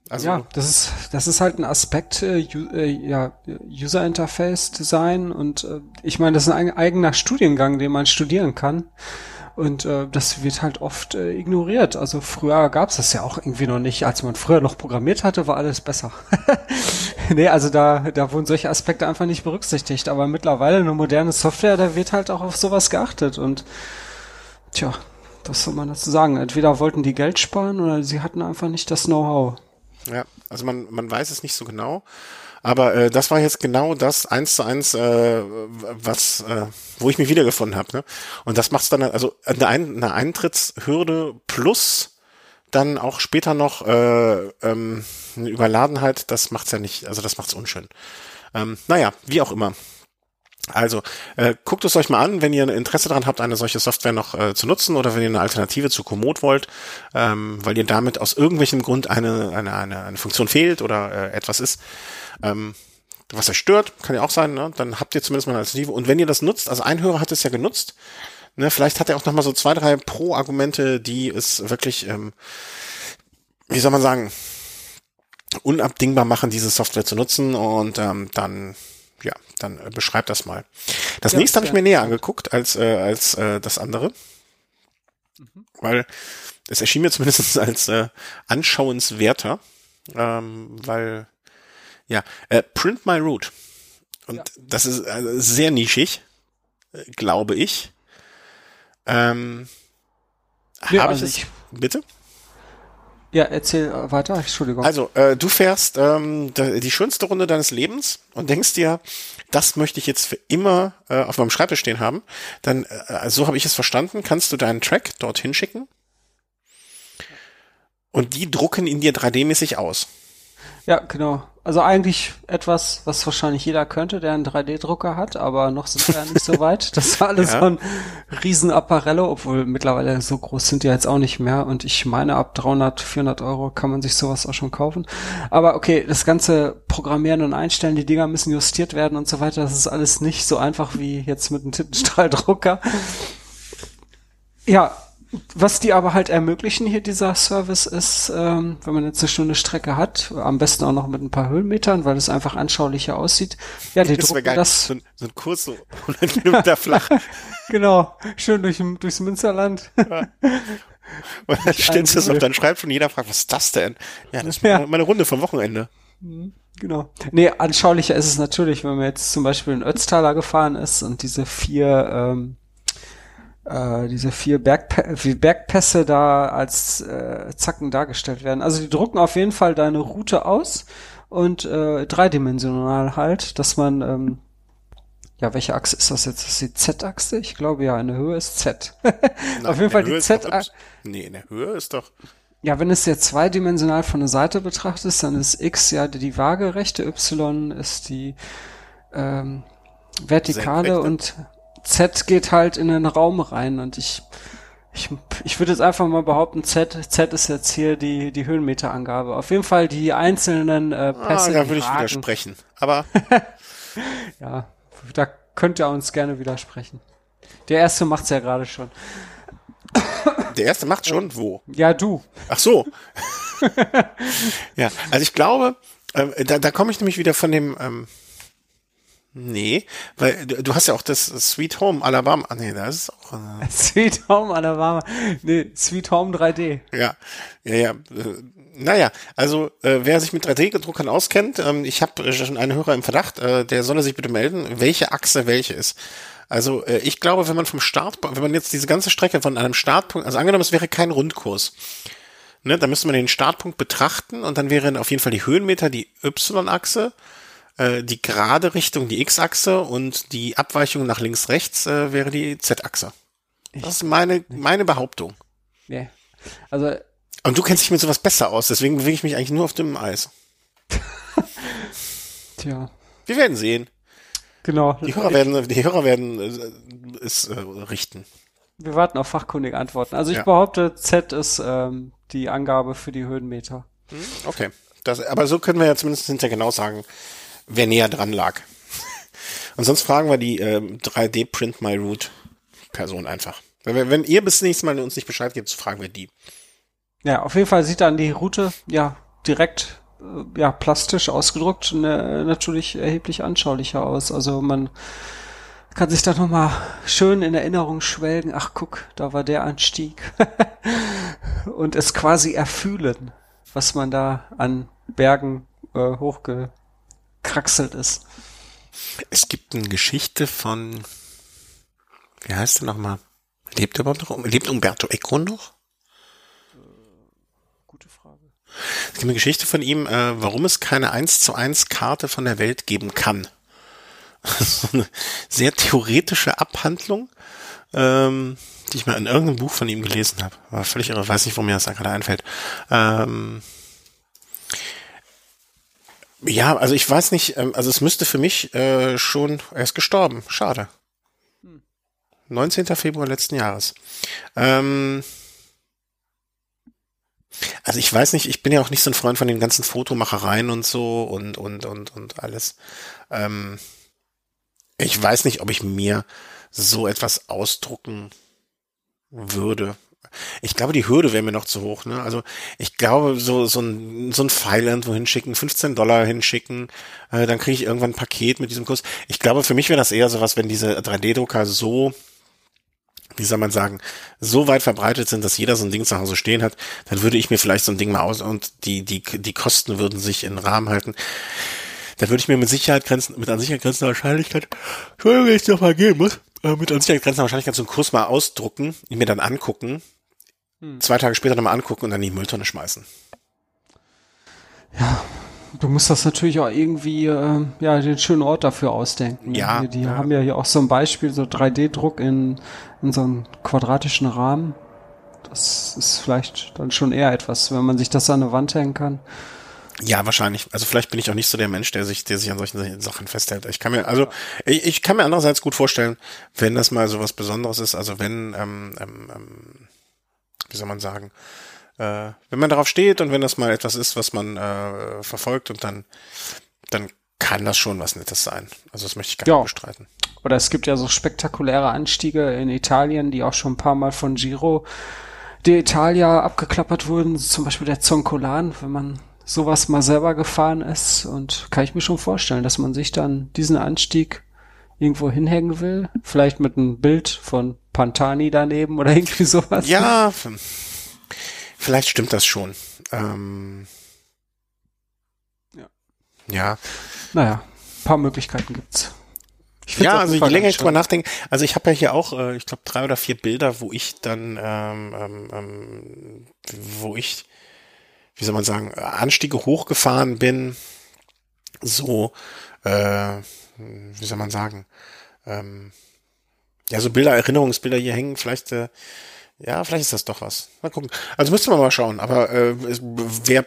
Also ja, das ist das ist halt ein Aspekt äh, äh, ja User Interface Design und äh, ich meine, das ist ein eigener Studiengang, den man studieren kann und äh, das wird halt oft äh, ignoriert. Also früher gab's das ja auch irgendwie noch nicht, als man früher noch programmiert hatte, war alles besser. *laughs* nee, also da da wurden solche Aspekte einfach nicht berücksichtigt, aber mittlerweile eine moderne Software, da wird halt auch auf sowas geachtet und tja, was soll man dazu sagen? Entweder wollten die Geld sparen oder sie hatten einfach nicht das Know-how. Ja, also man, man weiß es nicht so genau. Aber äh, das war jetzt genau das eins zu eins, äh, was, äh, wo ich mich wiedergefunden habe. Ne? Und das macht's dann, also eine, eine Eintrittshürde plus dann auch später noch äh, ähm, eine Überladenheit, das macht's ja nicht, also das macht's unschön. Ähm, naja, wie auch immer. Also, äh, guckt es euch mal an, wenn ihr ein Interesse daran habt, eine solche Software noch äh, zu nutzen oder wenn ihr eine Alternative zu Komoot wollt, ähm, weil ihr damit aus irgendwelchem Grund eine, eine, eine, eine Funktion fehlt oder äh, etwas ist, ähm, was euch stört, kann ja auch sein, ne? dann habt ihr zumindest mal eine Alternative. Und wenn ihr das nutzt, also ein Hörer hat es ja genutzt, ne? vielleicht hat er auch noch mal so zwei, drei Pro-Argumente, die es wirklich, ähm, wie soll man sagen, unabdingbar machen, diese Software zu nutzen und ähm, dann ja, dann äh, beschreib das mal. Das ja, nächste habe ich mir näher angeguckt als, äh, als äh, das andere. Mhm. Weil es erschien mir zumindest *laughs* als äh, anschauenswerter, ähm, weil ja, äh, Print My Root. Und ja. das ist äh, sehr nischig, äh, glaube ich. Ähm, ja, habe also ich es, bitte? Ja, erzähl weiter, Entschuldigung. Also, äh, du fährst ähm, die schönste Runde deines Lebens und denkst dir, das möchte ich jetzt für immer äh, auf meinem Schreibtisch stehen haben. Dann, äh, so habe ich es verstanden, kannst du deinen Track dorthin schicken und die drucken ihn dir 3D-mäßig aus. Ja, genau. Also eigentlich etwas, was wahrscheinlich jeder könnte, der einen 3D-Drucker hat, aber noch sind wir ja nicht so *laughs* weit. Das war alles ja. so ein Riesenapparello, obwohl mittlerweile so groß sind die jetzt auch nicht mehr. Und ich meine, ab 300, 400 Euro kann man sich sowas auch schon kaufen. Aber okay, das ganze Programmieren und Einstellen, die Dinger müssen justiert werden und so weiter. Das ist alles nicht so einfach wie jetzt mit einem Tintenstrahldrucker. Ja, was die aber halt ermöglichen hier, dieser Service, ist, ähm, wenn man jetzt eine Stunde Strecke hat, am besten auch noch mit ein paar Höhenmetern, weil es einfach anschaulicher aussieht. Ja, die das drucken geil. das. So ein, so ein Kurs so 100 Kilometer *laughs* flach. *laughs* genau, schön durch, durchs Münsterland. Ja. Und dann stellst du es auf deinen Schreibtisch und jeder fragt, was ist das denn? Ja, das ist ja. meine Runde vom Wochenende. Mhm, genau. Nee, anschaulicher ist es natürlich, wenn man jetzt zum Beispiel in Ötztaler gefahren ist und diese vier ähm, äh, diese vier Bergpä Bergpässe da als äh, Zacken dargestellt werden. Also die drucken auf jeden Fall deine Route aus und äh, dreidimensional halt, dass man ähm, ja, welche Achse ist das jetzt? Das ist die Z-Achse? Ich glaube ja, in der Höhe ist Z. *laughs* Nein, auf jeden Fall die Z-Achse. Nee, in der Höhe ist doch. Ja, wenn es jetzt zweidimensional von der Seite betrachtest, dann ist X ja die waagerechte, Y ist die ähm, vertikale Senkrechte. und Z geht halt in den Raum rein und ich ich, ich würde jetzt einfach mal behaupten, Z, Z ist jetzt hier die, die Höhenmeterangabe. Auf jeden Fall die einzelnen äh, Pässe. Ah, da würde ich widersprechen. Aber. *laughs* ja, da könnt ihr uns gerne widersprechen. Der erste macht's ja gerade schon. Der erste macht schon? Wo? Ja, du. Ach so. *laughs* ja, also ich glaube, äh, da, da komme ich nämlich wieder von dem, ähm, Nee, weil du, du hast ja auch das Sweet Home Alabama. Ah, nee, das ist auch. Äh *laughs* Sweet Home Alabama. Nee, Sweet Home 3D. Ja, ja, ja. Äh, naja, also äh, wer sich mit 3D-Druckern auskennt, ähm, ich habe schon einen Hörer im Verdacht, äh, der solle sich bitte melden, welche Achse welche ist. Also äh, ich glaube, wenn man vom Start, wenn man jetzt diese ganze Strecke von einem Startpunkt, also angenommen, es wäre kein Rundkurs, ne, dann müsste man den Startpunkt betrachten und dann wären auf jeden Fall die Höhenmeter die Y-Achse äh, die gerade Richtung die X-Achse und die Abweichung nach links rechts äh, wäre die Z-Achse. Das ist meine meine Behauptung. Ja. Also und du kennst dich mit sowas besser aus, deswegen bewege ich mich eigentlich nur auf dem Eis. *laughs* Tja. Wir werden sehen. Genau. Die Hörer werden, die Hörer werden äh, es äh, richten. Wir warten auf fachkundige Antworten. Also ich ja. behaupte, Z ist ähm, die Angabe für die Höhenmeter. Hm, okay. Das, aber so können wir ja zumindest hinterher genau sagen, wer näher dran lag. Und sonst fragen wir die äh, 3D Print My Route Person einfach. Wenn, wenn ihr bis nächstes Mal uns nicht Bescheid gebt, fragen wir die. Ja, auf jeden Fall sieht dann die Route ja direkt äh, ja plastisch ausgedruckt ne, natürlich erheblich anschaulicher aus. Also man kann sich da nochmal schön in Erinnerung schwelgen. Ach guck, da war der Anstieg. *laughs* Und es quasi erfühlen, was man da an Bergen äh, hochge gekraxelt ist. Es gibt eine Geschichte von, wie heißt er nochmal? Lebt er überhaupt noch? Lebt Umberto Eco noch? Gute Frage. Es gibt eine Geschichte von ihm, äh, warum es keine 1 zu 1 Karte von der Welt geben kann. so *laughs* eine sehr theoretische Abhandlung, ähm, die ich mal in irgendeinem Buch von ihm gelesen habe. War völlig irre, weiß nicht, wo mir das da gerade einfällt. Ähm, ja, also ich weiß nicht, ähm, also es müsste für mich äh, schon, er ist gestorben, schade. 19. Hm. Februar letzten Jahres. Ähm, also ich weiß nicht, ich bin ja auch nicht so ein Freund von den ganzen Fotomachereien und so und und und und alles. Ähm, ich weiß nicht, ob ich mir so etwas ausdrucken würde. Ich glaube, die Hürde wäre mir noch zu hoch. Ne? Also ich glaube, so, so ein, so ein Pfeil irgendwo hinschicken, 15 Dollar hinschicken, äh, dann kriege ich irgendwann ein Paket mit diesem Kurs. Ich glaube, für mich wäre das eher sowas, wenn diese 3D-Drucker so wie soll man sagen, so weit verbreitet sind, dass jeder so ein Ding zu Hause stehen hat, dann würde ich mir vielleicht so ein Ding mal aus und die, die, die Kosten würden sich in Rahmen halten. Da würde ich mir mit Sicherheit grenzen, mit an Sicherheit grenzender Wahrscheinlichkeit, Entschuldigung, wenn ich noch mal gehen muss, äh, mit an Sicherheit grenzender Wahrscheinlichkeit so einen Kurs mal ausdrucken, ihn mir dann angucken hm. zwei Tage später nochmal angucken und dann in die Mülltonne schmeißen. Ja, du musst das natürlich auch irgendwie, äh, ja, den schönen Ort dafür ausdenken. Ja. Die, die ja. haben ja hier auch so ein Beispiel, so 3D-Druck in, in so einem quadratischen Rahmen. Das ist vielleicht dann schon eher etwas, wenn man sich das an eine Wand hängen kann. Ja, wahrscheinlich. Also vielleicht bin ich auch nicht so der Mensch, der sich, der sich an solchen Sachen festhält. Ich kann mir, also ich, ich kann mir andererseits gut vorstellen, wenn das mal so was Besonderes ist, also wenn, ähm, ähm, ähm wie soll man sagen, äh, wenn man darauf steht und wenn das mal etwas ist, was man äh, verfolgt und dann, dann kann das schon was Nettes sein. Also das möchte ich gar ja. nicht bestreiten. Oder es gibt ja so spektakuläre Anstiege in Italien, die auch schon ein paar Mal von Giro d'Italia abgeklappert wurden, zum Beispiel der Zoncolan, wenn man sowas mal selber gefahren ist und kann ich mir schon vorstellen, dass man sich dann diesen Anstieg irgendwo hinhängen will, vielleicht mit einem Bild von Pantani daneben oder *laughs* irgendwie sowas. Ja, vielleicht stimmt das schon. Ähm, ja. Ja. Naja, paar Möglichkeiten gibt's. Ja, also je länger ich drüber nachdenke, also ich habe ja hier auch, äh, ich glaube, drei oder vier Bilder, wo ich dann, ähm, ähm, ähm, wo ich wie soll man sagen, Anstiege hochgefahren bin, so, äh, wie soll man sagen, ähm, ja, so Bilder, Erinnerungsbilder hier hängen, vielleicht, äh, ja, vielleicht ist das doch was. Mal gucken. Also müsste man mal schauen, aber äh, wer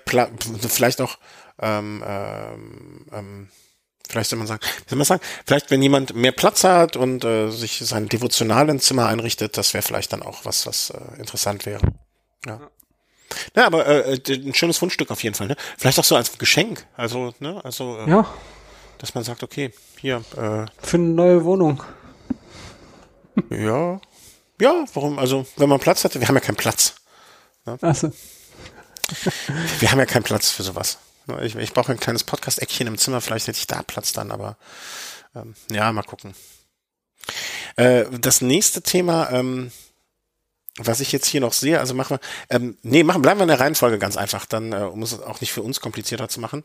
vielleicht auch ähm, ähm, ähm, vielleicht soll man sagen, soll man sagen, vielleicht wenn jemand mehr Platz hat und äh, sich sein devotionalen Zimmer einrichtet, das wäre vielleicht dann auch was, was äh, interessant wäre. Ja. Ja, aber äh, äh, ein schönes Fundstück auf jeden Fall. Ne? Vielleicht auch so als Geschenk. Also, ne, also, äh, ja. dass man sagt, okay, hier. Äh, Für eine neue Wohnung. Ja, ja. Warum? Also, wenn man Platz hat, wir haben ja keinen Platz. Ne? Achso. wir haben ja keinen Platz für sowas. Ne, ich, ich brauche ein kleines Podcast-Eckchen im Zimmer. Vielleicht hätte ich da Platz dann, aber ähm, ja, mal gucken. Äh, das nächste Thema. Ähm, was ich jetzt hier noch sehe, also machen wir, ähm, nee, machen, bleiben wir in der Reihenfolge ganz einfach, dann, äh, um es auch nicht für uns komplizierter zu machen.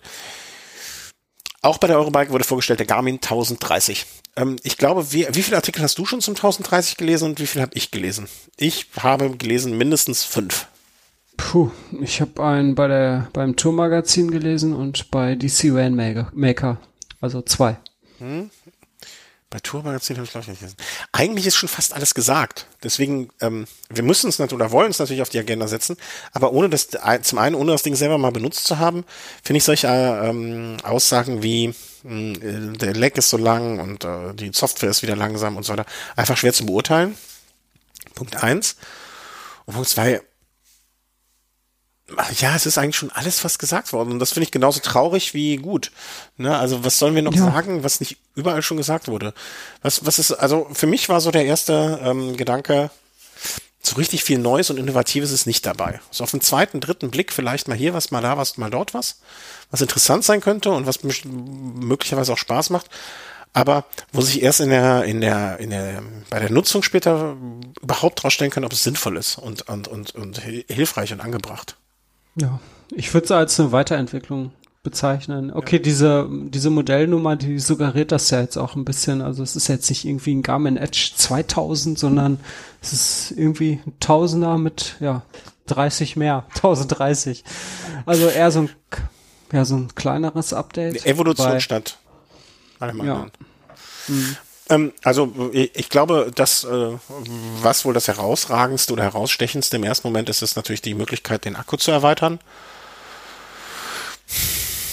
Auch bei der Eurobike wurde vorgestellt der Garmin 1030. Ähm, ich glaube, wie, wie viele Artikel hast du schon zum 1030 gelesen und wie viel habe ich gelesen? Ich habe gelesen mindestens fünf. Puh, ich habe einen bei der beim Tourmagazin gelesen und bei DC Rainmaker, also zwei. Hm, bei Tourmagazin habe ich glaube ich nicht gelesen. Eigentlich ist schon fast alles gesagt. Deswegen, ähm, wir müssen es natürlich oder wollen es natürlich auf die Agenda setzen, aber ohne das, zum einen, ohne das Ding selber mal benutzt zu haben, finde ich solche ähm, Aussagen wie der Lag ist so lang und äh, die Software ist wieder langsam und so weiter, einfach schwer zu beurteilen. Punkt eins. Und Punkt zwei, ja, es ist eigentlich schon alles fast gesagt worden. Und das finde ich genauso traurig wie gut. Ne? Also was sollen wir noch ja. sagen, was nicht überall schon gesagt wurde? Was, was ist, also für mich war so der erste ähm, Gedanke, so richtig viel Neues und Innovatives ist nicht dabei. So auf den zweiten, dritten Blick vielleicht mal hier was, mal da was, mal dort was, was interessant sein könnte und was möglicherweise auch Spaß macht. Aber wo sich erst in der, in der, in der, bei der Nutzung später überhaupt rausstellen kann, ob es sinnvoll ist und, und, und, und hilfreich und angebracht. Ja, ich würde es als eine Weiterentwicklung bezeichnen. Okay, ja. diese, diese Modellnummer, die suggeriert das ja jetzt auch ein bisschen. Also es ist jetzt nicht irgendwie ein Garmin Edge 2000, sondern es ist irgendwie ein Tausender mit, ja, 30 mehr, *laughs* 1030. Also eher so ein, ja, so ein kleineres Update. Evolution bei, statt. Ja. Mhm. Ähm, also ich glaube, dass äh, was wohl das herausragendste oder herausstechendste im ersten Moment ist, ist natürlich die Möglichkeit, den Akku zu erweitern.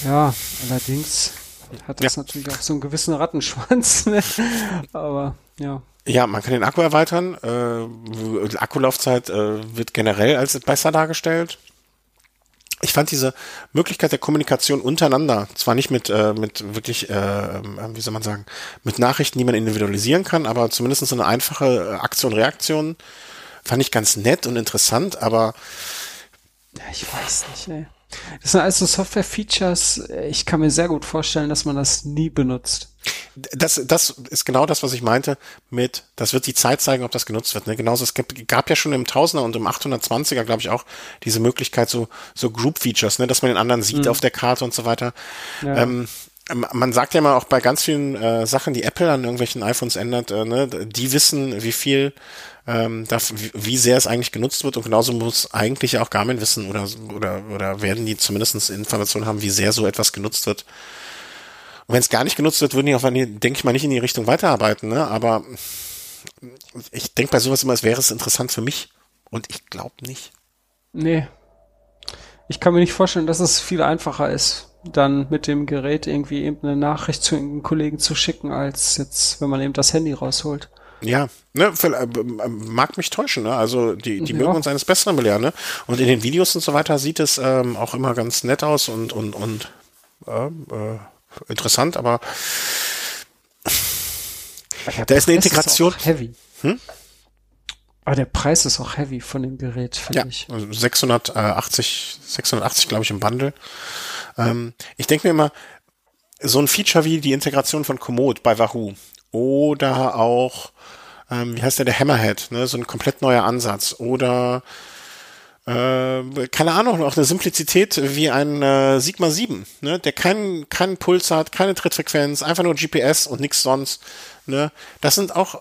Ja, allerdings hat das ja. natürlich auch so einen gewissen Rattenschwanz. Ne? Aber ja. Ja, man kann den Akku erweitern. Äh, Akkulaufzeit äh, wird generell als besser dargestellt ich fand diese Möglichkeit der Kommunikation untereinander, zwar nicht mit, äh, mit wirklich, äh, wie soll man sagen, mit Nachrichten, die man individualisieren kann, aber zumindest so eine einfache Aktion-Reaktion fand ich ganz nett und interessant, aber ja, ich weiß nicht, ey. Das sind also Software-Features, ich kann mir sehr gut vorstellen, dass man das nie benutzt. Das, das ist genau das, was ich meinte mit, das wird die Zeit zeigen, ob das genutzt wird. Ne? Genauso, es gab, gab ja schon im 1000er und im 820er, glaube ich, auch diese Möglichkeit, so, so Group-Features, ne? dass man den anderen sieht mhm. auf der Karte und so weiter. Ja. Ähm, man sagt ja mal auch bei ganz vielen äh, Sachen, die Apple an irgendwelchen iPhones ändert, äh, ne, die wissen, wie viel, ähm, darf, wie sehr es eigentlich genutzt wird und genauso muss eigentlich auch Garmin wissen oder oder oder werden die zumindest Informationen haben, wie sehr so etwas genutzt wird. Und wenn es gar nicht genutzt wird, würden die auch, denke ich mal, nicht in die Richtung weiterarbeiten. Ne? Aber ich denke bei sowas immer, es wäre es interessant für mich. Und ich glaube nicht. Nee. Ich kann mir nicht vorstellen, dass es viel einfacher ist, dann mit dem Gerät irgendwie eben eine Nachricht zu einem Kollegen zu schicken, als jetzt, wenn man eben das Handy rausholt. Ja, ne, äh, mag mich täuschen, ne? Also die, die ja. mögen uns eines Besseren belehren, ne? Und in den Videos und so weiter sieht es ähm, auch immer ganz nett aus und und und äh, äh, interessant, aber da ist eine Integration. Ist heavy. Hm? Aber der Preis ist auch heavy von dem Gerät, finde ja, ich. 680, 680 glaube ich im Bundle. Ähm, ich denke mir immer, so ein Feature wie die Integration von Komoot bei Wahoo oder auch, ähm, wie heißt der, der Hammerhead, ne, so ein komplett neuer Ansatz oder äh, keine Ahnung, auch eine Simplizität wie ein äh, Sigma 7, ne, der keinen keinen Puls hat, keine Trittfrequenz, einfach nur GPS und nichts sonst. Ne? Das sind auch äh,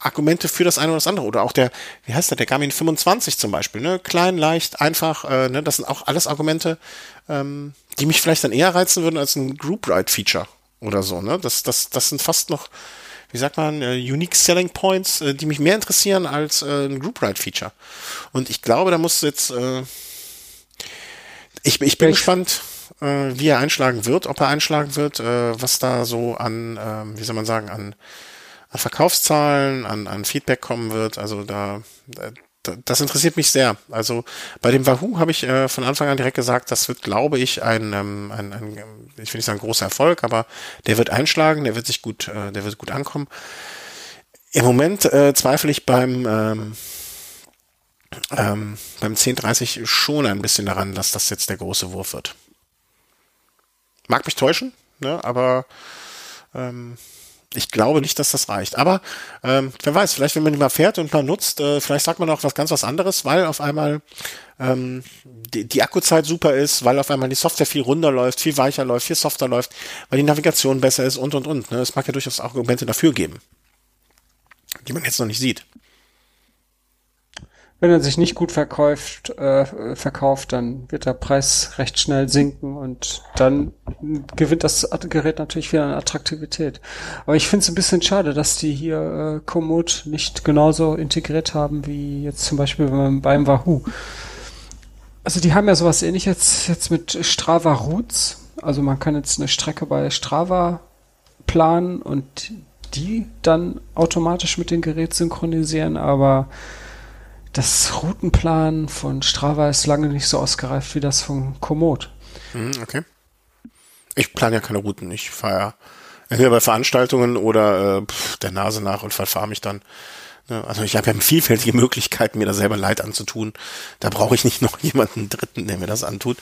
Argumente für das eine oder das andere. Oder auch der, wie heißt der, der Garmin 25 zum Beispiel, ne? Klein, leicht, einfach, äh, ne? Das sind auch alles Argumente, ähm, die mich vielleicht dann eher reizen würden als ein Group Ride Feature oder so, ne? Das, das, das sind fast noch, wie sagt man, äh, Unique Selling Points, äh, die mich mehr interessieren als äh, ein Group Ride Feature. Und ich glaube, da muss jetzt, äh, ich, ich bin ich, gespannt äh, wie er einschlagen wird, ob er einschlagen wird, äh, was da so an, äh, wie soll man sagen, an, an Verkaufszahlen, an, an Feedback kommen wird. Also da, da das interessiert mich sehr. Also bei dem Wahoo habe ich äh, von Anfang an direkt gesagt, das wird, glaube ich, ein, ähm, ein, ein ich will nicht sagen großer Erfolg, aber der wird einschlagen, der wird sich gut, äh, der wird gut ankommen. Im Moment äh, zweifle ich beim ähm, ähm, beim 1030 schon ein bisschen daran, dass das jetzt der große Wurf wird. Mag mich täuschen, ne, aber ähm, ich glaube nicht, dass das reicht. Aber ähm, wer weiß, vielleicht wenn man die mal fährt und mal nutzt, äh, vielleicht sagt man auch was ganz was anderes, weil auf einmal ähm, die, die Akkuzeit super ist, weil auf einmal die Software viel runder läuft, viel weicher läuft, viel softer läuft, weil die Navigation besser ist und und und. Ne? Es mag ja durchaus auch Argumente dafür geben, die man jetzt noch nicht sieht wenn er sich nicht gut verkauft, äh, verkauft, dann wird der Preis recht schnell sinken und dann gewinnt das Gerät natürlich wieder an Attraktivität. Aber ich finde es ein bisschen schade, dass die hier äh, Komoot nicht genauso integriert haben wie jetzt zum Beispiel beim, Wahoo. Also die haben ja sowas ähnliches jetzt mit Strava Routes. Also man kann jetzt eine Strecke bei Strava planen und die dann automatisch mit dem Gerät synchronisieren, aber das Routenplan von Strava ist lange nicht so ausgereift wie das von Komoot. Mhm, okay. Ich plane ja keine Routen. Ich fahre ja entweder bei Veranstaltungen oder äh, der Nase nach und verfahre mich dann also ich habe ja vielfältige Möglichkeiten, mir da selber Leid anzutun. Da brauche ich nicht noch *laughs* jemanden Dritten, der mir das antut.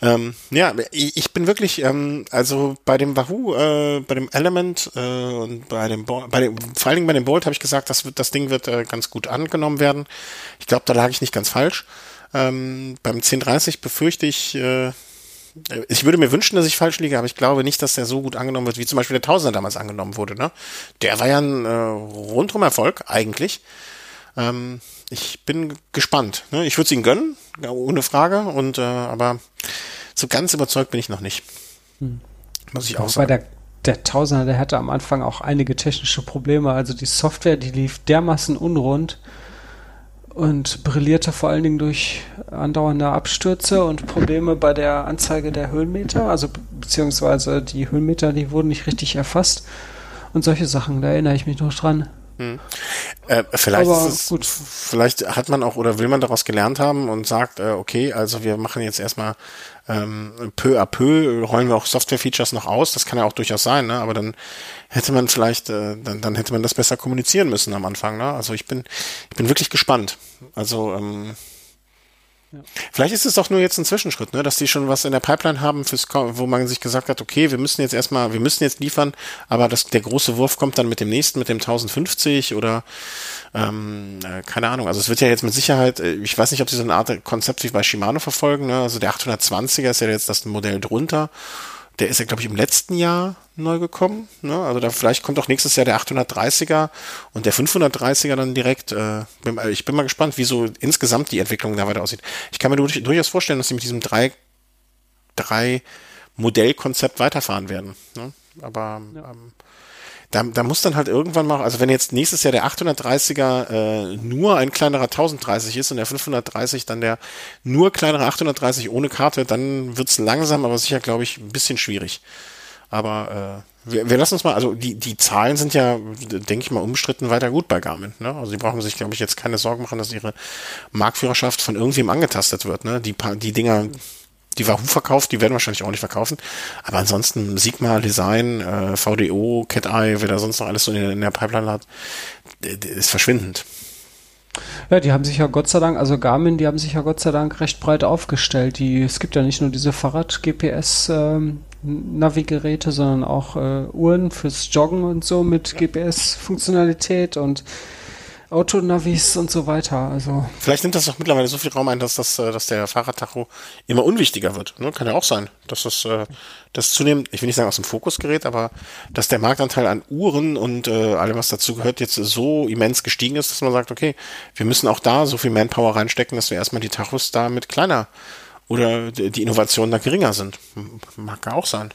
Ähm, ja, ich bin wirklich, ähm, also bei dem Wahoo, äh, bei dem Element äh, und bei dem, Bo bei dem, vor allen Dingen bei dem Bolt habe ich gesagt, das wird, das Ding wird äh, ganz gut angenommen werden. Ich glaube, da lag ich nicht ganz falsch. Ähm, beim 1030 befürchte ich, äh, ich würde mir wünschen, dass ich falsch liege, aber ich glaube nicht, dass der so gut angenommen wird, wie zum Beispiel der Tausender damals angenommen wurde. Ne? Der war ja ein äh, rundum Erfolg eigentlich. Ähm, ich bin gespannt. Ne? Ich würde es ihm gönnen, ohne Frage. Und äh, aber so ganz überzeugt bin ich noch nicht. Hm. Muss ich auch sagen. Der, der Tausender, der hatte am Anfang auch einige technische Probleme. Also die Software, die lief dermaßen unrund und brillierte vor allen Dingen durch andauernde Abstürze und Probleme bei der Anzeige der Höhenmeter, also beziehungsweise die Höhenmeter, die wurden nicht richtig erfasst und solche Sachen, da erinnere ich mich noch dran. Hm. Äh, vielleicht, es, vielleicht hat man auch oder will man daraus gelernt haben und sagt, äh, okay, also wir machen jetzt erstmal ähm, peu à peu, rollen wir auch Software-Features noch aus, das kann ja auch durchaus sein, ne? aber dann hätte man vielleicht, äh, dann, dann hätte man das besser kommunizieren müssen am Anfang. Ne? Also ich bin, ich bin wirklich gespannt. Also ähm, Vielleicht ist es auch nur jetzt ein Zwischenschritt, ne, dass die schon was in der Pipeline haben, fürs, wo man sich gesagt hat, okay, wir müssen jetzt erstmal, wir müssen jetzt liefern, aber das, der große Wurf kommt dann mit dem nächsten, mit dem 1050 oder ähm, äh, keine Ahnung. Also es wird ja jetzt mit Sicherheit, äh, ich weiß nicht, ob sie so eine Art Konzept wie bei Shimano verfolgen. Ne? Also der 820er ist ja jetzt das Modell drunter der ist ja, glaube ich, im letzten Jahr neu gekommen. Ne? Also da vielleicht kommt auch nächstes Jahr der 830er und der 530er dann direkt. Äh, ich bin mal gespannt, wie so insgesamt die Entwicklung da weiter aussieht. Ich kann mir durchaus vorstellen, dass sie mit diesem drei, drei Modellkonzept weiterfahren werden. Ne? Aber ja. ähm, da, da muss dann halt irgendwann mal, also wenn jetzt nächstes Jahr der 830er äh, nur ein kleinerer 1030 ist und der 530 dann der nur kleinere 830 ohne Karte, dann wird's langsam, aber sicher, glaube ich, ein bisschen schwierig. Aber äh, wir, wir lassen uns mal, also die, die Zahlen sind ja, denke ich mal, umstritten weiter gut bei Garmin. Ne? Also sie brauchen sich, glaube ich, jetzt keine Sorgen machen, dass ihre Marktführerschaft von irgendwem angetastet wird. Ne? Die, die Dinger die Wahoo verkauft, die werden wahrscheinlich auch nicht verkaufen. Aber ansonsten Sigma, Design, äh, VDO, Cat Eye, wer da sonst noch alles so in, in der Pipeline hat, ist verschwindend. Ja, die haben sich ja Gott sei Dank, also Garmin, die haben sich ja Gott sei Dank recht breit aufgestellt. Die, es gibt ja nicht nur diese Fahrrad-GPS-Navigeräte, ähm, sondern auch äh, Uhren fürs Joggen und so mit GPS-Funktionalität und Autonavis und so weiter. Also Vielleicht nimmt das doch mittlerweile so viel Raum ein, dass, das, äh, dass der Fahrradtacho immer unwichtiger wird. Ne? Kann ja auch sein, dass das, äh, das zunehmend, ich will nicht sagen aus dem Fokus gerät, aber dass der Marktanteil an Uhren und äh, allem, was dazu gehört, jetzt so immens gestiegen ist, dass man sagt, okay, wir müssen auch da so viel Manpower reinstecken, dass wir erstmal die Tachos da mit kleiner oder die Innovationen da geringer sind. Mag ja auch sein.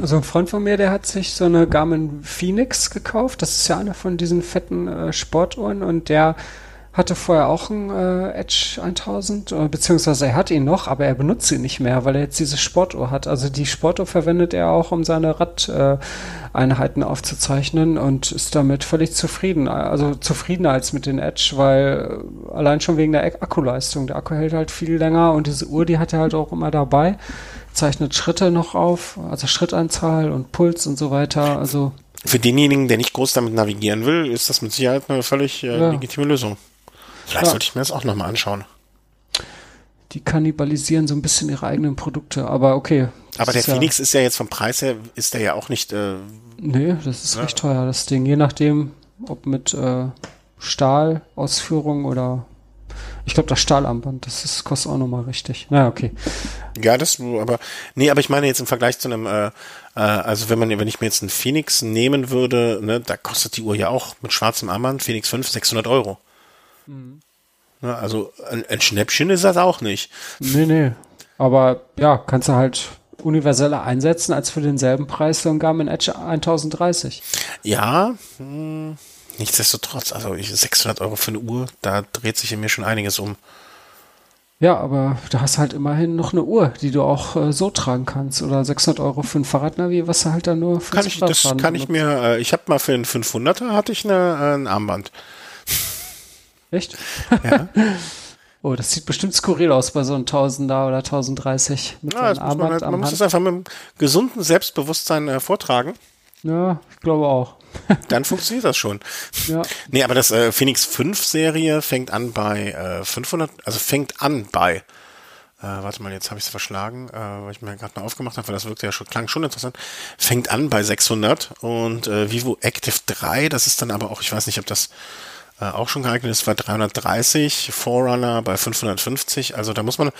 Also ein Freund von mir, der hat sich so eine Garmin Phoenix gekauft. Das ist ja eine von diesen fetten äh, Sportuhren und der hatte vorher auch einen äh, Edge 1000, äh, beziehungsweise er hat ihn noch, aber er benutzt ihn nicht mehr, weil er jetzt diese Sportuhr hat. Also die Sportuhr verwendet er auch, um seine Radeinheiten äh, aufzuzeichnen und ist damit völlig zufrieden. Also zufriedener als mit den Edge, weil äh, allein schon wegen der Akkuleistung. Der Akku hält halt viel länger und diese Uhr, die hat er halt auch immer dabei zeichnet Schritte noch auf, also Schrittanzahl und Puls und so weiter. Also für denjenigen, der nicht groß damit navigieren will, ist das mit Sicherheit eine völlig äh, ja. legitime Lösung. Vielleicht ja. sollte ich mir das auch nochmal anschauen. Die kannibalisieren so ein bisschen ihre eigenen Produkte, aber okay. Aber der Phoenix ja, ist ja jetzt vom Preis her, ist der ja auch nicht. Äh, nee, das ist recht teuer, das Ding. Je nachdem, ob mit äh, Stahlausführung oder ich glaube, das Stahlarmband, das ist, kostet auch nochmal richtig. Naja, okay. Ja, das, aber, nee, aber ich meine jetzt im Vergleich zu einem, äh, äh, also wenn man, wenn ich mir jetzt einen Phoenix nehmen würde, ne, da kostet die Uhr ja auch mit schwarzem Armband, Phoenix 5, 600 Euro. Mhm. Ja, also ein, ein Schnäppchen ist das auch nicht. Nee, nee. Aber ja, kannst du halt universeller einsetzen als für denselben Preis so ein Garmin Edge 1030. Ja, hm, nichtsdestotrotz, also 600 Euro für eine Uhr, da dreht sich in mir schon einiges um. Ja, aber du hast halt immerhin noch eine Uhr, die du auch äh, so tragen kannst. Oder 600 Euro für ein Fahrradnavi, was du halt dann nur für kann ich, Das kann ich mir, äh, ich habe mal für einen 500er hatte ich eine, äh, ein Armband. Echt? Ja. *laughs* oh, das sieht bestimmt skurril aus bei so einem 1000er oder 1030 mit ja, so einem Armband man, halt, man muss es einfach mit einem gesunden Selbstbewusstsein äh, vortragen. Ja, ich glaube auch. *laughs* Dann funktioniert das schon. Ja. Nee, aber das äh, Phoenix 5 Serie fängt an bei äh, 500, also fängt an bei äh, warte mal, jetzt habe ich es verschlagen, äh, weil ich mir gerade mal aufgemacht habe, weil das wirkte ja schon, klang schon interessant. Fängt an bei 600 und äh, Vivo Active 3, das ist dann aber auch, ich weiß nicht, ob das äh, auch schon geeignet ist, bei 330, Forerunner bei 550, also da muss man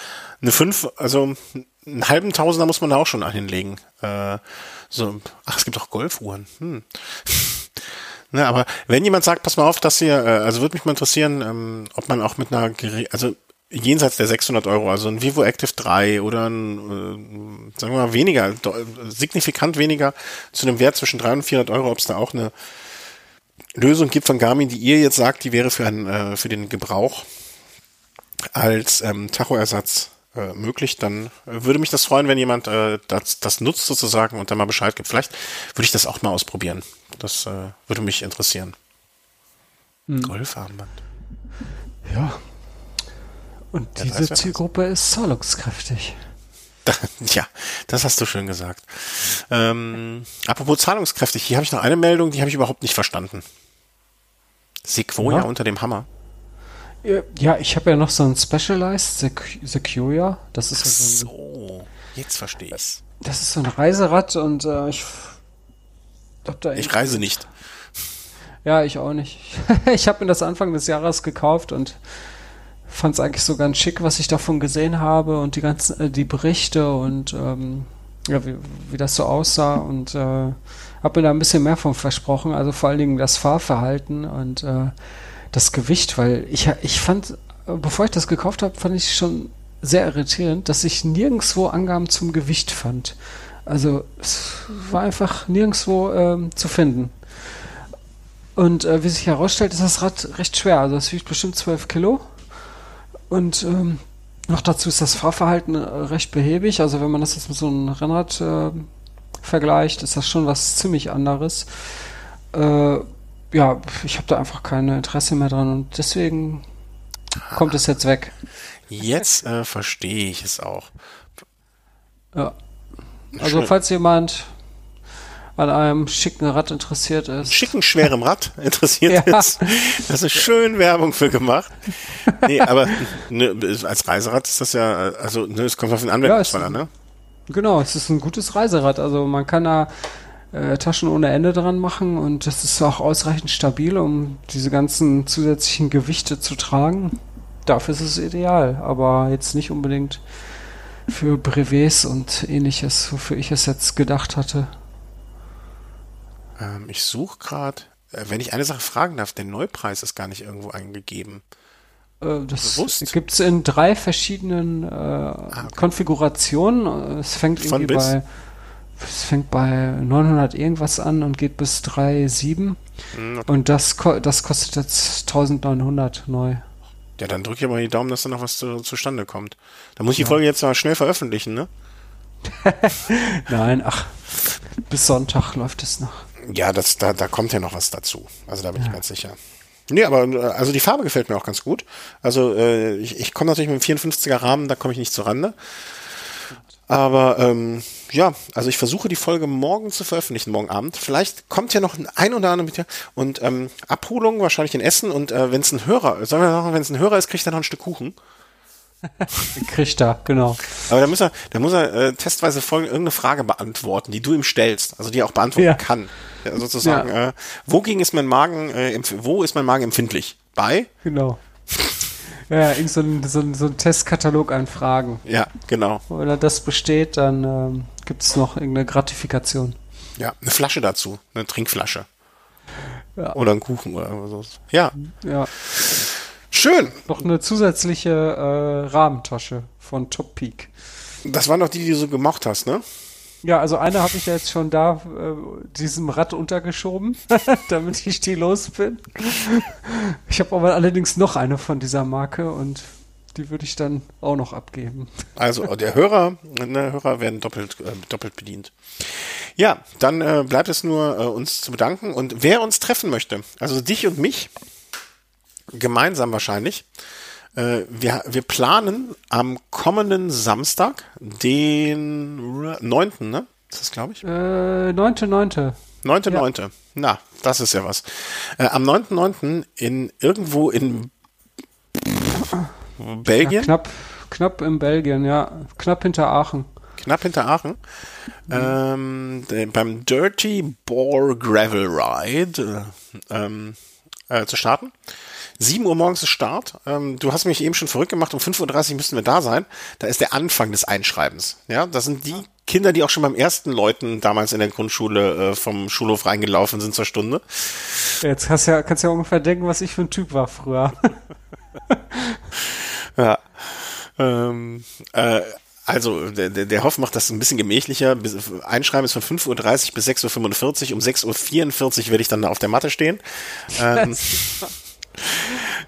eine 5, also einen halben Tausender muss man da auch schon hinlegen. Äh, so, ach, es gibt auch Golfuhren. Hm. *laughs* ne, aber wenn jemand sagt, pass mal auf, dass hier, äh, also würde mich mal interessieren, ähm, ob man auch mit einer, also jenseits der 600 Euro, also ein Vivo Active 3 oder ein, äh, sagen wir mal weniger, signifikant weniger zu einem Wert zwischen 300 und 400 Euro, ob es da auch eine Lösung gibt von Garmin, die ihr jetzt sagt, die wäre für, einen, äh, für den Gebrauch als ähm, Tachoersatz äh, möglich, dann äh, würde mich das freuen, wenn jemand äh, das, das nutzt sozusagen und dann mal Bescheid gibt. Vielleicht würde ich das auch mal ausprobieren. Das äh, würde mich interessieren. Hm. Golfarmband. Ja. Und ja, diese Zielgruppe ist zahlungskräftig. *laughs* Ja, das hast du schön gesagt. Ähm, apropos zahlungskräftig, hier habe ich noch eine Meldung, die habe ich überhaupt nicht verstanden. Sequoia ja. unter dem Hammer. Ja, ich habe ja noch so ein Specialized Sec Sequoia. Das ist Ach so, ein, jetzt verstehe ich's. Das ist so ein Reiserad und äh, ich da Ich reise nicht. Ja, ich auch nicht. *laughs* ich habe mir das Anfang des Jahres gekauft und fand es eigentlich so ganz schick, was ich davon gesehen habe und die ganzen äh, die Berichte und ähm, ja, wie, wie das so aussah und äh, habe mir da ein bisschen mehr von versprochen. Also vor allen Dingen das Fahrverhalten und äh, das Gewicht, weil ich, ich fand, bevor ich das gekauft habe, fand ich schon sehr irritierend, dass ich nirgendwo Angaben zum Gewicht fand. Also es war einfach nirgendwo ähm, zu finden. Und äh, wie sich herausstellt, ist das Rad recht schwer. Also es wiegt bestimmt 12 Kilo. Und ähm, noch dazu ist das Fahrverhalten äh, recht behäbig. Also wenn man das jetzt mit so einem Rennrad äh, vergleicht, ist das schon was ziemlich anderes. Äh, ja, ich habe da einfach kein Interesse mehr dran und deswegen kommt es jetzt weg. Jetzt äh, verstehe ich es auch. Ja. Also falls jemand an einem schicken Rad interessiert ist. Schicken, schwerem Rad *laughs* interessiert ja. ist. Das ist schön Werbung für gemacht. Nee, aber ne, als Reiserad ist das ja, also ne, es kommt auf den Anwendungsfall ja, an, ne? Genau, es ist ein gutes Reiserad. Also man kann da äh, Taschen ohne Ende dran machen und das ist auch ausreichend stabil, um diese ganzen zusätzlichen Gewichte zu tragen. Dafür ist es ideal, aber jetzt nicht unbedingt für Brevets und ähnliches, wofür ich es jetzt gedacht hatte. Ähm, ich suche gerade, äh, wenn ich eine Sache fragen darf, der Neupreis ist gar nicht irgendwo angegeben. Äh, das gibt es in drei verschiedenen äh, ah, okay. Konfigurationen. Es fängt Von irgendwie bei es fängt bei 900 irgendwas an und geht bis 3,7 hm, okay. und das, das kostet jetzt 1900 neu. Ja, dann drücke ich mal die Daumen, dass da noch was zu, zustande kommt. Da muss ich ja. die Folge jetzt mal schnell veröffentlichen, ne? *laughs* Nein, ach, bis Sonntag läuft es noch. Ja, das, da, da kommt ja noch was dazu. Also da bin ja. ich ganz sicher. Nee, aber äh, also die Farbe gefällt mir auch ganz gut. Also äh, ich, ich komme natürlich mit dem 54er Rahmen, da komme ich nicht zur Rande. Aber ähm, ja, also ich versuche die Folge morgen zu veröffentlichen, morgen Abend. Vielleicht kommt ja noch ein, oder andere mit dir. Und ähm, Abholung wahrscheinlich in Essen. Und äh, wenn es ein Hörer, sollen wir sagen, wenn es ein Hörer ist, kriegt er noch ein Stück Kuchen. *laughs* Kriegt er, genau. Aber da muss er, da muss er äh, testweise folgende, irgendeine Frage beantworten, die du ihm stellst, also die er auch beantworten ja. kann. Ja, sozusagen, ja. Äh, wogegen ist mein Magen, äh, wo ist mein Magen empfindlich? Bei? Genau. Ja, irgend so ein, so, ein, so ein Testkatalog an Fragen. Ja, genau. Wenn er das besteht, dann ähm, gibt es noch irgendeine Gratifikation. Ja, eine Flasche dazu, eine Trinkflasche. Ja. Oder ein Kuchen oder so. Ja. Ja. Schön. Noch eine zusätzliche äh, Rahmentasche von Top Peak. Das waren doch die, die du so gemocht hast, ne? Ja, also eine habe ich ja jetzt schon da äh, diesem Rad untergeschoben, *laughs* damit ich die los bin. Ich habe aber allerdings noch eine von dieser Marke und die würde ich dann auch noch abgeben. Also der Hörer, ne, Hörer werden doppelt, äh, doppelt bedient. Ja, dann äh, bleibt es nur, äh, uns zu bedanken. Und wer uns treffen möchte, also dich und mich, gemeinsam wahrscheinlich, äh, wir, wir planen am kommenden Samstag, den 9., ne? Ist das, glaube ich? Äh, 9.9. 9.9. Ja. Na, das ist ja was. Äh, am 9.9. in irgendwo in Belgien? Ja, knapp, knapp in Belgien, ja. Knapp hinter Aachen. Knapp hinter Aachen. Mhm. Ähm, beim Dirty Bore Gravel Ride äh, ähm, äh, zu starten. 7 Uhr morgens ist Start. Ähm, du hast mich eben schon verrückt gemacht, um 5.30 Uhr müssten wir da sein. Da ist der Anfang des Einschreibens. Ja, das sind die Kinder, die auch schon beim ersten Leuten damals in der Grundschule äh, vom Schulhof reingelaufen sind zur Stunde. Jetzt kannst du ja, kannst ja ungefähr denken, was ich für ein Typ war früher. *laughs* ja. Ähm, äh, also, der, der Hoff macht das ein bisschen gemächlicher. Einschreiben ist von 5.30 Uhr bis 6.45 Uhr. Um 6.44 Uhr werde ich dann da auf der Matte stehen. *laughs* Ähm,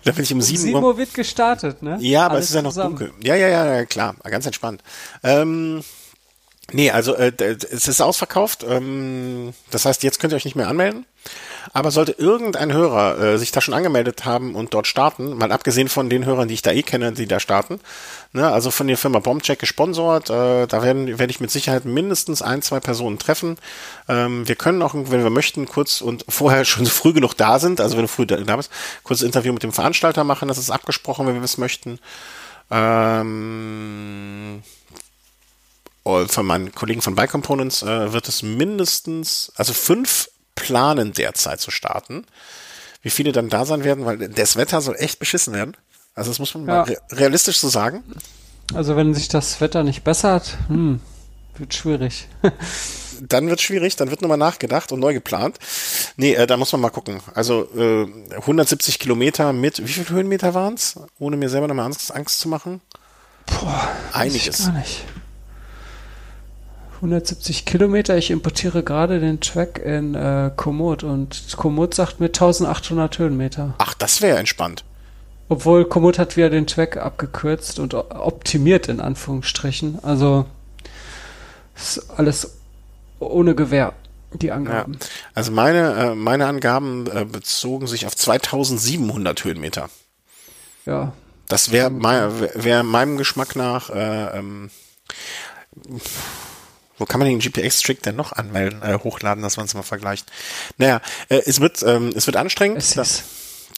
da bin ich um 7 Uhr. 7 Uhr wird gestartet, ne? Ja, aber Alles es ist ja noch zusammen. dunkel. Ja, ja, ja, klar. Ganz entspannt. Ähm, nee, also äh, es ist ausverkauft. Ähm, das heißt, jetzt könnt ihr euch nicht mehr anmelden. Aber sollte irgendein Hörer äh, sich da schon angemeldet haben und dort starten, mal abgesehen von den Hörern, die ich da eh kenne, die da starten, ne, also von der Firma Bombcheck gesponsert, äh, da werden werde ich mit Sicherheit mindestens ein, zwei Personen treffen. Ähm, wir können auch, wenn wir möchten, kurz und vorher schon *laughs* früh genug da sind, also wenn du früh da, bist, kurz Interview mit dem Veranstalter machen, das ist abgesprochen, wenn wir es möchten. Ähm, von meinen Kollegen von Bike Components äh, wird es mindestens, also fünf planen derzeit zu starten. Wie viele dann da sein werden, weil das Wetter soll echt beschissen werden. Also das muss man ja. mal realistisch so sagen. Also wenn sich das Wetter nicht bessert, hm, wird schwierig. *laughs* dann wird schwierig, dann wird nochmal nachgedacht und neu geplant. Nee, äh, da muss man mal gucken. Also äh, 170 Kilometer mit, wie viele Höhenmeter waren es? Ohne mir selber nochmal Angst, Angst zu machen. Boah, einiges. Gar nicht. 170 Kilometer. Ich importiere gerade den Track in äh, Komoot und Komoot sagt mir 1800 Höhenmeter. Ach, das wäre entspannt. Obwohl Komoot hat wieder den Track abgekürzt und optimiert in Anführungsstrichen. Also ist alles ohne Gewehr, die Angaben. Ja. Also meine, äh, meine Angaben äh, bezogen sich auf 2700 Höhenmeter. Ja. Das wäre mein, wär meinem Geschmack nach äh, ähm, wo kann man den GPX-Trick denn noch anmelden, äh, hochladen, dass man es mal vergleicht? Naja, äh, es wird, ähm, es wird anstrengend. Es da,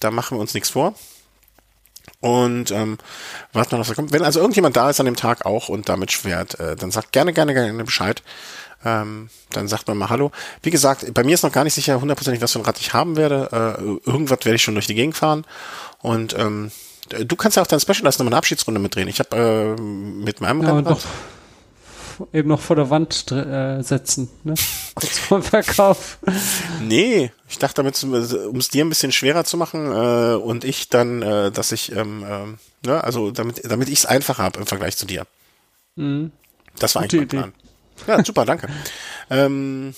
da machen wir uns nichts vor. Und ähm, warten wir, was da kommt. Wenn also irgendjemand da ist an dem Tag auch und damit schwert, äh, dann sagt gerne, gerne, gerne Bescheid. Ähm, dann sagt man mal Hallo. Wie gesagt, bei mir ist noch gar nicht sicher hundertprozentig, was für ein Rad ich haben werde. Äh, irgendwas werde ich schon durch die Gegend fahren. Und ähm, du kannst ja auch dein Special als nochmal eine Abschiedsrunde mitdrehen. Ich habe äh, mit meinem ja, Rennrad eben noch vor der Wand äh, setzen, ne? *laughs* Kurz vor dem Verkauf. Nee, ich dachte damit, um es dir ein bisschen schwerer zu machen äh, und ich dann, äh, dass ich, ähm, äh, ne, also damit, damit ich es einfach habe im Vergleich zu dir. Mhm. Das war Gute eigentlich mein Plan. Ja, super, danke. *laughs* ähm,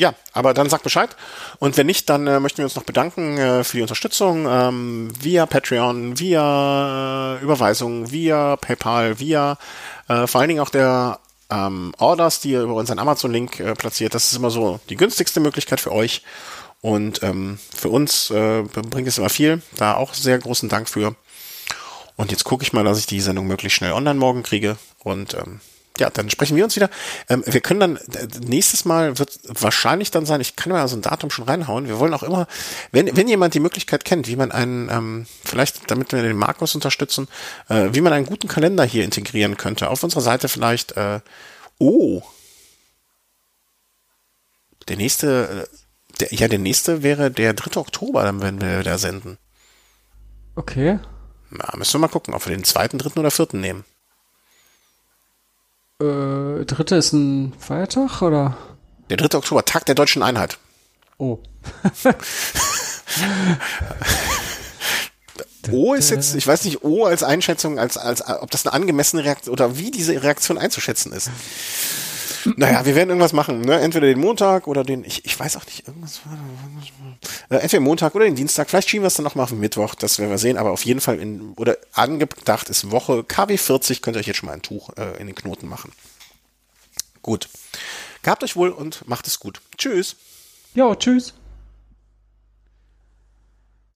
ja, aber dann sag Bescheid. Und wenn nicht, dann äh, möchten wir uns noch bedanken äh, für die Unterstützung ähm, via Patreon, via äh, Überweisung, via PayPal, via äh, vor allen Dingen auch der ähm, Orders, die ihr über unseren Amazon-Link äh, platziert. Das ist immer so die günstigste Möglichkeit für euch. Und ähm, für uns äh, bringt es immer viel. Da auch sehr großen Dank für. Und jetzt gucke ich mal, dass ich die Sendung möglichst schnell online morgen kriege. Und ähm, ja, dann sprechen wir uns wieder. Ähm, wir können dann, nächstes Mal wird wahrscheinlich dann sein, ich kann mal so ein Datum schon reinhauen. Wir wollen auch immer, wenn, wenn jemand die Möglichkeit kennt, wie man einen, ähm, vielleicht damit wir den Markus unterstützen, äh, wie man einen guten Kalender hier integrieren könnte. Auf unserer Seite vielleicht, äh, oh, der nächste, äh, der, ja, der nächste wäre der 3. Oktober, dann werden wir da senden. Okay. Na, müssen wir mal gucken, ob wir den zweiten, dritten oder vierten nehmen. Äh, dritte ist ein Feiertag, oder? Der 3. Oktober, Tag der deutschen Einheit. Oh. *laughs* O ist jetzt, ich weiß nicht, O als Einschätzung, als, als, ob das eine angemessene Reaktion oder wie diese Reaktion einzuschätzen ist. Naja, wir werden irgendwas machen, ne? Entweder den Montag oder den, ich, ich weiß auch nicht, irgendwas. Äh, entweder Montag oder den Dienstag. Vielleicht schieben wir es dann nochmal auf den Mittwoch, das werden wir sehen, aber auf jeden Fall in, oder angedacht ist Woche KW 40, könnt ihr euch jetzt schon mal ein Tuch äh, in den Knoten machen. Gut. Gehabt euch wohl und macht es gut. Tschüss. Ja, tschüss.